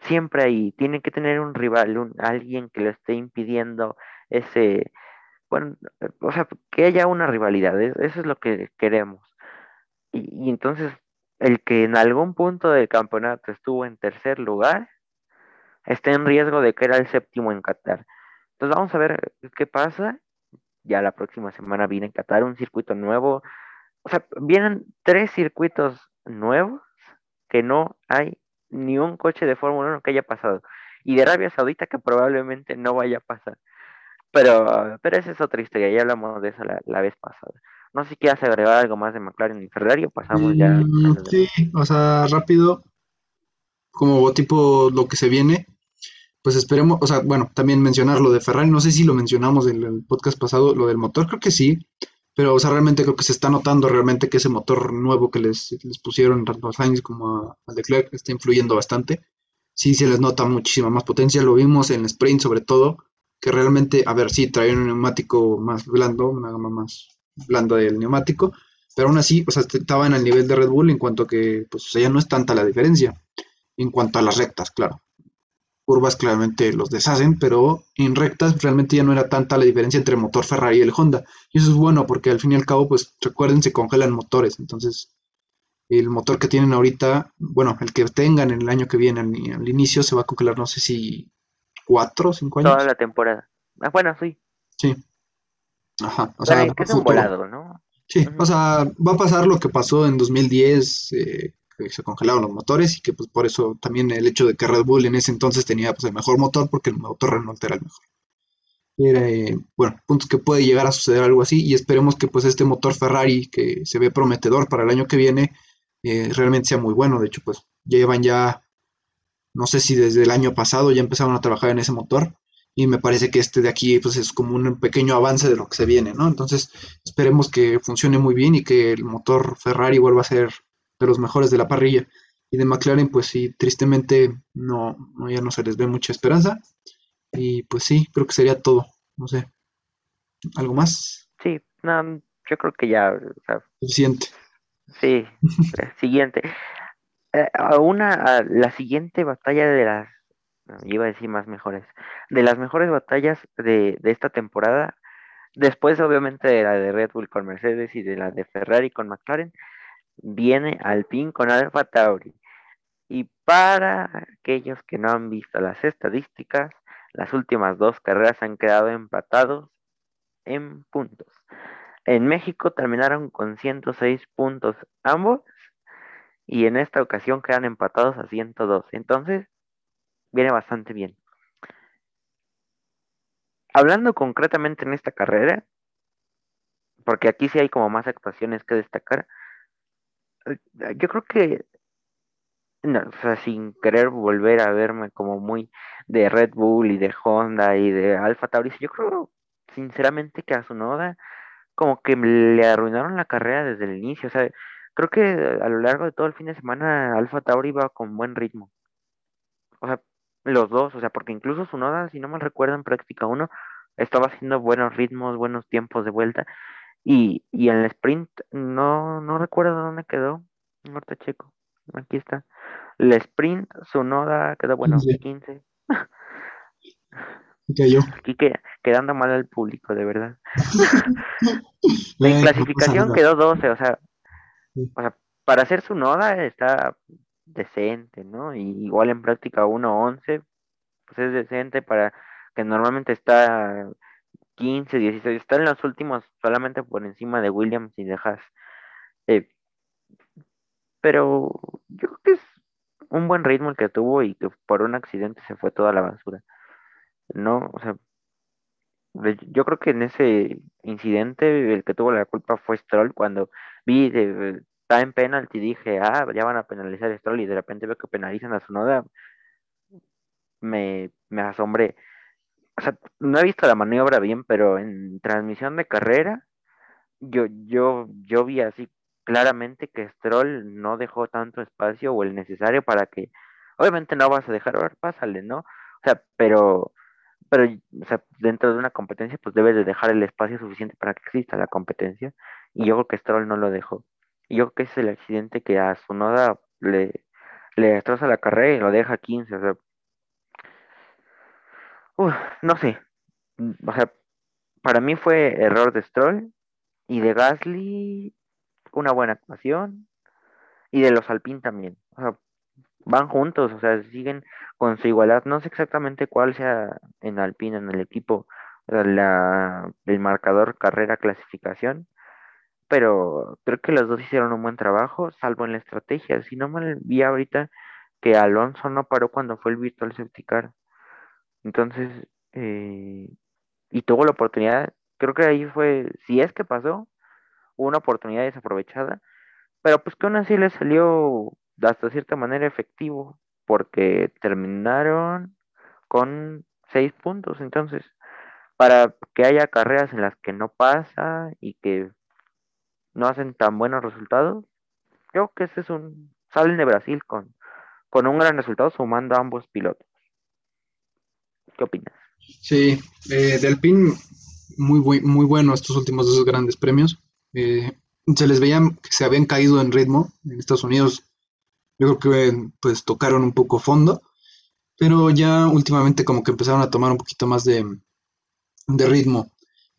siempre ahí. Tiene que tener un rival, un, alguien que lo esté impidiendo ese, bueno, o sea, que haya una rivalidad, eso es lo que queremos. Y, y, entonces, el que en algún punto del campeonato estuvo en tercer lugar, está en riesgo de que era el séptimo en Qatar. Entonces vamos a ver qué pasa. Ya la próxima semana viene en Qatar un circuito nuevo. O sea, vienen tres circuitos nuevos que no hay ni un coche de Fórmula 1 que haya pasado. Y de Arabia Saudita que probablemente no vaya a pasar. Pero, pero esa es otra historia, ya hablamos de eso la, vez pasada. No sé si quieres agregar algo más de McLaren y Ferrari o pasamos ya. Mm, sí, o sea, rápido, como tipo lo que se viene, pues esperemos, o sea, bueno, también mencionar lo de Ferrari, no sé si lo mencionamos en el podcast pasado, lo del motor, creo que sí, pero o sea, realmente creo que se está notando realmente que ese motor nuevo que les, les pusieron tanto a Sainz como a, Leclerc está influyendo bastante. Sí, se les nota muchísima más potencia, lo vimos en el sprint sobre todo, que realmente, a ver, sí, trae un neumático más blando, una gama más, blanda del neumático, pero aún así, o sea, estaban al nivel de Red Bull en cuanto a que, pues, o sea, ya no es tanta la diferencia en cuanto a las rectas, claro. Curvas claramente los deshacen, pero en rectas realmente ya no era tanta la diferencia entre el motor Ferrari y el Honda. Y eso es bueno porque al fin y al cabo, pues recuerden, se congelan motores. Entonces, el motor que tienen ahorita, bueno, el que tengan en el año que viene al, al inicio, se va a congelar, no sé si cuatro o cinco años. Toda la temporada. Ah, bueno, sí. Sí. Ajá. O sea, que es un volado, ¿no? Sí, o sea, va a pasar lo que pasó en 2010, eh, se congelaron los motores y que pues por eso también el hecho de que Red Bull en ese entonces tenía pues el mejor motor porque el motor Renault era el mejor. Eh, bueno, puntos que puede llegar a suceder algo así y esperemos que pues este motor Ferrari que se ve prometedor para el año que viene eh, realmente sea muy bueno. De hecho, pues llevan ya, no sé si desde el año pasado ya empezaron a trabajar en ese motor y me parece que este de aquí pues es como un pequeño avance de lo que se viene, ¿no? Entonces esperemos que funcione muy bien y que el motor Ferrari vuelva a ser de los mejores de la parrilla. Y de McLaren, pues sí, tristemente no, no, ya no se les ve mucha esperanza. Y pues sí, creo que sería todo. No sé. ¿Algo más? Sí, no, yo creo que ya. O sea, Suficiente. Sí, siguiente. Eh, a una, a la siguiente batalla de las, iba a decir más mejores, de las mejores batallas de, de esta temporada, después obviamente de la de Red Bull con Mercedes y de la de Ferrari con McLaren, viene Alpine con Alfa Tauri. Y para aquellos que no han visto las estadísticas, las últimas dos carreras han quedado empatados en puntos. En México terminaron con 106 puntos ambos y en esta ocasión quedan empatados a 102. Entonces, viene bastante bien. Hablando concretamente en esta carrera, porque aquí sí hay como más actuaciones que destacar, yo creo que, no, o sea, sin querer volver a verme como muy de Red Bull y de Honda y de Alfa Tauri, yo creo sinceramente que a su noda como que le arruinaron la carrera desde el inicio, o sea, creo que a lo largo de todo el fin de semana Alfa Tauri iba con buen ritmo. O sea, los dos, o sea, porque incluso su noda, si no me recuerdo en práctica uno, estaba haciendo buenos ritmos, buenos tiempos de vuelta. Y, y en el sprint, no, no recuerdo dónde quedó. Norte Checo. Aquí está. El sprint, su noda quedó bueno, 15. 15. Cayó. Aquí que, quedando mal al público, de verdad. En pasa clasificación nada. quedó 12, o sea, Sí. o sea, para hacer su noda está decente, ¿no? Y igual en práctica 1-11, pues es decente para que normalmente está 15, 16, está en los últimos solamente por encima de Williams y de Haas. Eh, pero yo creo que es un buen ritmo el que tuvo y que por un accidente se fue toda la basura. No, o sea, yo creo que en ese incidente el que tuvo la culpa fue Stroll cuando vi de, está en penalti dije, ah, ya van a penalizar a Stroll y de repente veo que penalizan a su noda, me, me asombré. O sea, no he visto la maniobra bien, pero en transmisión de carrera yo, yo, yo vi así claramente que Stroll no dejó tanto espacio o el necesario para que, obviamente no vas a dejar, a ver, pásale, ¿no? O sea, pero, pero, dentro de una competencia, pues debes de dejar el espacio suficiente para que exista la competencia, y yo creo que Stroll no lo dejó. Y yo creo que es el accidente que a Tsunoda le, le destroza la carrera y lo deja 15, o sea, no sé, o sea, para mí fue error de Stroll y de Gasly una buena actuación y de los Alpine también. O sea, van juntos, o sea, siguen con su igualdad. No sé exactamente cuál sea en Alpine, en el equipo, la, el marcador carrera clasificación, pero creo que los dos hicieron un buen trabajo, salvo en la estrategia. Si no mal vi ahorita que Alonso no paró cuando fue el virtual safety. Entonces, eh, y tuvo la oportunidad, creo que ahí fue, si es que pasó, una oportunidad desaprovechada pero pues que aún así le salió hasta cierta manera efectivo, porque terminaron con seis puntos. Entonces, para que haya carreras en las que no pasa y que no hacen tan buenos resultados, creo que este es un. Salen de Brasil con, con un gran resultado sumando a ambos pilotos. ¿Qué opinas? Sí, eh, Alpine, muy, muy bueno estos últimos dos grandes premios. Eh, se les veía que se habían caído en ritmo. En Estados Unidos yo creo que pues tocaron un poco fondo, pero ya últimamente como que empezaron a tomar un poquito más de, de ritmo.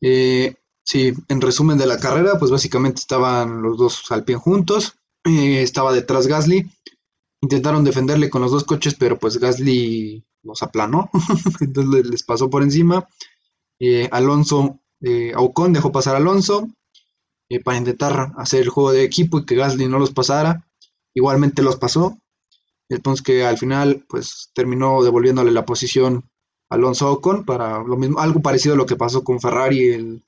Eh, sí, en resumen de la carrera, pues básicamente estaban los dos al pie juntos, eh, estaba detrás Gasly, intentaron defenderle con los dos coches, pero pues Gasly los aplanó, entonces les pasó por encima. Eh, Alonso, eh, dejó pasar a Alonso eh, para intentar hacer el juego de equipo y que Gasly no los pasara. Igualmente los pasó. Entonces que al final pues terminó devolviéndole la posición a Alonso Ocon para lo mismo, algo parecido a lo que pasó con Ferrari el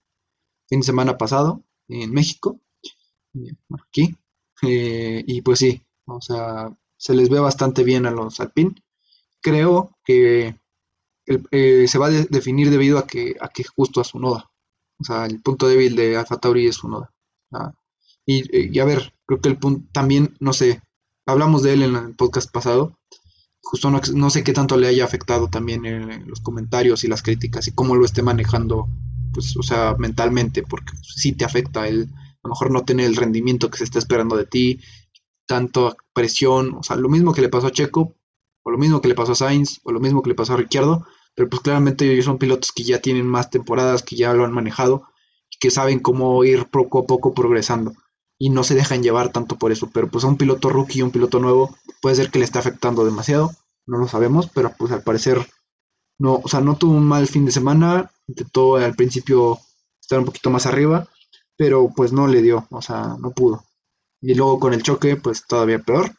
fin de semana pasado en México. Aquí. y pues sí, o sea, se les ve bastante bien a los Alpine. Creo que eh, se va a de definir debido a que, a que justo a su noda. O sea, el punto débil de Alfa Tauri es su noda. y, y, a ver, creo que el punto también, no sé, hablamos de él en el podcast pasado. Justo no, no sé qué tanto le haya afectado también en los comentarios y las críticas y cómo lo esté manejando, pues, o sea, mentalmente, porque sí te afecta el a lo mejor no tener el rendimiento que se está esperando de ti, tanto presión, o sea, lo mismo que le pasó a Checo, o lo mismo que le pasó a Sainz, o lo mismo que le pasó a Ricciardo, pero pues claramente ellos son pilotos que ya tienen más temporadas, que ya lo han manejado y que saben cómo ir poco a poco progresando y no se dejan llevar tanto por eso, pero pues a un piloto rookie, un piloto nuevo, puede ser que le esté afectando demasiado, no lo sabemos, pero pues al parecer no, o sea, no tuvo un mal fin de semana, intentó al principio estar un poquito más arriba, pero pues no le dio, o sea, no pudo. Y luego con el choque, pues todavía peor.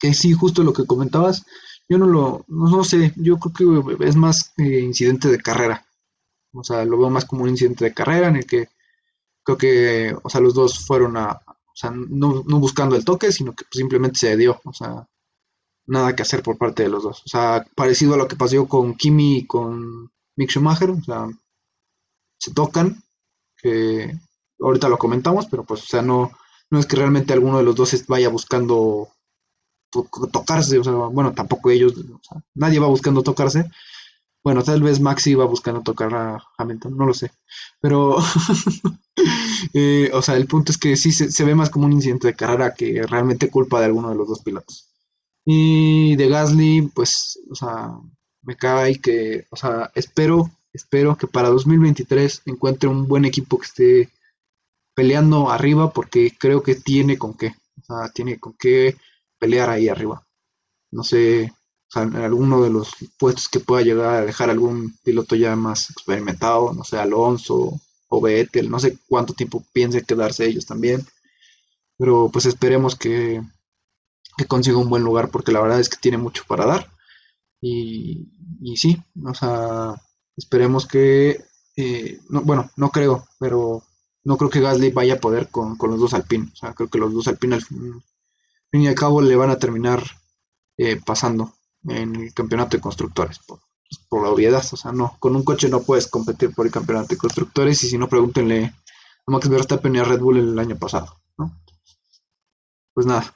Que sí, justo lo que comentabas, yo no lo, no, sé, yo creo que es más eh, incidente de carrera. O sea, lo veo más como un incidente de carrera en el que creo que, o sea, los dos fueron a, o sea, no, buscando el toque, sino que simplemente se dio, o sea, nada que hacer por parte de los dos. O sea, parecido a lo que pasó con Kimi y con Mick Schumacher, o sea, se tocan, que ahorita lo comentamos, pero pues, o sea, no, no es que realmente alguno de los dos vaya buscando tocarse, o sea, bueno, tampoco ellos, nadie va buscando tocarse. Bueno, tal vez Maxi va buscando tocar a Hamilton, no lo sé. Pero, eh, o sea, el punto es que sí se, se, ve más como un incidente de carrera que realmente culpa de alguno de los dos pilotos. Y de Gasly, pues, o sea, me cae que, o sea, espero, espero que para 2023 encuentre un buen equipo que esté peleando arriba porque creo que tiene con qué, o sea, tiene con qué pelear ahí arriba. No sé, en alguno de los puestos que pueda llegar a dejar algún piloto ya más experimentado, no sé, Alonso o Vettel, no sé cuánto tiempo piense quedarse ellos también, pero pues esperemos que, que consiga un buen lugar porque la verdad es que tiene mucho para dar y, y sí, o sea, esperemos que, eh, no, bueno, no creo, pero no creo que Gasly vaya a poder con, con los dos Alpine. O sea, creo que los dos Alpine al fin, y al cabo le van a terminar eh, pasando en el campeonato de constructores, por, la obviedad. O sea, no, con un coche no puedes competir por el campeonato de constructores y si no, pregúntenle a Max Verstappen y a Red Bull el año pasado. ¿no? Pues nada,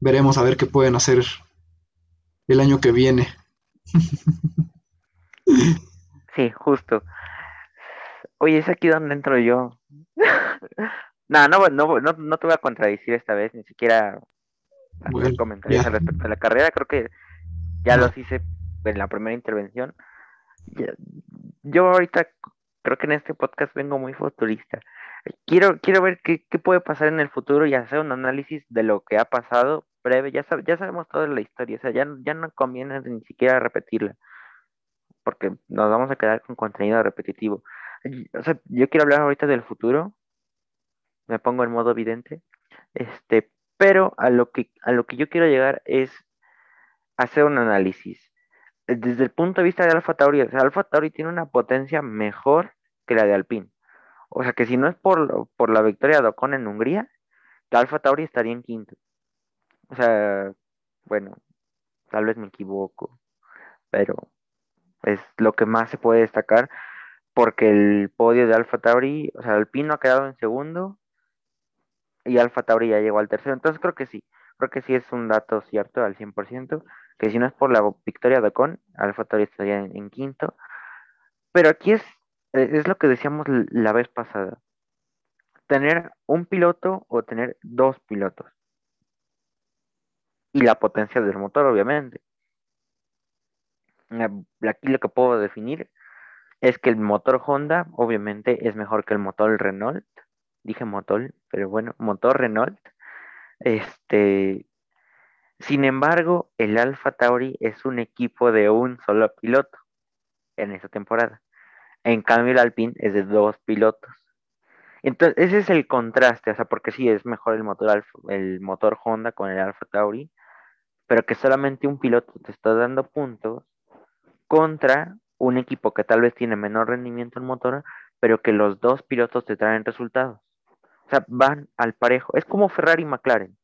veremos a ver qué pueden hacer el año que viene. Sí, justo. Oye, es aquí donde entro yo. no, no, no, no, te voy a contradecir esta vez, ni siquiera hacer comentarios respecto a la carrera. Creo que ya los hice en la primera intervención. Yo ahorita creo que en este podcast vengo muy futurista. Quiero, quiero ver qué, qué, puede pasar en el futuro y hacer un análisis de lo que ha pasado breve. Ya, ya sabemos toda la historia, o sea, ya, ya no conviene ni siquiera repetirla, porque nos vamos a quedar con contenido repetitivo o sea, yo quiero hablar ahorita del futuro, me pongo en modo evidente, este, pero a lo que, a lo que yo quiero llegar es hacer un análisis. Desde el punto de vista de Alfa Tauri, o sea, Alfa Tauri tiene una potencia mejor que la de Alpine. O sea, que si no es por, por la victoria de Ocon en Hungría, que Alfa Tauri estaría en quinto. O sea, bueno, tal vez me equivoco, pero es lo que más se puede destacar porque el podio de Alfa Tauri, o sea, Alpino ha quedado en segundo y Alfa Tauri ya llegó al tercero. Entonces creo que sí, creo que sí es un dato cierto al 100%, que si no es por la victoria de Ocon, Alfa Tauri estaría en, quinto. Pero aquí es eh, es lo que decíamos la vez pasada. Tener un piloto o tener dos pilotos. Y la potencia del motor, obviamente. Aquí lo que puedo definir es que el motor Honda, obviamente, es mejor que el motor Renault. Dije motor, pero bueno, motor Renault. Este, sin embargo, el Alfa Tauri es un equipo de un solo piloto en esta temporada. En cambio, el Alpine es de dos pilotos. Entonces, ese es el contraste, o sea, porque sí es mejor el motor, Alfa- el motor Honda con el Alfa Tauri, pero que solamente un piloto te está dando puntos contra un equipo que tal vez tiene menor rendimiento en motor, pero que los dos pilotos te traen resultados. Sea, van al parejo. Es como Ferrari y McLaren.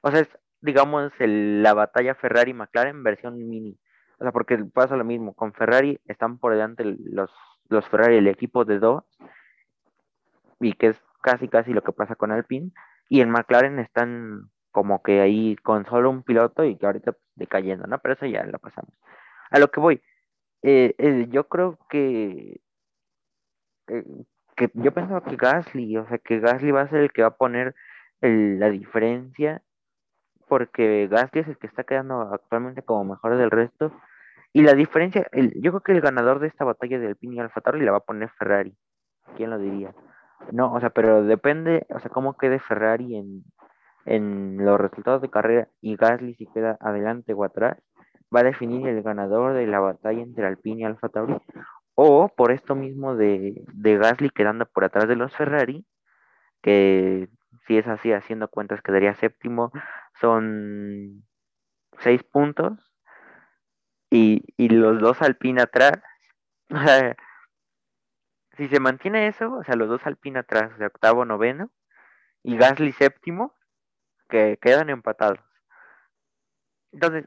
O sea, es, digamos, la batalla Ferrari-McLaren versión mini. O sea, porque pasa lo mismo. Con Ferrari están por delante los, los Ferrari, el equipo de dos, y que es casi casi lo que pasa con Alpine. Y en McLaren están como que ahí con solo un piloto y que ahorita decayendo, ¿no? Pero eso ya lo pasamos. A lo que voy, eh, eh, yo creo que, eh, que yo pensaba que Gasly, o sea, que Gasly va a ser el que va a poner la diferencia, porque Gasly es el que está quedando actualmente como mejor del resto. Y la diferencia, el- yo creo que el ganador de esta batalla del Alpine y Alfa Tauri la va a poner Ferrari. ¿Quién lo diría? No, o sea, pero depende, o sea, cómo quede Ferrari en, en los resultados de carrera y Gasly si queda adelante o atrás, va a definir el ganador de la batalla entre Alpine y Alfa Tauri. O por esto mismo de, de Gasly quedando por atrás de los Ferrari, que si es así, haciendo cuentas, quedaría séptimo, son seis puntos, y, y los dos Alpine atrás. O si se mantiene eso, o sea, los dos Alpine atrás, de octavo, noveno, y Gasly séptimo, que quedan empatados. Entonces,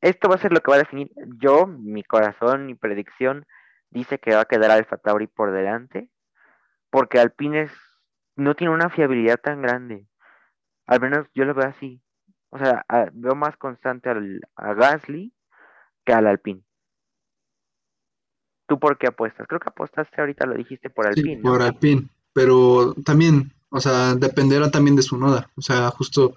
esto va a ser lo que va a definir. Yo, mi corazón, mi predicción dice que va a quedar Alfa Tauri por delante, porque Alpine es- no tiene una fiabilidad tan grande. Al menos yo lo veo así. O sea, a- veo más constante al, a Gasly que al Alpine. ¿Tú por qué apuestas? Creo que apostaste ahorita, lo dijiste por Sí, Alpine, por ¿no? Alpine, pero también, o sea, dependerá también de su noda. O sea, justo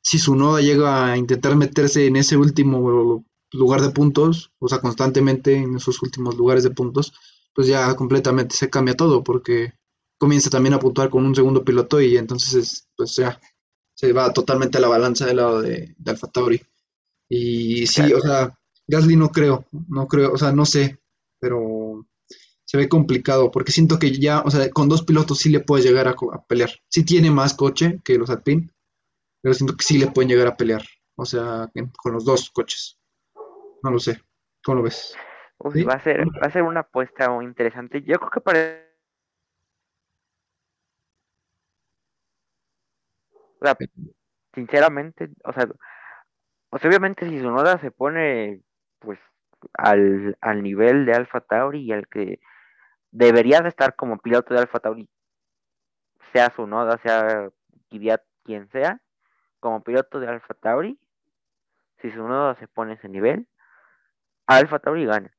si su noda llega a intentar meterse en ese último lugar de puntos, o sea, constantemente en esos últimos lugares de puntos, pues ya completamente se cambia todo, porque comienza también a puntuar con un segundo piloto y entonces, es, pues ya se va totalmente a la balanza del lado de, de Alfa Tauri. Y sí, Claro. o sea, Gasly no creo, no creo, o sea, no sé, pero se ve complicado porque siento que ya, o sea, con dos pilotos sí le puede llegar a, a pelear. Sí tiene más coche que los Alpine, pero siento que sí le pueden llegar a pelear, o sea, con los dos coches. No lo sé, ¿cómo lo ves? Uy, ¿Sí? va a ser, va a ser una apuesta muy interesante. Yo creo que para, o sea, sinceramente, o sea, o sea, obviamente si su noda se pone pues al, al nivel de Alfa Tauri y al que debería de estar como piloto de Alfa Tauri, sea su noda, sea Kvyat, quien sea, como piloto de Alfa Tauri, si su noda se pone a ese nivel, Alfa Tauri gana.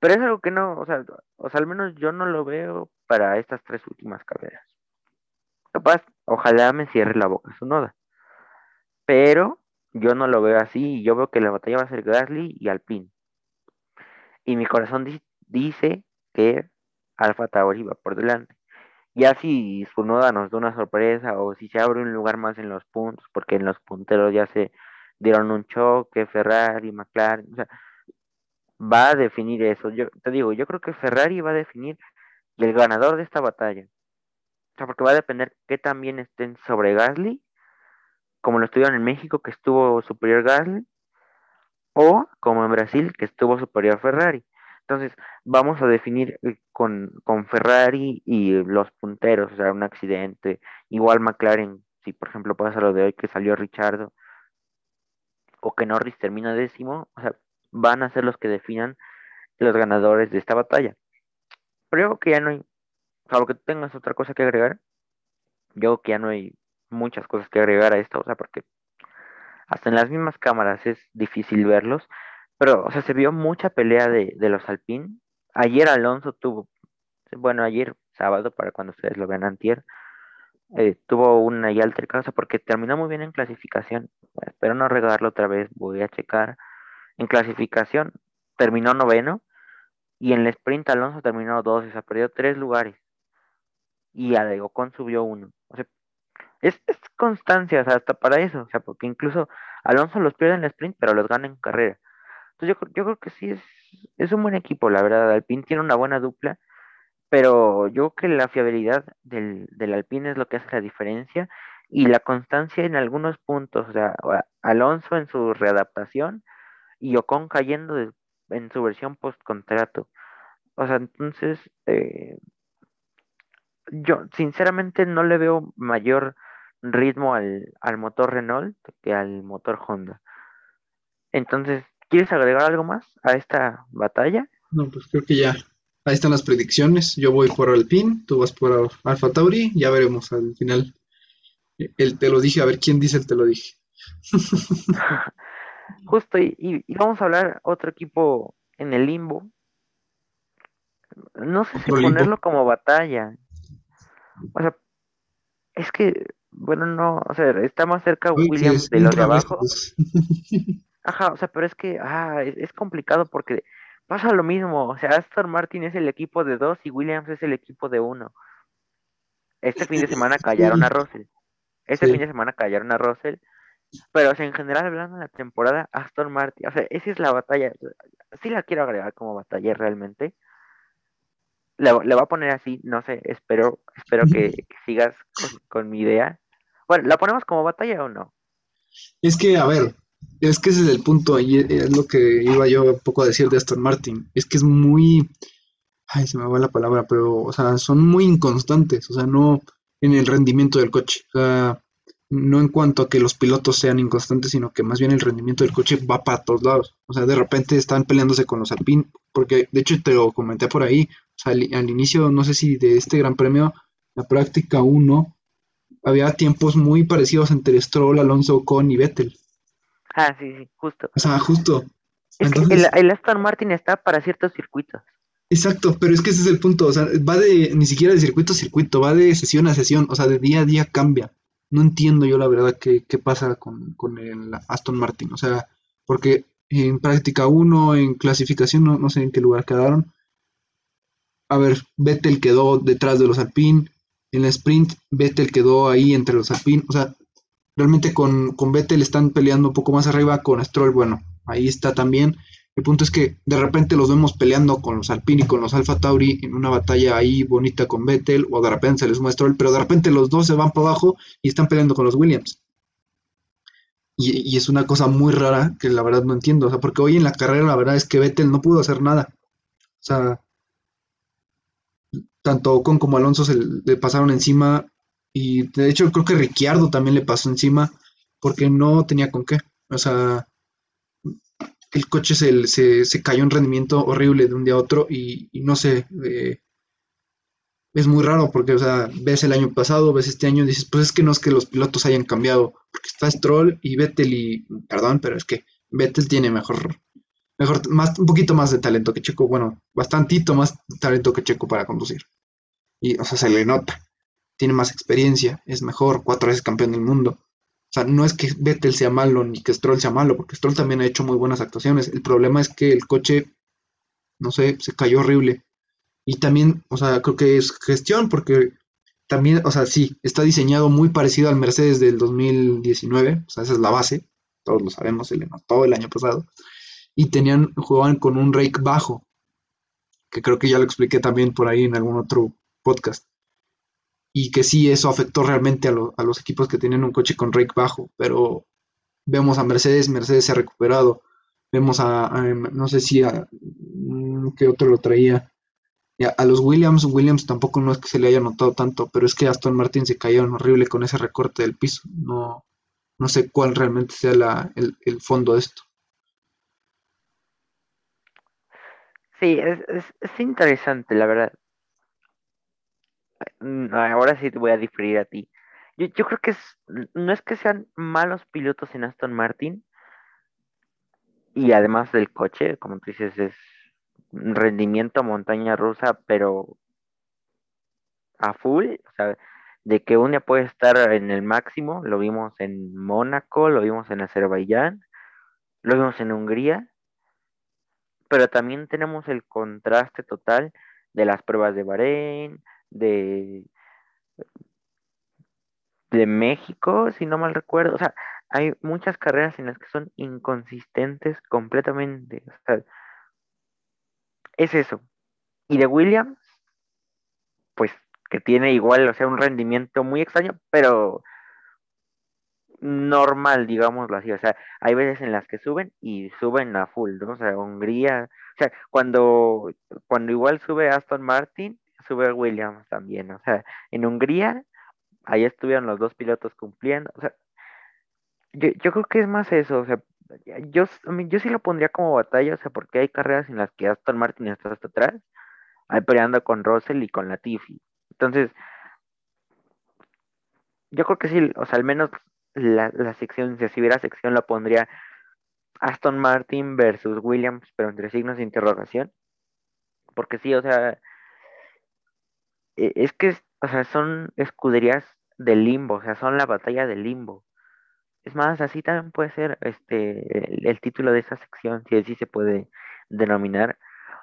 Pero es algo que no, o sea, o sea, al menos yo no lo veo para estas tres últimas carreras. Capaz, ojalá me cierre la boca su noda. Pero yo no lo veo así. Yo veo que la batalla va a ser Gasly y Alpine. Y mi corazón di- dice que Alfa Tauri va por delante. Ya si su noda nos da una sorpresa o si se abre un lugar más en los puntos, porque en los punteros ya se dieron un choque, Ferrari, McLaren, o sea, va a definir eso. Yo te digo, yo creo que Ferrari va a definir el ganador de esta batalla. O sea, porque va a depender qué también estén sobre Gasly, como lo estuvieron en México, que estuvo superior Gasly, o como en Brasil, que estuvo superior Ferrari. Entonces, vamos a definir eh, con, con Ferrari y los punteros, o sea, un accidente. Igual McLaren, si por ejemplo pasa lo de hoy que salió Richardo, o que Norris termina décimo, o sea, van a ser los que definan los ganadores de esta batalla. Pero yo creo que ya no hay, salvo que tengas otra cosa que agregar, yo creo que ya no hay muchas cosas que agregar a esto, o sea, porque hasta en las mismas cámaras es difícil verlos, pero, o sea, se vio mucha pelea de, los Alpine, ayer Alonso tuvo, bueno, ayer sábado, para cuando ustedes lo vean antier, eh, tuvo una y altercado, porque terminó muy bien en clasificación. espero no regarlo otra vez, voy a checar. En clasificación terminó noveno y en el sprint Alonso terminó dos, o sea, perdió tres lugares. Y Ocon subió uno. O sea, es, es constancia, o sea, hasta para eso, o sea, porque incluso Alonso los pierde en el sprint, pero los gana en carrera. Entonces yo, yo creo que sí es, es un buen equipo, la verdad. Alpine tiene una buena dupla pero yo creo que la fiabilidad del, del Alpine es lo que hace la diferencia y la constancia en algunos puntos, o sea, Alonso en su readaptación y Ocon cayendo en su versión post-contrato. O sea, entonces, eh, yo sinceramente no le veo mayor ritmo al, al motor Renault que al motor Honda. Entonces, ¿quieres agregar algo más a esta batalla? No, pues creo que ya Ahí están las predicciones. Yo voy por Alpine, tú vas por Alfa Tauri. Ya veremos al final. El te lo dije, a ver quién dice el te lo dije. Justo, y, vamos a hablar otro equipo en el limbo. No sé si ponerlo como batalla. O sea, es que, bueno, no, o sea, está más cerca Williams de los de abajo. Ajá, o sea, pero es que, ah, es complicado porque pasa lo mismo. O sea, Aston Martin es el equipo de dos y Williams es el equipo de uno. Este fin de semana callaron a Russell. Este fin de semana callaron a Russell. Pero en general, hablando de la temporada, Aston Martin, o sea, esa es la batalla. Sí la quiero agregar como batalla realmente. Le, voy a poner así, no sé, espero, espero que, sigas con mi idea. Bueno, ¿la ponemos como batalla o no? Es que, a ver, es que ese es el punto, y es lo que iba yo un poco a decir de Aston Martin. Es que es muy. Ay, se me va la palabra, pero, o sea, son muy inconstantes, o sea, no en el rendimiento del coche. O sea, no en cuanto a que los pilotos sean inconstantes, sino que más bien el rendimiento del coche va para todos lados. O sea, de repente están peleándose con los Alpine, porque de hecho te lo comenté por ahí, o sea, al, al inicio, no sé si de este Gran Premio, la práctica 1, había tiempos muy parecidos entre Stroll, Alonso, Ocon y Vettel. Ah, sí, sí, justo. O sea, justo. Es que el, Aston Martin está para ciertos circuitos. Exacto, pero es que ese es el punto. O sea, va de ni siquiera de circuito a circuito, va de sesión a sesión. O sea, de día a día cambia. No entiendo yo la verdad qué, qué pasa con, con, el Aston Martin. O sea, porque en práctica 1, en clasificación, no, no sé en qué lugar quedaron. A ver, Vettel quedó detrás de los Alpine. En la sprint, Vettel quedó ahí entre los Alpine. O sea, Realmente con, con Vettel están peleando un poco más arriba, con Stroll, bueno, ahí está también. El punto es que de repente los vemos peleando con los Alpine y con los Alfa Tauri en una batalla ahí bonita con Vettel, o de repente se les muestra Stroll, pero de repente los dos se van para abajo y están peleando con los Williams. Y, y, es una cosa muy rara que la verdad no entiendo. O sea, porque hoy en la carrera la verdad es que Vettel no pudo hacer nada. O sea, tanto Ocon como Alonso se le pasaron encima y de hecho creo que Ricciardo también le pasó encima porque no tenía con qué. O sea, el coche se, se, se cayó en rendimiento horrible de un día a otro y, no sé, eh, es muy raro porque, o sea, ves el año pasado, ves este año y dices, pues es que no es que los pilotos hayan cambiado, porque está Stroll y Vettel y, perdón, pero es que Vettel tiene mejor, mejor, más, un poquito más de talento que Checo, bueno, bastantito más talento que Checo para conducir. Y, o sea, se le nota tiene más experiencia, es mejor, cuatro veces campeón del mundo. O sea, no es que Vettel sea malo ni que Stroll sea malo, porque Stroll también ha hecho muy buenas actuaciones. El problema es que el coche, no sé, se cayó horrible. Y también, o sea, creo que es gestión, porque también, o sea, sí, está diseñado muy parecido al Mercedes del 2019, o sea, esa es la base, todos lo sabemos, se le notó el año pasado. Y tenían, jugaban con un rake bajo, que creo que ya lo expliqué también por ahí en algún otro podcast y que sí, eso afectó realmente a, a, los equipos que tienen un coche con rake bajo, pero vemos a Mercedes, Mercedes se ha recuperado, vemos a, no sé si a, mm, qué otro lo traía, a, los Williams, Williams tampoco no es que se le haya notado tanto, pero es que Aston Martin se cayó horrible con ese recorte del piso, no, no sé cuál realmente sea la, el, el, fondo de esto. Sí, es, es, es interesante, la verdad. Mm, ahora sí te voy a diferir a ti. Yo, creo que es, no es que sean malos pilotos en Aston Martin, y además del coche, como tú dices, es rendimiento montaña rusa, pero a full, o sea, de que un puede estar en el máximo, lo vimos en Mónaco, lo vimos en Azerbaiyán, lo vimos en Hungría, pero también tenemos el contraste total de las pruebas de Bahrein, de, de México, si no mal recuerdo, o sea, hay muchas carreras en las que son inconsistentes completamente, o sea, es eso. Y de Williams, pues que tiene igual, o sea, un rendimiento muy extraño, pero normal, digámoslo así. O sea, hay veces en las que suben y suben a full, ¿no? O sea, Hungría, o sea, cuando, cuando igual sube Aston Martin, sube Williams también. O sea, en Hungría, ahí estuvieron los dos pilotos cumpliendo. O sea, yo, yo creo que es más eso, o sea, yo, yo sí lo pondría como batalla, o sea, porque hay carreras en las que Aston Martin está hasta atrás, ahí peleando con Russell y con Latifi. Entonces, yo creo que sí, o sea, al menos la, la sección, si hubiera sección, la pondría Aston Martin versus Williams, pero entre signos de interrogación. Porque sí, o sea, es que, o sea, son escuderías del limbo, o sea, son la batalla del limbo. Es más, así también puede ser este el, el título de esa sección, si así se puede denominar.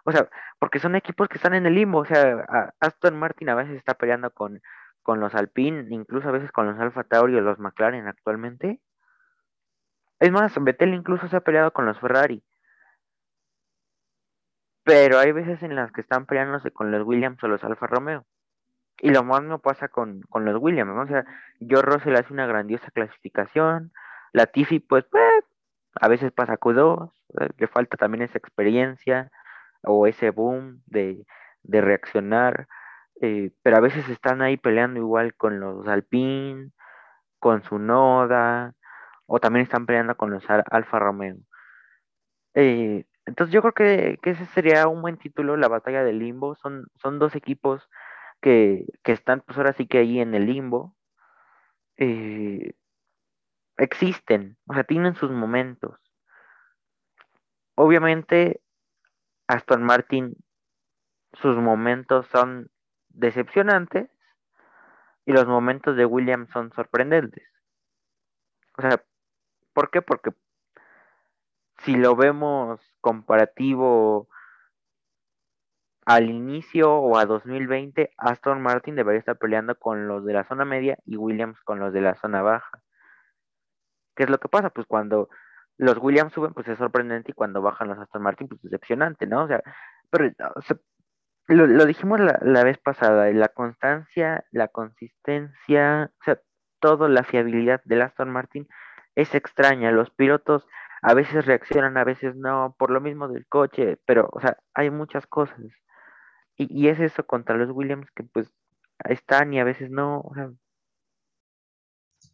O sea, porque son equipos que están en el limbo. O sea, Aston Martin a veces está peleando con, con los Alpine, incluso a veces con los Alfa Tauri o los McLaren actualmente. Es más, Vettel incluso se ha peleado con los Ferrari. Pero hay veces en las que están peleándose con los Williams o los Alfa Romeo. Y lo mismo pasa con, con los Williams, ¿no? O sea, George Russell hace una grandiosa clasificación. Latifi, pues, eh, a veces pasa Q2, eh, le falta también esa experiencia o ese boom de, de reaccionar. eh, pero a veces están ahí peleando igual con los Alpine, con su Noda, o también están peleando con los Al- Alfa Romeo. Entonces yo creo que, que ese sería un buen título, la batalla del limbo. Son, son dos equipos que, que están pues ahora sí que ahí en el limbo. eh, existen, o sea, tienen sus momentos. Obviamente, Aston Martin, sus momentos son decepcionantes y los momentos de Williams son sorprendentes. O sea, ¿por qué? Porque si lo vemos comparativo al inicio o a 2020, Aston Martin debería estar peleando con los de la zona media y Williams con los de la zona baja. ¿Qué es lo que pasa? Pues cuando los Williams suben, pues es sorprendente y cuando bajan los Aston Martin, pues es decepcionante, ¿no? O sea, pero lo, dijimos la, la vez pasada, la constancia, la consistencia, o sea, todo, la fiabilidad del Aston Martin es extraña. Los pilotos a veces reaccionan, a veces no, por lo mismo del coche, pero, o sea, hay muchas cosas. Y, y es eso contra los Williams que pues están y a veces no.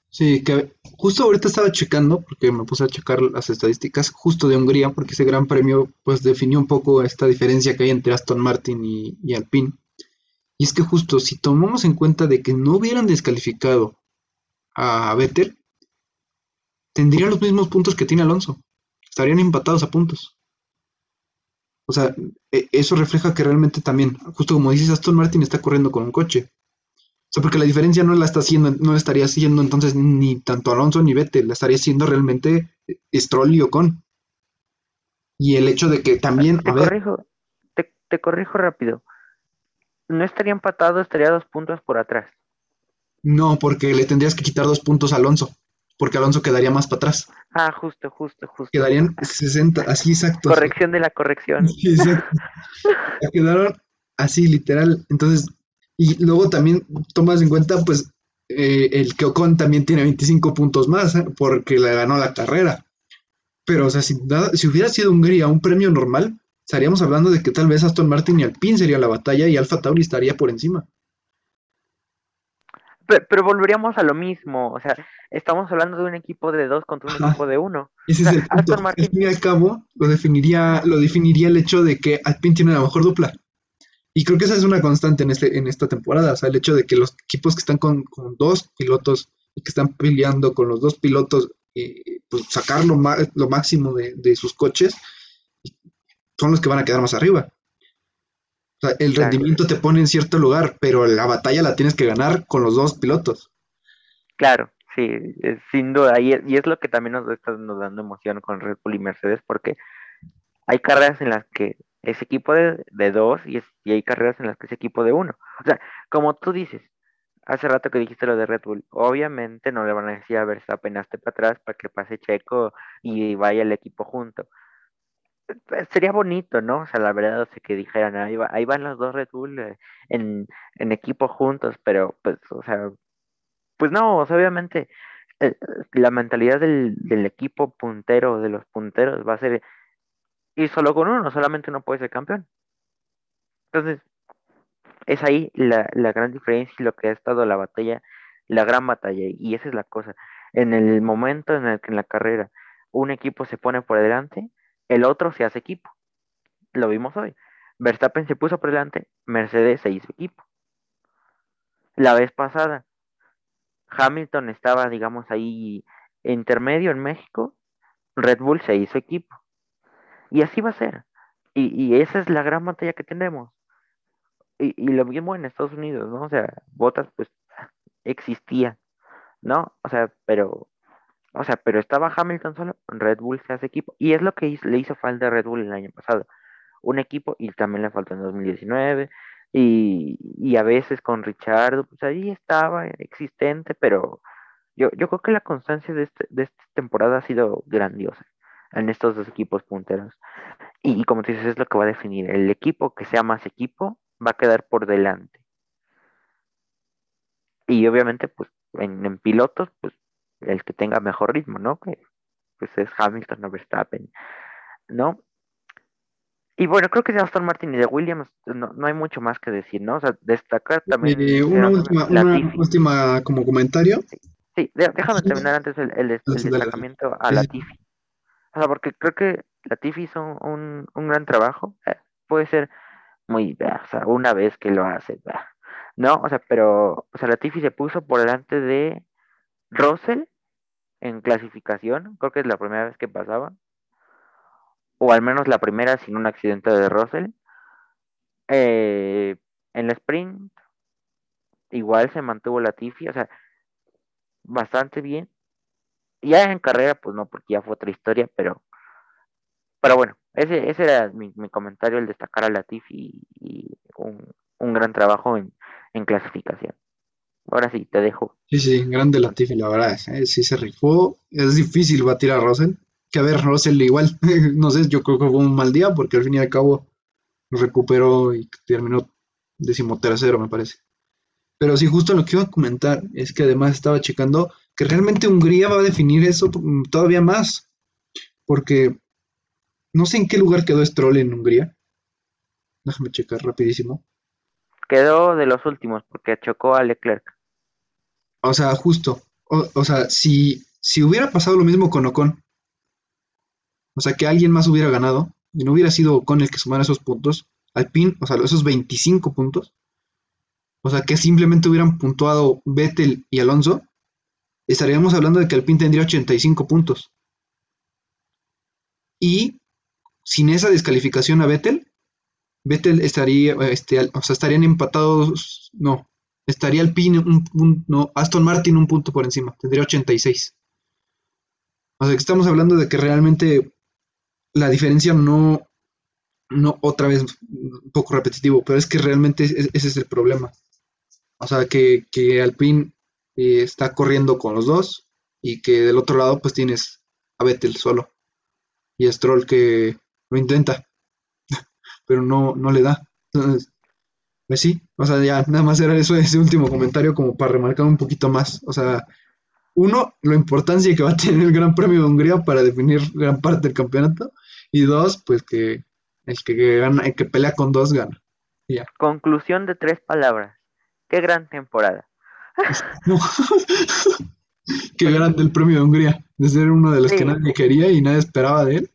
Sí, que justo ahorita estaba checando, porque me puse a checar las estadísticas justo de Hungría, porque ese gran premio pues definió un poco esta diferencia que hay entre Aston Martin y, y Alpine. Y es que justo si tomamos en cuenta de que no hubieran descalificado a Vettel, tendrían los mismos puntos que tiene Alonso. Estarían empatados a puntos. O sea, e- eso refleja que realmente también, justo como dices, Aston Martin está corriendo con un coche. O sea, porque la diferencia no la está haciendo, no la estaría haciendo entonces ni tanto Alonso ni Vettel, la estaría haciendo realmente Stroll y Ocon. Y el hecho de que también, te a ver, corrijo, te, te corrijo rápido. No estaría empatado, estaría dos puntos por atrás. no, porque le tendrías que quitar dos puntos a Alonso, porque Alonso quedaría más para atrás. Ah, justo, justo, justo. Quedarían 60, así exacto. Corrección de la corrección. Sí, exacto. Quedaron así, literal. Entonces, y luego también tomas en cuenta, pues, eh, el que Ocon también tiene 25 puntos más, ¿eh? porque le ganó la carrera. Pero, o sea, si, nada- si hubiera sido Hungría un premio normal, estaríamos hablando de que tal vez Aston Martin y Alpine sería la batalla y Alfa Tauri estaría por encima. Pero, pero volveríamos a lo mismo. O sea, estamos hablando de un equipo de dos contra un Ajá. equipo de uno. Ese O es sea, el punto. Al fin y al cabo, lo definiría, lo definiría el hecho de que Alpine tiene la mejor dupla. Y creo que esa es una constante en, este, en esta temporada. O sea, el hecho de que los equipos que están con, con dos pilotos y que están peleando con los dos pilotos, eh, pues sacar lo, lo máximo de, de sus coches, son los que van a quedar más arriba. O sea, el rendimiento te pone en cierto lugar, pero la batalla la tienes que ganar con los dos pilotos. claro, sí, es- sin duda. Y, es- y es lo que también nos está nos dando emoción con Red Bull y Mercedes, porque hay carreras en las que es equipo de, de dos y, es- y hay carreras en las que es equipo de uno. O sea, como tú dices, hace rato que dijiste lo de Red Bull, obviamente no le van a decir a Verstappen hazte para atrás para que pase Checo y vaya el equipo junto. Pues, sería bonito, ¿no? O sea, la verdad, o sea, que dijeran, ahí, va- ahí van los dos Red Bull eh, en, en equipo juntos, pero pues, o sea, pues no, obviamente eh, la mentalidad del, del equipo puntero, de los punteros, va a ser ir solo con uno, solamente uno puede ser campeón. Entonces, es ahí la, la gran diferencia y lo que ha estado la batalla, la gran batalla, y esa es la cosa. En el momento en el que en la carrera un equipo se pone por delante, el otro se hace equipo. Lo vimos hoy. Verstappen se puso por delante, Mercedes se hizo equipo. La vez pasada, Hamilton estaba, digamos, ahí intermedio en México, Red Bull se hizo equipo. Y así va a ser. Y, esa es la gran batalla que tenemos. Y, lo mismo en Estados Unidos, ¿no? O sea, Bottas pues existía, ¿no? O sea, pero, o sea, pero estaba Hamilton solo, Red Bull se hace equipo. Y es lo que le hizo falta a Red Bull el año pasado. Un equipo, y también le faltó en 2019. Y, y a veces con Richardo, pues ahí estaba existente, pero yo, yo creo que la constancia de, este, de esta temporada ha sido grandiosa en estos dos equipos punteros. Y, como tú dices, es lo que va a definir. El equipo que sea más equipo va a quedar por delante. Y obviamente, pues en, en pilotos, pues el que tenga mejor ritmo, ¿no? Que pues es Hamilton o Verstappen, ¿no? Y bueno, creo que de Aston Martin y de Williams no, no hay mucho más que decir, ¿no? O sea, destacar también Eh, una última, una última como comentario. Sí, déjame terminar antes el, el destacamiento a la sí. Tifi. O sea, porque creo que la Tifi hizo un, un gran trabajo. Eh, puede ser muy, bah, o sea, una vez que lo hace, bah, ¿no? O sea, pero, o sea, la Tifi se puso por delante de Russell en clasificación. Creo que es la primera vez que pasaba. O al menos la primera sin un accidente de Russell. Eh, en la sprint, igual se mantuvo la Tifi, o sea, bastante bien. Ya en carrera, pues no, porque ya fue otra historia, pero, pero bueno, ese, ese era mi, mi comentario, el destacar a Latifi y, y un, un gran trabajo en, en clasificación. Ahora sí, te dejo. Sí, sí, grande Latifi, la verdad. eh, sí se rifó. Es difícil batir a Russell. Que a ver, Russell igual. no sé, yo creo que fue un mal día porque al fin y al cabo recuperó y terminó decimotercero, me parece. Pero sí, justo lo que iba a comentar es que además estaba checando que realmente Hungría va a definir eso mm, todavía más. Porque no sé en qué lugar quedó Stroll en Hungría. Déjame checar rapidísimo. Quedó de los últimos porque chocó a Leclerc. O sea, justo. O, o sea, si, si hubiera pasado lo mismo con Ocon, o sea, que alguien más hubiera ganado y no hubiera sido Ocon el que sumara esos puntos, Alpine, o sea, esos 25 puntos, o sea, que simplemente hubieran puntuado Vettel y Alonso, estaríamos hablando de que Alpine tendría 85 puntos. Y sin esa descalificación a Vettel, Vettel estaría, este, o sea, estarían empatados, no, estaría Alpine un punto, no, Aston Martin un punto por encima, tendría 86. O sea, que estamos hablando de que realmente la diferencia no, no, otra vez, un poco repetitivo, pero es que realmente es- ese es el problema. O sea, que, que Alpine eh, está corriendo con los dos y que del otro lado pues tienes a Vettel solo y a Stroll que lo intenta, pero no, no le da. Entonces, pues sí, o sea, ya nada más era eso, ese último comentario como para remarcar un poquito más. O sea, uno, la importancia que va a tener el Gran Premio de Hungría para definir gran parte del campeonato. Y dos, pues que el que, gana, el que pelea con dos gana. Y ya. Conclusión de tres palabras. Qué gran temporada. No. Qué grande el premio de Hungría, de ser uno de los Sí. que nadie quería y nadie esperaba de él.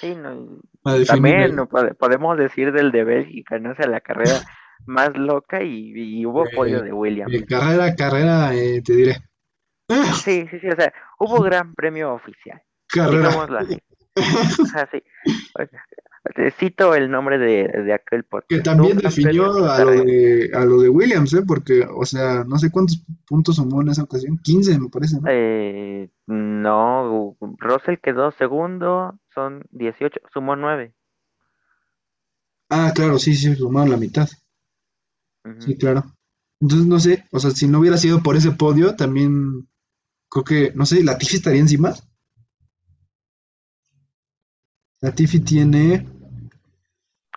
Sí, no, también no pode- podemos decir del de Bélgica, no sé, la carrera más loca y, y hubo Eh, podio de Williams. eh, carrera, carrera, eh, te diré. Sí, sí, sí, o sea, hubo gran premio oficial. Carrera. así. O sea, sí. O sea, cito el nombre de, de aquel Que podcast. Tuvo también definió a lo de, a lo de Williams, ¿eh? Porque, o sea, no sé cuántos puntos sumó en esa ocasión. 15 me parece, ¿no? Eh, no, Russell quedó segundo, son 18, sumó 9. Ah, claro, sí, sí, sumaron la mitad. Sí, claro. Entonces, no sé, o sea, si no hubiera sido por ese podio, también creo que, no sé, Latifi estaría encima. Latifi tiene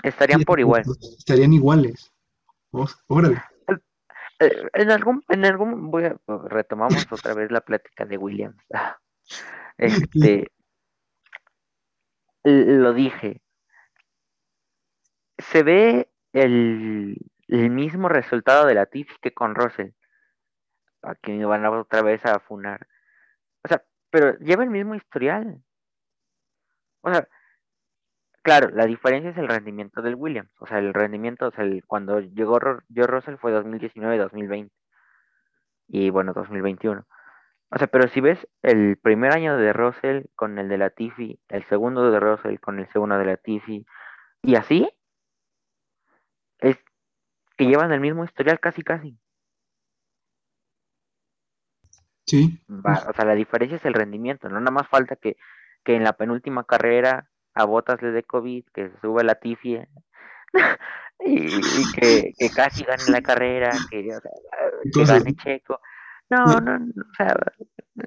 Estarían 7 por igual. estarían iguales. Oh, órale. Eh, En algún, en algún, voy a, retomamos otra vez la plática de Williams. Sí, Este, lo dije, se ve el, mismo resultado de la Tiff que con Russell. Aquí me van otra vez a funar. O sea, pero lleva el mismo historial. O sea, claro, la diferencia es el rendimiento del Williams. O sea, el rendimiento, o sea, el- cuando llegó Joe Russell fue 2019-2020 y bueno, 2021. O sea, pero si ves el primer año de Russell con el de la Tiffy, el segundo de Russell con el segundo de la Tiffy, y así, es que llevan el mismo historial casi casi. sí, Va, o sea, la diferencia es el rendimiento, no nada más falta que, que en la penúltima carrera a Botas le dé COVID, que se sube la Tiffy y, y que, que casi gane la carrera, que, o sea, que cosas. gane Checo. No, no, no, o sea,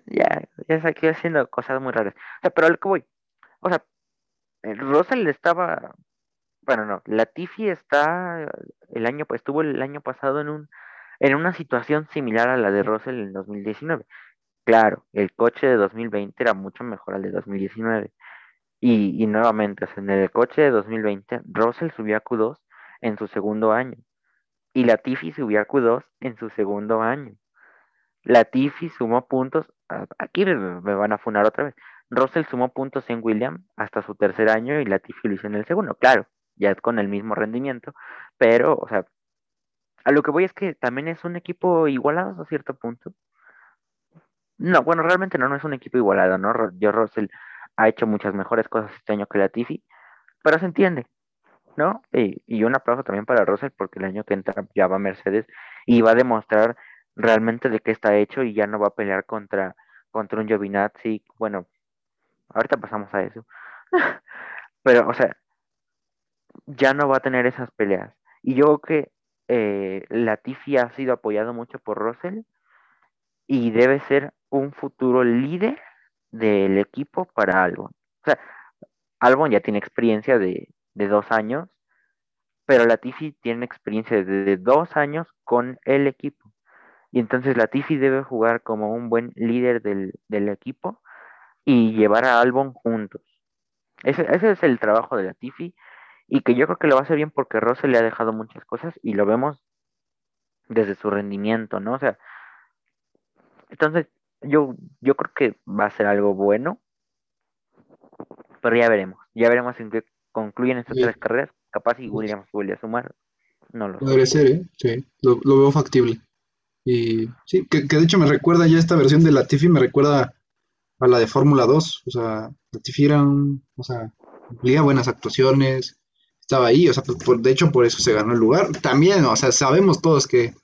ya, ya se aquí haciendo cosas muy raras. O sea, pero al que voy, o sea, el Russell estaba, bueno, no, Latifi está el año, pues estuvo el año pasado en un, en una situación similar a la de Russell en 2019. Claro, el coche de 2020 era mucho mejor al de 2019. Y, y nuevamente, o sea, en el coche de 2020, Russell subió a Q2 en su segundo año. Y Latifi subió a Q2 en su segundo año. Latifi sumó puntos, aquí me, van a funar otra vez. Russell sumó puntos en Williams hasta su tercer año y Latifi lo hizo en el segundo. Claro, ya con el mismo rendimiento, pero, o sea, a lo que voy es que también es un equipo igualado a cierto punto. No, bueno, realmente no, es un equipo igualado, ¿no? Yo Russell ha hecho muchas mejores cosas este año que Latifi, pero se entiende, ¿no? Y, y un aplauso también para Russell porque el año que entra ya va Mercedes y va a demostrar realmente de qué está hecho y ya no va a pelear contra, contra un Giovinazzi. Bueno, ahorita pasamos a eso. Pero, o sea, ya no va a tener esas peleas. Y yo creo que eh, Latifi ha sido apoyado mucho por Russell y debe ser un futuro líder del equipo para Albon. O sea, Albon ya tiene experiencia de, de dos años, pero Latifi tiene experiencia de dos años con el equipo. Y entonces Latifi debe jugar como un buen líder del, del equipo y llevar a Albon juntos. Ese, ese, es el trabajo de Latifi y que yo creo que lo va a hacer bien porque Russell le ha dejado muchas cosas y lo vemos desde su rendimiento, ¿no? O sea, entonces yo, yo creo que va a ser algo bueno pero ya veremos. Ya veremos en qué concluyen estas Sí, tres carreras. Capaz si Williams vuelve a sumar, no lo sé. podría ser, ¿eh? Sí, lo, lo veo factible. Y sí, que, que de hecho me recuerda ya esta versión de Latifi, me recuerda a la de Fórmula 2. O sea, Latifi era un, o sea, cumplía buenas actuaciones, estaba ahí, o sea, pues, por, de hecho por eso se ganó el lugar. También, o sea, sabemos todos que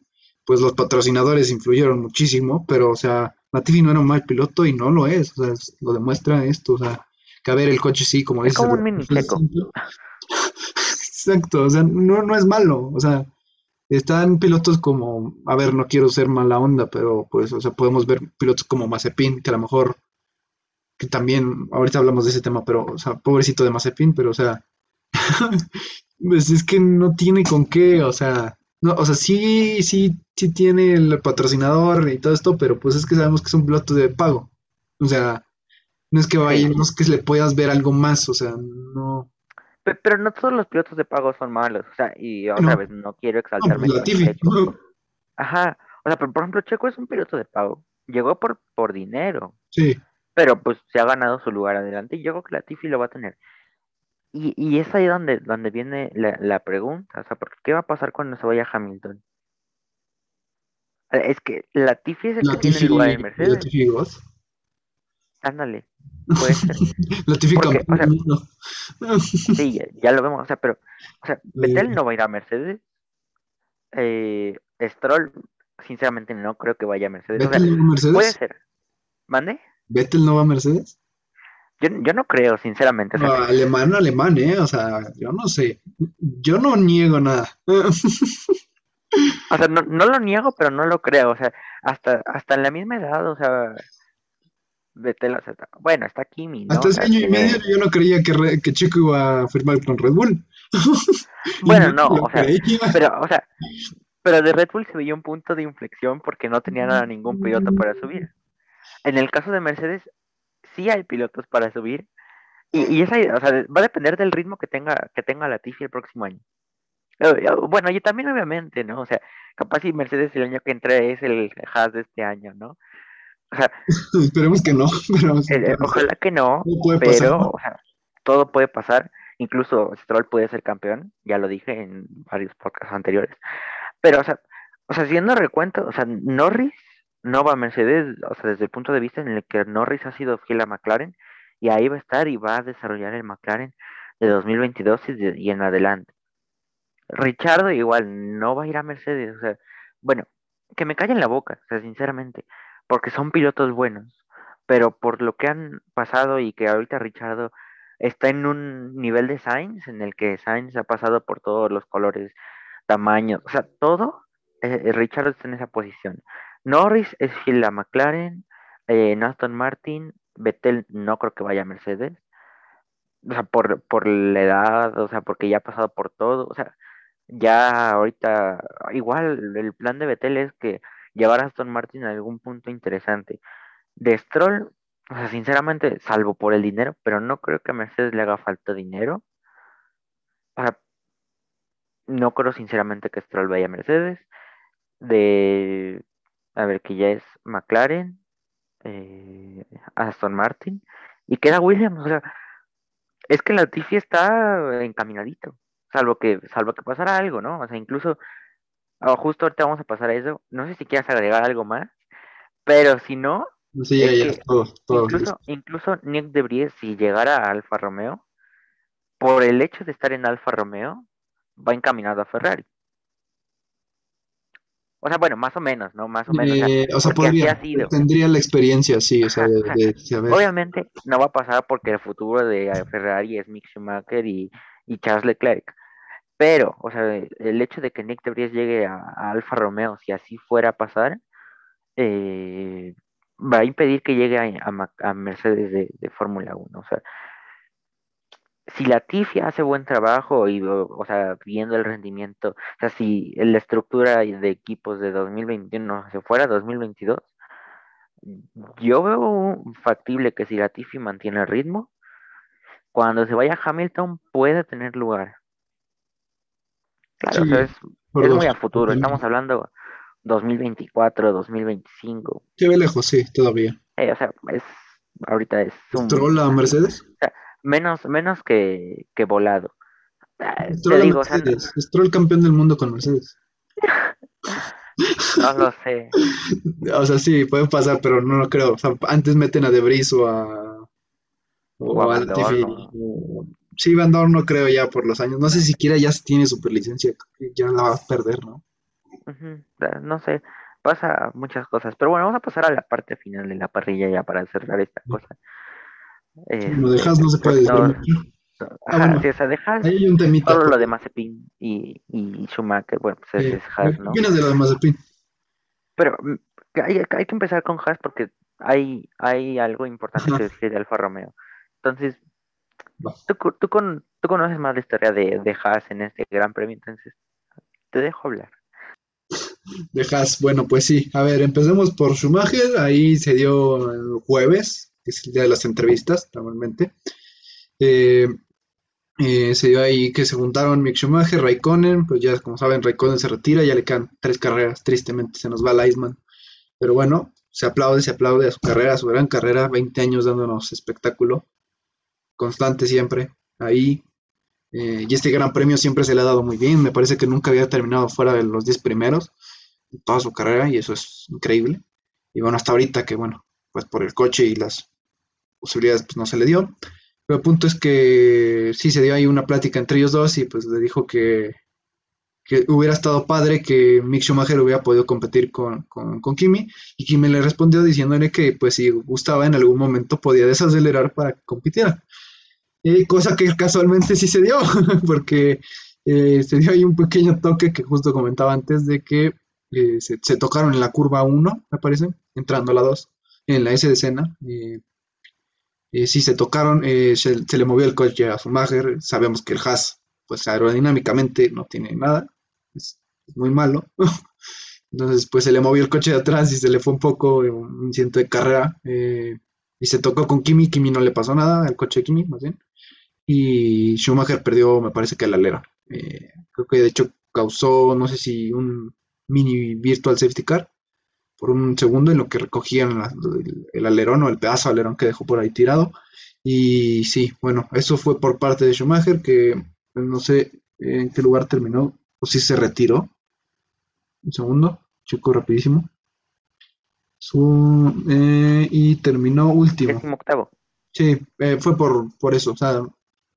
pues los patrocinadores influyeron muchísimo, pero o sea, Latifi no era un mal piloto y no lo es, o sea, es- lo demuestra esto, o sea, que a ver, el coche sí, como Es como un mini. Exacto, o sea, no, no es malo, o sea, están pilotos como, a ver, no quiero ser mala onda, pero pues, o sea, podemos ver pilotos como Mazepin, que a lo mejor, que también, ahorita hablamos de ese tema, pero, o sea, pobrecito de Mazepin, pero, o sea, pues es que no tiene con qué, o sea, no, o sea, sí, sí, sí tiene el patrocinador y todo esto, pero pues es que sabemos que es un piloto de pago, o sea, no es que vaya, no es que le puedas ver algo más, o sea, no, Pero no todos los pilotos de pago son malos. O sea, y otra no, vez, no quiero no, exaltarme Checo. no, Ajá. O sea, pero por ejemplo, Checo es un piloto de pago. Llegó por, por dinero. sí. Pero pues se ha ganado su lugar adelante. Y yo creo que Latifi lo va a tener. Y, y es ahí donde, donde viene la, la pregunta. O sea, ¿por ¿qué va a pasar cuando se vaya Hamilton? Es que Latifi es el que tiene el lugar en Mercedes. God. Ándale. Puede ser. Latifi Porque, o campeón sea, del mundo. sí, ya, ya lo vemos, o sea, pero, o sea, Vettel no va a ir a Mercedes, eh, Stroll, sinceramente no creo que vaya a Mercedes, o sea, ¿Vettel no va a puede Mercedes? ser, ¿mande? ¿Vettel no va a Mercedes? Yo, yo no creo, sinceramente, o No, alemán, alemán, ¿eh? O sea, yo no sé. Yo no niego nada. o sea, no, no lo niego, pero no lo creo, o sea, hasta, hasta en la misma edad, o sea, Vettel, o sea, bueno, está Kimi, ¿no? Hasta sea, año y medio yo no creía que, Re- que Chico iba a firmar con Red Bull. Bueno, no o sea, pero, o sea, pero de Red Bull se veía un punto de inflexión porque no tenían a ningún piloto para subir. En el caso de Mercedes, sí hay pilotos para subir, y, y esa, o sea, va a depender del ritmo que tenga, que tenga Latifi el próximo año. Eh, eh, Bueno, y también obviamente, ¿no? O sea, capaz si Mercedes el año que entra es el Haas de este año, ¿no? Sea, Esperemos que no, pero eh, eh, ojalá que no, Todo puede pasar, pero, ¿no? o sea, todo puede pasar. Incluso Stroll puede ser campeón, ya lo dije en varios podcasts anteriores. Pero, o sea, o sea, haciendo recuento, o sea, Norris no va a Mercedes, o sea, desde el punto de vista en el que Norris ha sido fiel a McLaren, y ahí va a estar y va a desarrollar el McLaren de 2022 y, de- y en adelante. Richardo igual no va a ir a Mercedes, o sea, bueno, que me callen la boca, o sea, sinceramente, porque son pilotos buenos, pero por lo que han pasado y que ahorita Richardo está en un nivel de Sainz en el que Sainz ha pasado por todos los colores, tamaños, o sea, todo, eh, eh, Richardo está en esa posición. Norris es fiel McLaren, eh, Aston Martin, Vettel no creo que vaya a Mercedes, o sea, por, por la edad, o sea, porque ya ha pasado por todo, o sea, ya ahorita, igual el plan de Vettel es que llevar a Aston Martin a algún punto interesante. De Stroll, o sea, sinceramente, salvo por el dinero, pero no creo que a Mercedes le haga falta dinero. Sea, no creo sinceramente que Stroll vaya a Mercedes. De, a ver, que ya es McLaren, eh, Aston Martin, y queda Williams, o sea, es que Latifi está encaminadito, salvo que, salvo que pasara algo, ¿no? O sea, incluso Ah, justo ahorita vamos a pasar a eso. No sé si quieras agregar algo más, pero si no, Sí, ya, es ya, que todo, todo listo. incluso, incluso Nick de Vries, si llegara a Alfa Romeo, por el hecho de estar en Alfa Romeo, va encaminado a Ferrari. O sea, bueno, más o menos, ¿no? Más o menos, o sea, Eh, o sea, porque así podría, ha sido. tendría la experiencia, sí, o sea, de, de saber. obviamente no va a pasar porque el futuro de Ferrari es Mick Schumacher y, y Charles Leclerc. Pero, o sea, el hecho de que Nick de Vries llegue a, a Alfa Romeo, si así fuera a pasar, eh, va a impedir que llegue a, a a Mercedes de, Fórmula 1. O sea, si Latifi hace buen trabajo y, o, sea, viendo el rendimiento, o sea, si la estructura de equipos de 2021 se fuera a 2022, yo veo factible que si Latifi mantiene el ritmo, cuando se vaya Hamilton puede tener lugar. Claro, o sea, es, muy a futuro, estamos hablando 2024, 2025. Se ve lejos, sí, todavía. Eh, o sea, es, ahorita es ¿Stroll un, a Mercedes? o sea, menos, menos que, que volado. Ah, Stroll digo, o sea, Mercedes. Stroll campeón del mundo con Mercedes. no lo sé. O sea, sí, puede pasar, pero no lo creo. O sea, antes meten a Debris o a, O o a Latifi. abandono. o- Sí, Van Dorn no creo ya por los años. No sé si siquiera ya tiene superlicencia. Ya la va a perder, ¿no? No sé, pasa muchas cosas. Pero bueno, vamos a pasar a la parte final de la parrilla ya para cerrar esta cosa. Si lo Este, dejas, no se puede pues desviar no, Ah, bueno, si ahí hay un temita. solo lo de Mazepin y, y Schumacher, bueno, pues eh, es ¿qué Haas, ¿no? opinas de lo de Mazepin? Pero mm, hay, hay que empezar con Haas porque hay, hay algo importante Ajá, que decir de Alfa Romeo. Entonces. Tú, tú, con- tú conoces más la historia de, de Haas en este gran premio, entonces te dejo hablar. Dejas, bueno, pues sí. A ver, empecemos por Schumacher. Ahí se dio el jueves, que es el día de las entrevistas, normalmente. Eh, eh, se dio ahí que se juntaron Mick Schumacher, Raikkonen. Pues ya, como saben, Raikkonen se retira, ya le quedan tres carreras. Tristemente se nos va el Iceman. Pero bueno, se aplaude, se aplaude a su carrera, a su gran carrera. 20 años dándonos espectáculo. Constante siempre. Ahí. Eh, y este gran premio siempre se le ha dado muy bien. Me parece que nunca había terminado fuera de los 10 primeros en toda su carrera y eso es increíble. Y bueno, hasta ahorita que bueno, pues por el coche y las posibilidades pues no se le dio. Pero el punto es que sí se dio ahí una plática entre ellos dos y pues le dijo que, que hubiera estado padre que Mick Schumacher hubiera podido competir con, con, con, Kimi y Kimi le respondió diciéndole que pues si gustaba en algún momento podía desacelerar para que compitiera. Eh, cosa que casualmente sí se dio, porque eh, se dio ahí un pequeño toque que justo comentaba antes de que eh, se, tocaron en la curva 1, me parece, entrando a la 2, en la S de escena. Sí, se tocaron, se, se, le movió el coche a Schumacher. Sabemos que el Haas, pues aerodinámicamente no tiene nada, es, es muy malo. Entonces, pues se le movió el coche de atrás y se le fue un poco un incidente de carrera. y se tocó con Kimi, Kimi no le pasó nada, el coche de Kimi, más bien. Y Schumacher perdió, me parece que el alero. creo que de hecho causó, no sé si un mini virtual safety car por un segundo en lo que recogían la, el, el, alerón o el pedazo de alerón que dejó por ahí tirado. Y sí, bueno, eso fue por parte de Schumacher, que no sé en qué lugar terminó, o si se retiró. Un segundo, chico rapidísimo. Su, eh, y terminó último. octavo. Sí, eh, fue por, por eso. O sea,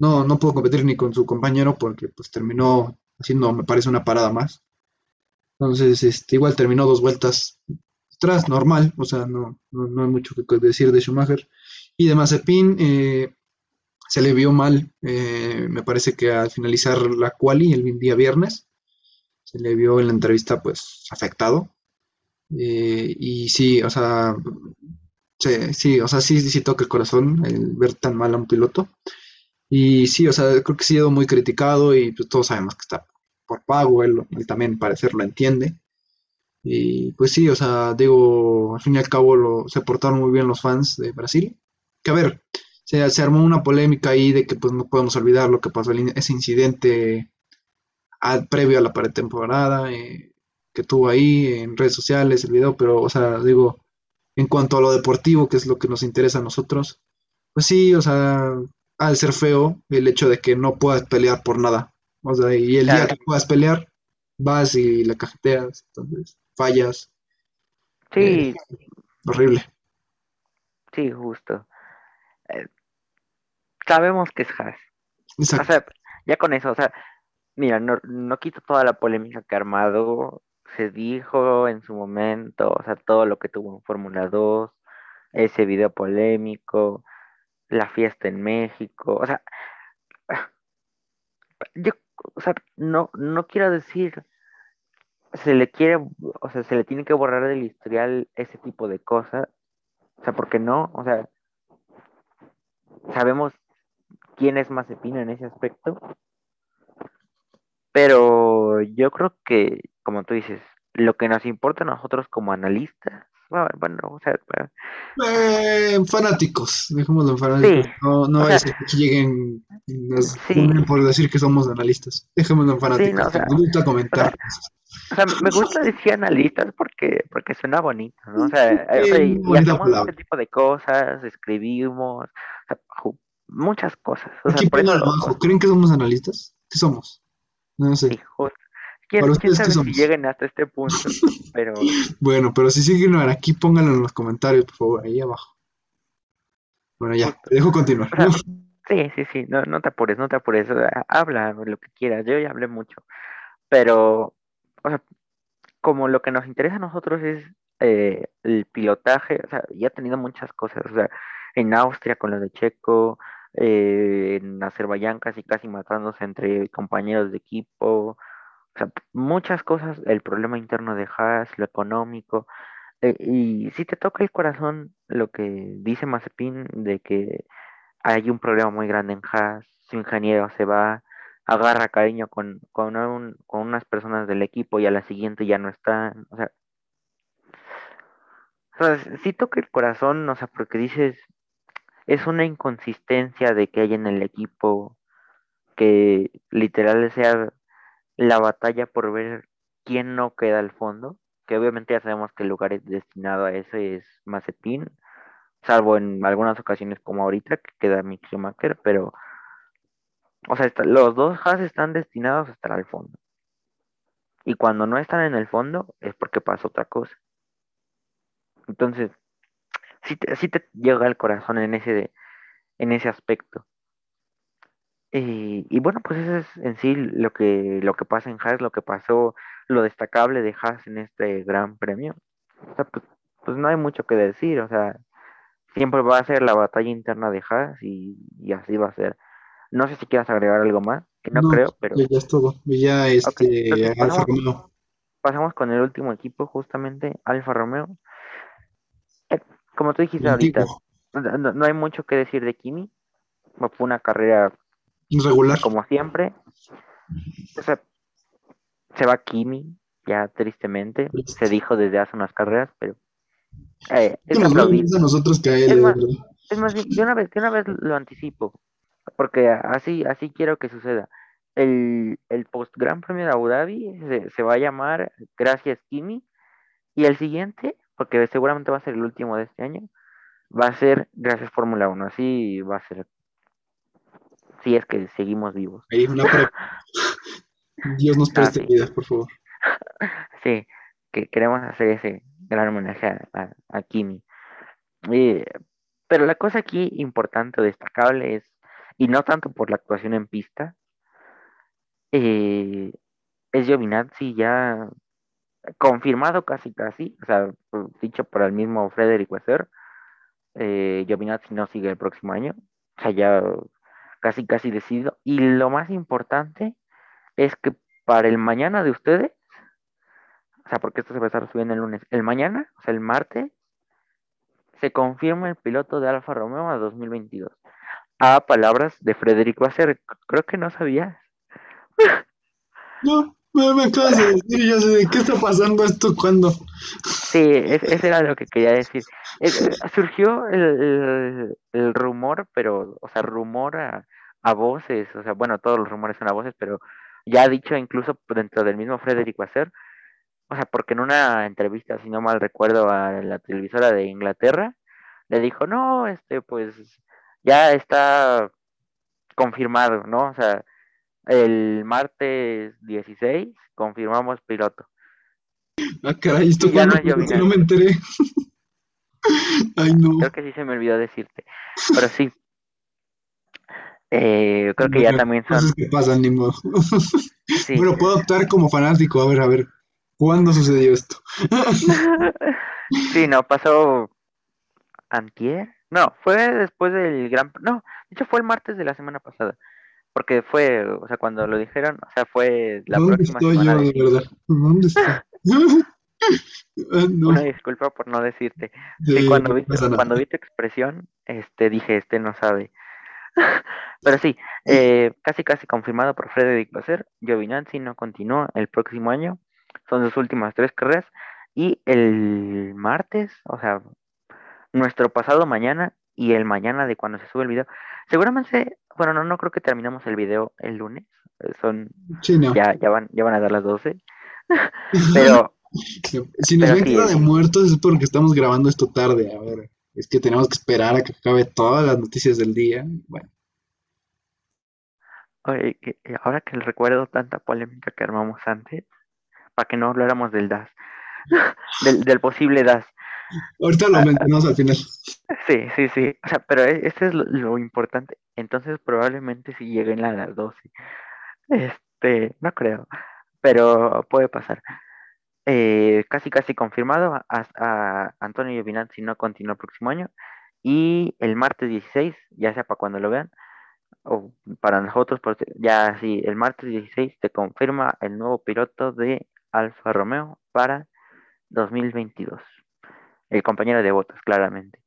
no, no pudo competir ni con su compañero porque pues terminó haciendo, me parece, una parada más. Entonces, este, igual terminó dos vueltas atrás, normal, o sea, no, no, no hay mucho que decir de Schumacher. Y de Mazepin, eh, se le vio mal, eh, me parece que al finalizar la quali el día viernes, se le vio en la entrevista pues afectado. Eh, y sí, o sea, sí, sí, o sea, sí, sí toca el corazón el ver tan mal a un piloto. Y sí, o sea, creo que ha sido muy criticado y pues todos sabemos que está por pago, él, él también parecer lo entiende. Y pues sí, o sea, digo, al fin y al cabo lo, se portaron muy bien los fans de Brasil. Que a ver, se, se armó una polémica ahí de que pues no podemos olvidar lo que pasó, ese incidente al, previo a la pretemporada, eh, que tuvo ahí en redes sociales, el video, pero, o sea, digo, en cuanto a lo deportivo, que es lo que nos interesa a nosotros, pues sí, o sea, de ser feo el hecho de que no puedas pelear por nada. O sea, y el claro. día que puedas pelear, vas y la cajeteas, entonces fallas. Sí. Eh, horrible. Sí, justo. Eh, sabemos que es Haas. Exacto. O sea, ya con eso, o sea, mira, no, no quito toda la polémica que ha armado, se dijo en su momento, o sea, todo lo que tuvo en Fórmula 2, ese video polémico, la fiesta en México, o sea, yo o sea, no, no quiero decir, se le quiere, o sea, se le tiene que borrar del historial ese tipo de cosas, o sea, porque no, o sea, sabemos quién es Mazepina en ese aspecto, pero yo creo que, como tú dices, lo que nos importa a nosotros como analistas, bueno, o sea, eh, fanáticos, dejémoslo en fanáticos. Sí, no no sea, ser que lleguen nos sí, por decir que somos analistas. Dejémoslo en sí, fanáticos. no, o sea, Nos gusta comentar. o sea, me gusta decir analistas porque, porque suena bonito, ¿no? O sea, eh, y, y bonita hacemos palabra. ese tipo de cosas, escribimos, o sea, ju- muchas cosas, o sea, por eso, ¿Creen que somos analistas? ¿Qué somos? No sé. justo. ¿Quién, quién ustedes, ¿qué sabe si lleguen hasta este punto? Pero, Bueno, pero si siguen aquí, pónganlo en los comentarios, por favor, ahí abajo. Bueno, ya, te dejo continuar. o sea, sí, sí, sí, no, no te apures, no te apures, habla lo que quieras, yo ya hablé mucho, pero, o sea, como lo que nos interesa a nosotros es eh, el pilotaje, o sea, ya ha tenido muchas cosas, o sea, en Austria con lo de Checo, eh, en Azerbaiyán casi casi matándose entre compañeros de equipo, muchas cosas, el problema interno de Haas, lo económico, eh, y si te toca el corazón lo que dice Mazepin de que hay un problema muy grande en Haas, su ingeniero se va, agarra cariño con, con, un- con unas personas del equipo y a la siguiente ya no están. O sea, o sea, sí toca el corazón, o sea, porque dices, es una inconsistencia de que hay en el equipo que literal sea la batalla por ver quién no queda al fondo, que obviamente ya sabemos que el lugar es destinado a ese es Mazepin, salvo en algunas ocasiones como ahorita que queda Mick Schumacher, pero, o sea, está- los dos Haas están destinados a estar al fondo. Y cuando no están en el fondo es porque pasa otra cosa. Entonces, sí te, sí te llega al corazón en ese, en ese aspecto. Y, y bueno, pues eso es en sí lo que, lo que pasa en Haas, lo que pasó, lo destacable de Haas en este gran premio. O sea, pues, pues no hay mucho que decir, o sea, siempre va a ser la batalla interna de Haas y, y así va a ser. No sé si quieras agregar algo más, que no No, creo, pero ya, ya es todo. Y ya este Entonces Alfa pasamos, Romeo. pasamos con el último equipo, justamente Alfa Romeo. Eh, como tú dijiste ahorita, no- no hay mucho que decir de Kimi. Fue una carrera Regular. como siempre. O sea, se va Kimi, ya tristemente. Se dijo desde hace unas carreras, pero eh, es nos a nosotros que a él, Es más, es más, de una vez, de una vez lo anticipo, porque así, así quiero que suceda. El, el post Gran Premio de Abu Dhabi se, se va a llamar Gracias Kimi, y el siguiente, porque seguramente va a ser el último de este año, va a ser Gracias Fórmula Uno Así va a ser, si es que seguimos vivos. Una Dios nos Ah, preste sí, vida, por favor. sí, que queremos hacer ese gran homenaje a, a- a Kimi. Eh, pero la cosa aquí importante o destacable es, y no tanto por la actuación en pista, eh, es Giovinazzi ya confirmado casi casi, o sea, dicho por el mismo Frederick Wasser, eh, Giovinazzi no sigue el próximo año, o sea, ya casi casi decidido. Y lo más importante es que para el mañana de ustedes, o sea, porque esto se va a estar subiendo el lunes, el mañana, o sea, el martes, se confirma el piloto de Alfa Romeo a 2022. A palabras de Frederick Wasser, creo que no sabías. No, me, acabas de decir, ya sé qué está pasando esto cuando. Sí, es- ese era lo que quería decir. Eh, eh, surgió el, rumor, pero, o sea, rumor a, voces, o sea, bueno, todos los rumores son a voces, pero ya dicho incluso dentro del mismo Frederick Wasser, o sea, porque en una entrevista, si no mal recuerdo, a la televisora de Inglaterra, le dijo, no, este, pues ya está confirmado, ¿no? O sea, el martes 16 confirmamos piloto. Ah, caray, ¿esto ya no Giovinazzi. me enteré. Ay, no. Creo que sí se me olvidó decirte. Pero sí, eh, creo que No, ya también cosas son. que pasan, ni modo. Sí. Bueno, puedo optar como fanático. A ver, a ver, ¿cuándo sucedió esto? Sí, no, pasó antier. No, fue después del gran... No, de hecho fue el martes de la semana pasada. Porque fue, o sea, cuando lo dijeron, o sea, fue la ¿Dónde próxima estoy semana yo, de verdad? ¿Dónde estoy? Ah, no, Una disculpa por no decirte. Sí, sí, cuando no vi, cuando vi tu expresión, este, dije, este no sabe. Pero sí, eh, casi casi confirmado por Frederick Basser, Giovinazzi no continúa el próximo año, son sus últimas tres carreras, y el martes, o sea, nuestro pasado mañana y el mañana de cuando se sube el video, seguramente, bueno, no, no creo que terminamos el video el lunes, eh, son, Sí, no. ya, ya van, ya van a dar las 12, pero, Si nos ven sí, cara de muertos es porque estamos grabando esto tarde. A ver, es que tenemos que esperar a que acabe todas las noticias del día. Bueno, oye, que- que ahora que recuerdo tanta polémica que armamos antes, para que no habláramos del DAS, del, del posible DAS. Ahorita lo mencionamos al final. Sí, sí, sí. O sea, pero e- ese es lo, importante. Entonces probablemente si lleguen a las 12. Este, no creo, pero puede pasar. Eh, casi casi confirmado, a, Antonio Giovinazzi no continúa el próximo año. Y el martes 16, ya sea para cuando lo vean, o para nosotros, porque ya sí, el martes 16 se confirma el nuevo piloto de Alfa Romeo para 2022. El compañero de Bottas, claramente.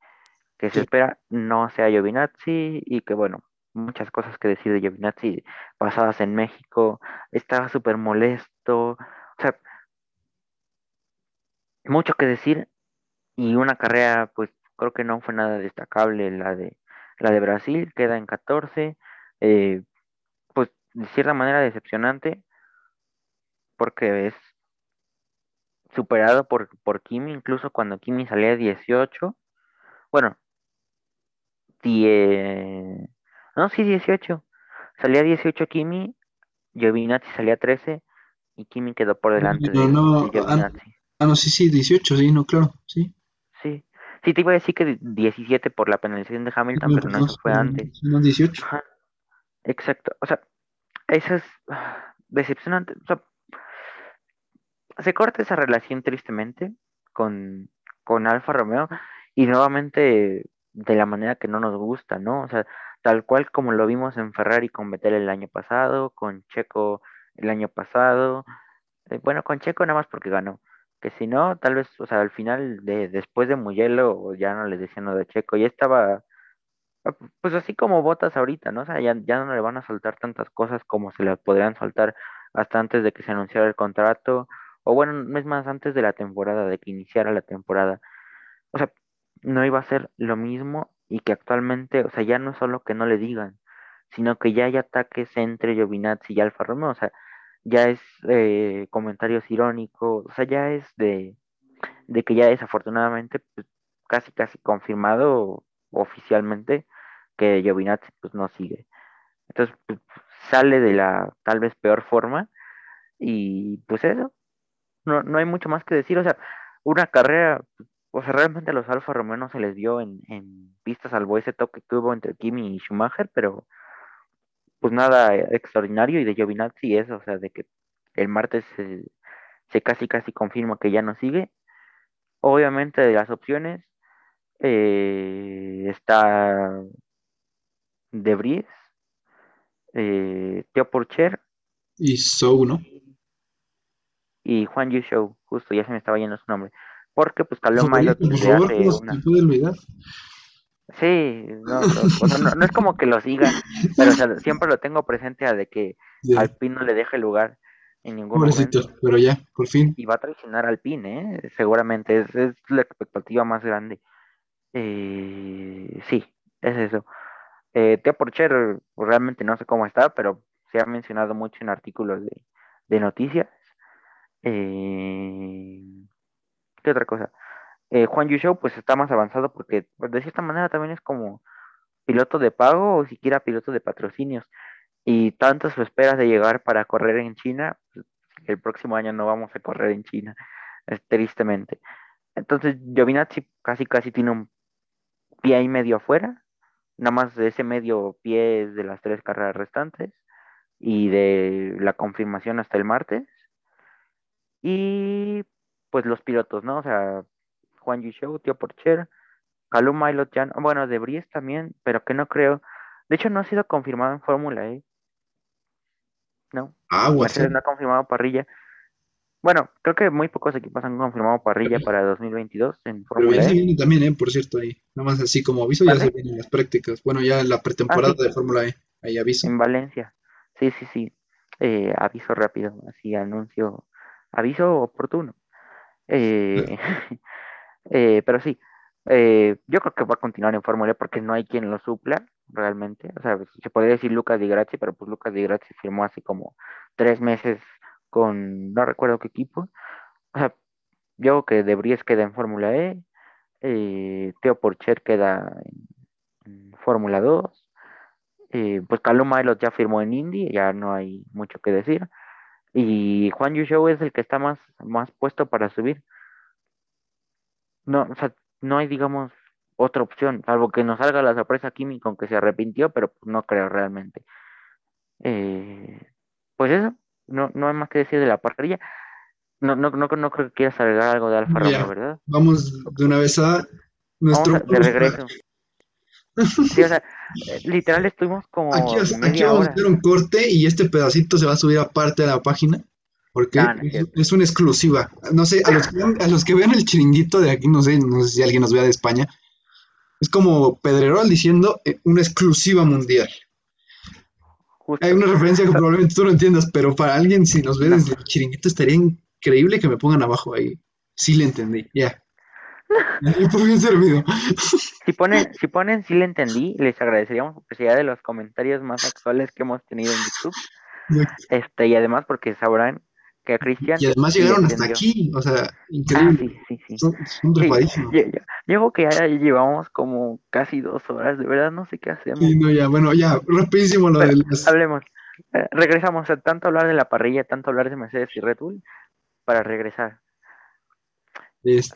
Que se espera no sea Giovinazzi y que, bueno, muchas cosas que decir de Giovinazzi pasadas en México. Estaba súper molesto. O sea, mucho que decir y una carrera, pues creo que no fue nada destacable la de la de Brasil, queda en 14, eh, pues de cierta manera decepcionante porque es superado por, por Kimi, incluso cuando Kimi salía a 18, bueno, die- no, sí 18, salía a 18 Kimi, Giovinazzi salía a 13 y Kimi quedó por delante No, de, no, de ah, ah, no, sí, sí, 18, sí, no, claro, sí. Sí, Sí, te iba a decir que 17 por la penalización de Hamilton, No, pero no, no, eso fue antes. son 18. Ajá, exacto. O sea, eso es ah, decepcionante. O sea, se corta esa relación tristemente con, con Alfa Romeo y nuevamente de la manera que no nos gusta, ¿no? O sea, tal cual como lo vimos en Ferrari con Vettel el año pasado, con Checo el año pasado, eh, bueno, con Checo nada más porque ganó, que si no, tal vez, o sea, al final de después de Mugello ya no les decían lo de Checo, ya estaba pues así como Botas ahorita, ¿no? O sea, ya, ya no le van a soltar tantas cosas como se le podrían soltar hasta antes de que se anunciara el contrato, o bueno, no es más antes de la temporada, de que iniciara la temporada. O sea, no iba a ser lo mismo y que actualmente, o sea, ya no es solo que no le digan, sino que ya hay ataques entre Giovinazzi y Alfa Romeo, o sea, ya es eh, comentarios irónicos, o sea, ya es de, de que ya desafortunadamente, pues, casi casi confirmado oficialmente que Giovinazzi pues no sigue. Entonces, pues, sale de la tal vez peor forma y pues eso, no, no hay mucho más que decir, o sea, una carrera, o sea, realmente a los Alfa Romeo se les vio en, en pistas, salvo ese toque que hubo entre Kimi y Schumacher, pero pues nada extraordinario y de Giovinazzi eso, o sea, de que el martes se, casi casi confirma que ya no sigue. Obviamente de las opciones eh, está De Vries, eh, Theo Porcher Y So, ¿no? Y Juan Yu Show, justo ya se me estaba yendo su nombre, porque pues Milot favorito, por favor, hace ¿cómo se una? Sí, no, no, o sea, no, no es como que lo siga, pero o sea, siempre lo tengo presente a de que Ya, Alpine no le deje lugar en ningún pobrecito, momento pero ya, por fin. y va a traicionar a Alpine, ¿eh? Seguramente es, es la expectativa más grande. Eh, sí, es eso. Eh, Theo Porcher pues, realmente no sé cómo está, pero se ha mencionado mucho en artículos de, de noticias. Eh, ¿qué otra cosa? Eh, Juan Yusho pues está más avanzado porque pues, de cierta manera también es como piloto de pago o siquiera piloto de patrocinios. Y tanto su espera de llegar para correr en China, pues, el próximo año no vamos a correr en China, tristemente. Entonces, Giovinazzi casi casi tiene un pie y medio afuera, nada más de ese medio pie es de las tres carreras restantes y de la confirmación hasta el martes. Y pues los pilotos, ¿no? O sea, Juan Yusho, Tío Porcher, Calum Milot, ya no- bueno, de Vries también, pero que no creo. De hecho, no ha sido confirmado en Fórmula E, ¿no? ¿eh? Mercedes no ha confirmado parrilla. Bueno, creo que muy pocos equipos han confirmado parrilla para 2022 en Pero ya Fórmula se viene también, ¿eh? Por cierto, ahí. Nada más así como aviso, ya se vienen las prácticas. Bueno, ya la Ah, pretemporada sí, de Fórmula E. Ahí aviso. en Valencia. Sí, sí, sí. Eh, aviso rápido, así anuncio, aviso oportuno. Eh, eh, pero sí, eh, yo creo que va a continuar en Fórmula E porque no hay quien lo supla realmente. O sea, se podría decir Lucas Di Grassi, pero pues Lucas Di Grassi firmó hace como tres meses con no recuerdo qué equipo. O sea, yo creo que De Vries queda en Fórmula E, eh, Theo Porcher queda en, en Fórmula 2, eh, pues Calum Milot ya firmó en Indy, ya no hay mucho que decir. Y Juan Yu es el que está más, más puesto para subir. No, o sea, no hay, digamos, otra opción, salvo que nos salga la sorpresa Kimi con que se arrepintió, pero pues, no creo realmente. Eh, pues eso, no, no hay más que decir de la parrilla. No, no, no, no creo que quieras agregar algo de Alfa Romeo. ¿verdad? Vamos de una vez a Vamos nuestro a- de regreso. Sí, o sea, eh, literal estuvimos Aquí, como aquí media vamos a hacer un corte y este pedacito se va a subir aparte de la página. Porque Ah, no es una exclusiva. No sé, a los, que vean, a los que vean el chiringuito de aquí, no sé, no sé si alguien nos vea de España. Es como Pedrerol diciendo eh, una exclusiva mundial. Justo. Hay una referencia que probablemente tú no entiendas, pero para alguien, si nos ve desde el chiringuito, estaría increíble que me pongan abajo ahí. Sí le entendí, ya. por bien servido. Si ponen, si ponen, sí le entendí, les agradeceríamos sería de los comentarios más actuales que hemos tenido en YouTube. Este, y además porque sabrán que a Cristian Y además llegaron hasta aquí, o sea, Ah, increíble. sí, sí, sí. Son, son yo, yo- yo creo que ya llevamos como casi dos horas, de verdad no sé qué hacemos. Sí, no, ya, bueno, ya, rapidísimo lo Pero de las... hablemos. Eh, regresamos a tanto hablar de la parrilla, tanto hablar de Mercedes y Red Bull, para regresar.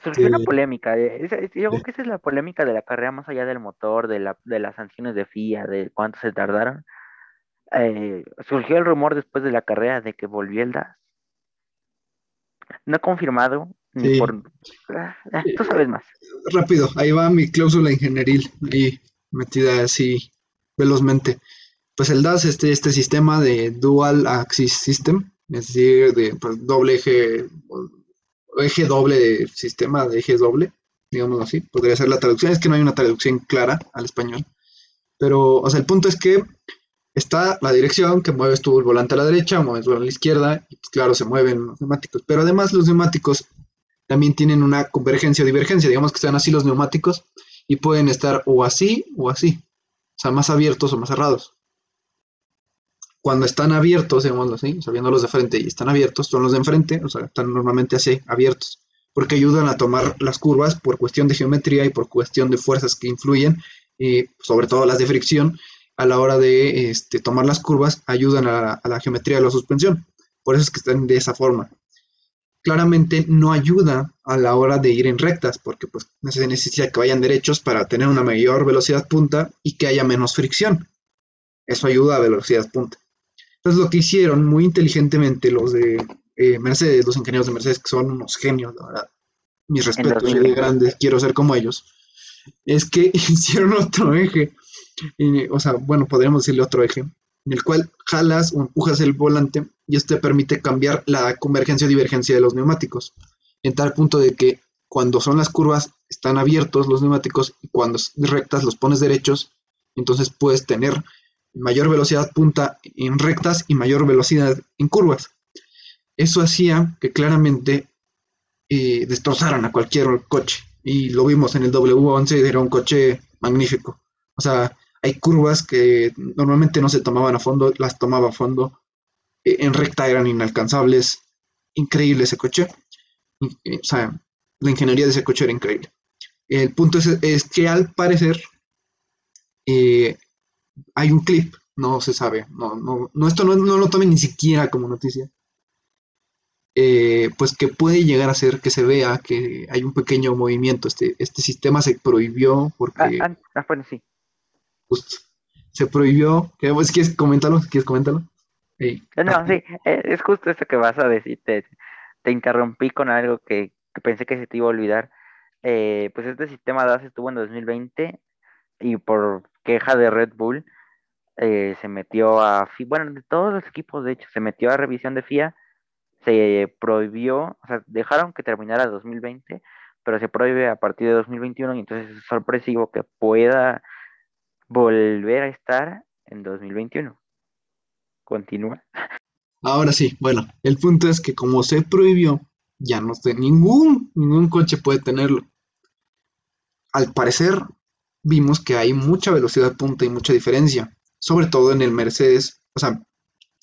Surgió una Este, polémica. eh, es- yo creo que esa es la polémica de la carrera más allá del motor, de la, de las sanciones de FIA, de cuánto se tardaron. Eh, surgió el rumor después de la carrera de que volvió el DAS. No confirmado, ni sí, por... ah, ah, tú sabes más. rápido, ahí va mi cláusula ingenieril, ahí metida así velozmente. Pues el DAS, este, este sistema de Dual Axis System, es decir, de pues, doble eje, eje doble sistema de eje doble, digámoslo así, podría ser la traducción, es que no hay una traducción clara al español, pero, o sea, el punto es que está la dirección, que mueves tú el volante a la derecha, mueves el volante a la izquierda, y pues, claro, se mueven los neumáticos, pero además los neumáticos también tienen una convergencia o divergencia, digamos que están así los neumáticos, y pueden estar o así o así, o sea, más abiertos o más cerrados. Cuando están abiertos, digámoslo así, o sea, viéndolos de frente y están abiertos, son los de enfrente, o sea, están normalmente así, abiertos, porque ayudan a tomar las curvas por cuestión de geometría y por cuestión de fuerzas que influyen, eh, sobre todo las de fricción, a la hora de este, tomar las curvas, ayudan a la, geometría de la suspensión. Por eso es que están de esa forma claramente no ayuda a la hora de ir en rectas, porque pues se necesita que vayan derechos para tener una mayor velocidad punta y que haya menos fricción. Eso ayuda a velocidad punta. Entonces lo que hicieron muy inteligentemente los de eh, Mercedes, los ingenieros de Mercedes, que son unos genios, la verdad. Mis respetos, soy de grandes, quiero ser como ellos. Es que hicieron otro eje, eh, o sea, bueno, podríamos decirle otro eje, en el cual jalas o empujas el volante y esto te permite cambiar la convergencia o divergencia de los neumáticos, en tal punto de que cuando son las curvas están abiertos los neumáticos y cuando rectas los pones derechos, entonces puedes tener mayor velocidad punta en rectas y mayor velocidad en curvas. Eso hacía que claramente eh, destrozaran a cualquier coche y lo vimos en el W11, era un coche magnífico. O sea, hay curvas que normalmente no se tomaban a fondo, las tomaba a fondo. Eh, en recta eran inalcanzables. Increíble ese coche. O sea, la ingeniería de ese coche era increíble. El punto es, es que al parecer eh, hay un clip, no se sabe, no, no, no esto no, no, lo tomen ni siquiera como noticia, eh, pues que puede llegar a ser que se vea que hay un pequeño movimiento, este, este sistema se prohibió porque... Ah, ah, bueno, sí justo. Se prohibió. ¿Quieres comentarlo? ¿Quieres comentarlo? Hey. No, sí, es justo esto que vas a decir. Te, te interrumpí con algo que, que, pensé que se te iba a olvidar. Eh, pues este sistema DAS estuvo en 2020 y por queja de Red Bull eh, se metió a, bueno, de todos los equipos de hecho, se metió a revisión de FIA, se prohibió, o sea, dejaron que terminara 2020, pero se prohíbe a partir de 2021 y entonces es sorpresivo que pueda volver a estar en 2021. Continúa. Ahora sí, bueno, el punto es que como se prohibió, ya no sé, ningún, ningún coche puede tenerlo. Al parecer, vimos que hay mucha velocidad punta y mucha diferencia, sobre todo en el Mercedes. O sea,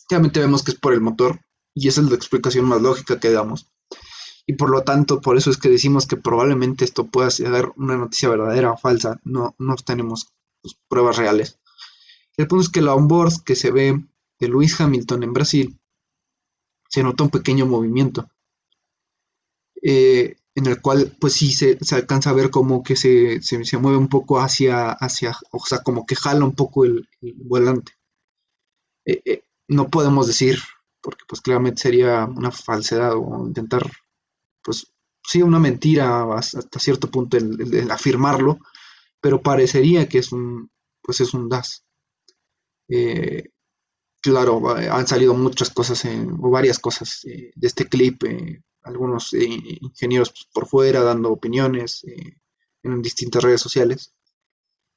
realmente vemos que es por el motor, y esa es la explicación más lógica que damos. Y por lo tanto, por eso es que decimos que probablemente esto pueda ser una noticia verdadera o falsa. No, no tenemos pues, pruebas reales. El punto es que la onboard que se ve de Lewis Hamilton en Brasil, se nota un pequeño movimiento, eh, en el cual pues sí se, se, alcanza a ver como que se, se, se, mueve un poco hacia, hacia, o sea, como que jala un poco el, volante. Eh, eh, no podemos decir, porque pues claramente sería una falsedad o intentar, pues sí, una mentira hasta cierto punto el, afirmarlo, pero parecería que es un, pues es un DAS. Eh, claro, han salido muchas cosas, en, o varias cosas de este clip, eh, algunos ingenieros por fuera dando opiniones eh, en distintas redes sociales,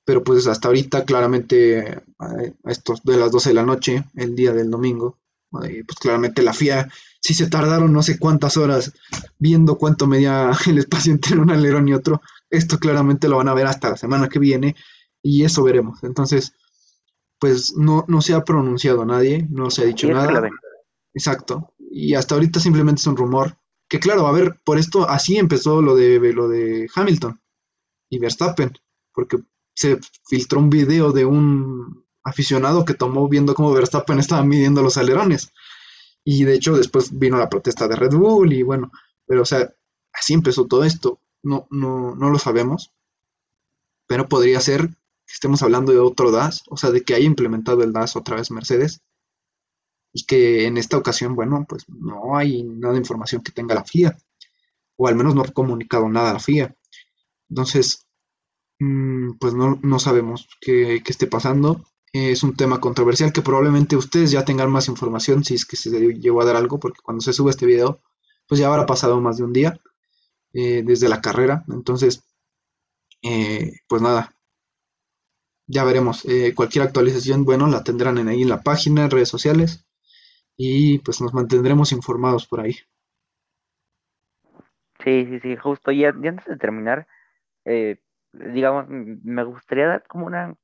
pero pues hasta ahorita claramente a estos de las 12 de la noche, el día del domingo, pues claramente la FIA si se tardaron no sé cuántas horas viendo cuánto medía el espacio entre un alerón y otro, esto claramente lo van a ver hasta la semana que viene y eso veremos. Entonces, pues no, no se ha pronunciado nadie, no se ha dicho nada. Exacto. Y hasta ahorita simplemente es un rumor. Que claro, a ver, por esto así empezó lo de lo de Hamilton y Verstappen, porque se filtró un video de un aficionado que tomó viendo cómo Verstappen estaba midiendo los alerones. Y de hecho después vino la protesta de Red Bull y bueno, pero o sea, así empezó todo esto. No, no, no lo sabemos, pero podría ser que estemos hablando de otro DAS, o sea, de que haya implementado el DAS otra vez Mercedes y que en esta ocasión, bueno, pues no hay nada de información que tenga la FIA, o al menos no ha comunicado nada a la FIA. Entonces, mm, pues no, no sabemos qué, qué, esté pasando. Es un tema controversial que probablemente ustedes ya tengan más información si es que se llegó a dar algo, porque cuando se sube este video, pues ya habrá pasado más de un día eh, desde la carrera. Entonces, eh, pues nada, ya veremos. Eh, cualquier actualización, bueno, la tendrán en ahí en la página, en redes sociales y pues nos mantendremos informados por ahí. Sí, sí, sí, justo. Y, antes de terminar, eh, digamos, me gustaría dar como una,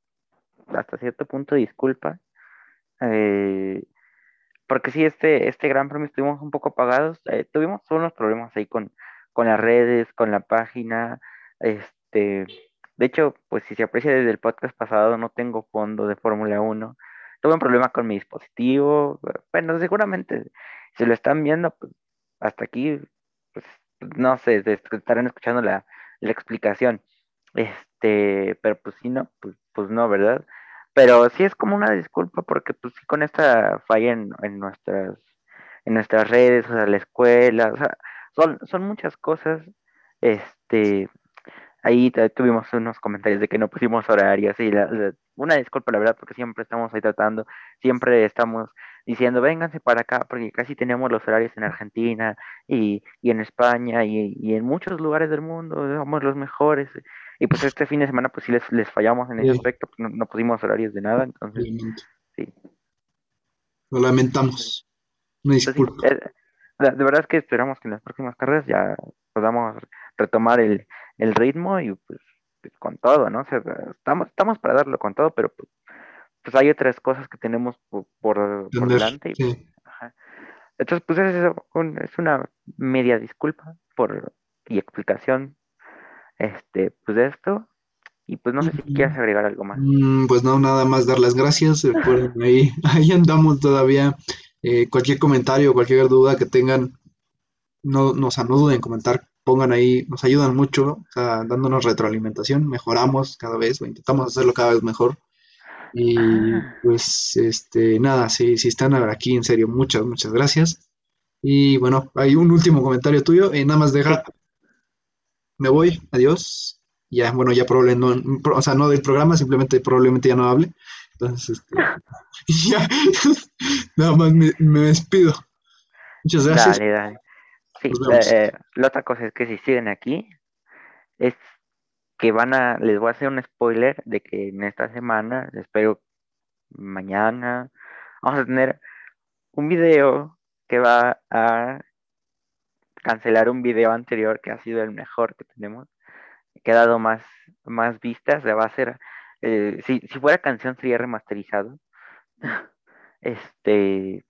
hasta cierto punto, disculpa. Eh, porque sí, este, este gran premio estuvimos un poco apagados. Eh, tuvimos unos problemas ahí con, con las redes, con la página. Este, de hecho, pues si se aprecia desde el podcast pasado, no tengo fondo de Fórmula 1 tuve un problema con mi dispositivo. Bueno, seguramente si lo están viendo, pues hasta aquí, pues no sé, estarán escuchando la, explicación. Este, pero pues sí, no, pues, pues no, ¿verdad? Pero sí es como una disculpa porque pues sí con esta falla en, en nuestras en nuestras redes, o sea, la escuela, o sea, son, son muchas cosas, este, ahí tuvimos unos comentarios de que no pusimos horarios y una disculpa la verdad porque siempre estamos ahí tratando, siempre estamos diciendo vénganse para acá porque casi tenemos los horarios en Argentina y, en España y, en muchos lugares del mundo, somos los mejores y pues este fin de semana pues sí les, fallamos en ese aspecto, pues, no, pusimos horarios de nada, entonces sí. Lo lamentamos. Una disculpa. Eh, de verdad es que esperamos que en las próximas carreras ya podamos retomar el, el ritmo y pues, pues, con todo, ¿no? estamos, estamos para darlo con todo, pero pues, pues hay otras cosas que tenemos por, delante. Y, Entonces, pues es, es, una media disculpa por y explicación este, pues de esto. Y pues no sé si quieres agregar algo más. Mm, pues no, nada más dar las gracias. ahí, ahí andamos todavía. Eh, cualquier comentario, cualquier duda que tengan, no, nos no duden en comentar pongan ahí, nos ayudan mucho, dándonos retroalimentación, mejoramos cada vez o intentamos hacerlo cada vez mejor. Y pues, este, nada, si, si están aquí, en serio, muchas, muchas gracias. Y bueno, hay un último comentario tuyo, y nada más deja, me voy, adiós. Ya, bueno, ya probablemente, no, o sea, no del programa, simplemente probablemente ya no hable. Entonces, este, ya, nada más me, me, despido. Muchas gracias. Dale, dale. Sí, eh, la otra cosa es que si siguen aquí, es que van a, les voy a hacer un spoiler de que en esta semana, espero mañana, vamos a tener un video que va a cancelar un video anterior que ha sido el mejor que tenemos, que ha dado más, más vistas, va a hacer, eh, si, si fuera canción sería remasterizado, este,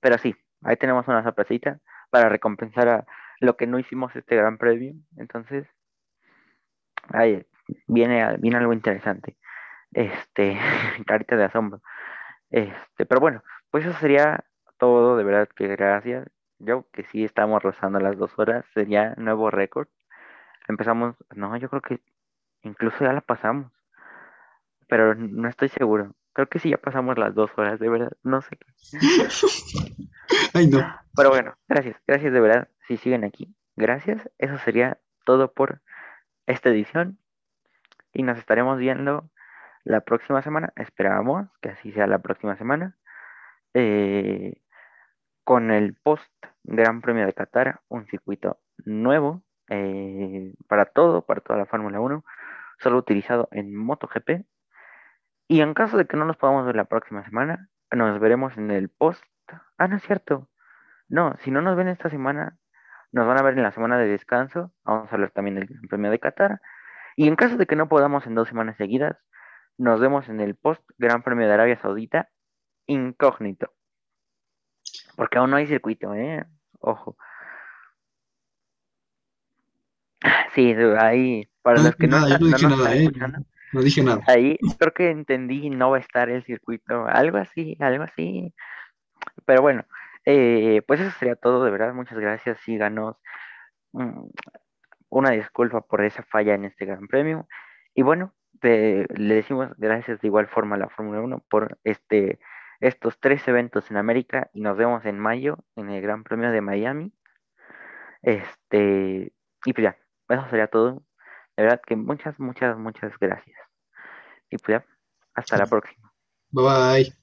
pero sí, ahí tenemos una sorpresita para recompensar a lo que no hicimos este gran premio. Entonces, ahí viene, viene algo interesante. Este, carita de asombro. Este, pero bueno, pues eso sería todo, de verdad que gracias. Yo que sí estamos rozando las dos horas, sería nuevo récord. Empezamos, no, yo creo que incluso ya la pasamos, pero no estoy seguro. Creo que sí ya pasamos las dos horas, de verdad, no sé. No. Pero bueno, gracias, gracias de verdad. Si siguen aquí, gracias. Eso sería todo por esta edición. Y nos estaremos viendo la próxima semana. Esperamos que así sea la próxima semana. Eh, con el post Gran Premio de Qatar, un circuito nuevo eh, para todo, para toda la Fórmula 1, solo utilizado en MotoGP. Y en caso de que no nos podamos ver la próxima semana, nos veremos en el post. Ah, no es cierto. No, si no nos ven esta semana, nos van a ver en la semana de descanso. Vamos a hablar también del Gran Premio de Qatar. Y en caso de que no podamos en dos semanas seguidas, nos vemos en el post Gran Premio de Arabia Saudita incógnito. Porque aún no hay circuito, ¿eh? Ojo. Sí, ahí, para los que no, no, no dije nada. Ahí creo que entendí, no va a estar el circuito, algo así, algo así. Pero bueno, eh, pues eso sería todo, de verdad, muchas gracias, síganos. mm, una disculpa por esa falla en este Gran Premio. Y bueno, te- le decimos gracias de igual forma a la Fórmula Uno por este, estos tres eventos en América y nos vemos en mayo en el Gran Premio de Miami. Este, y pues ya, eso sería todo. De verdad que muchas, muchas, muchas gracias. Y pues ya, hasta la próxima. Bye bye.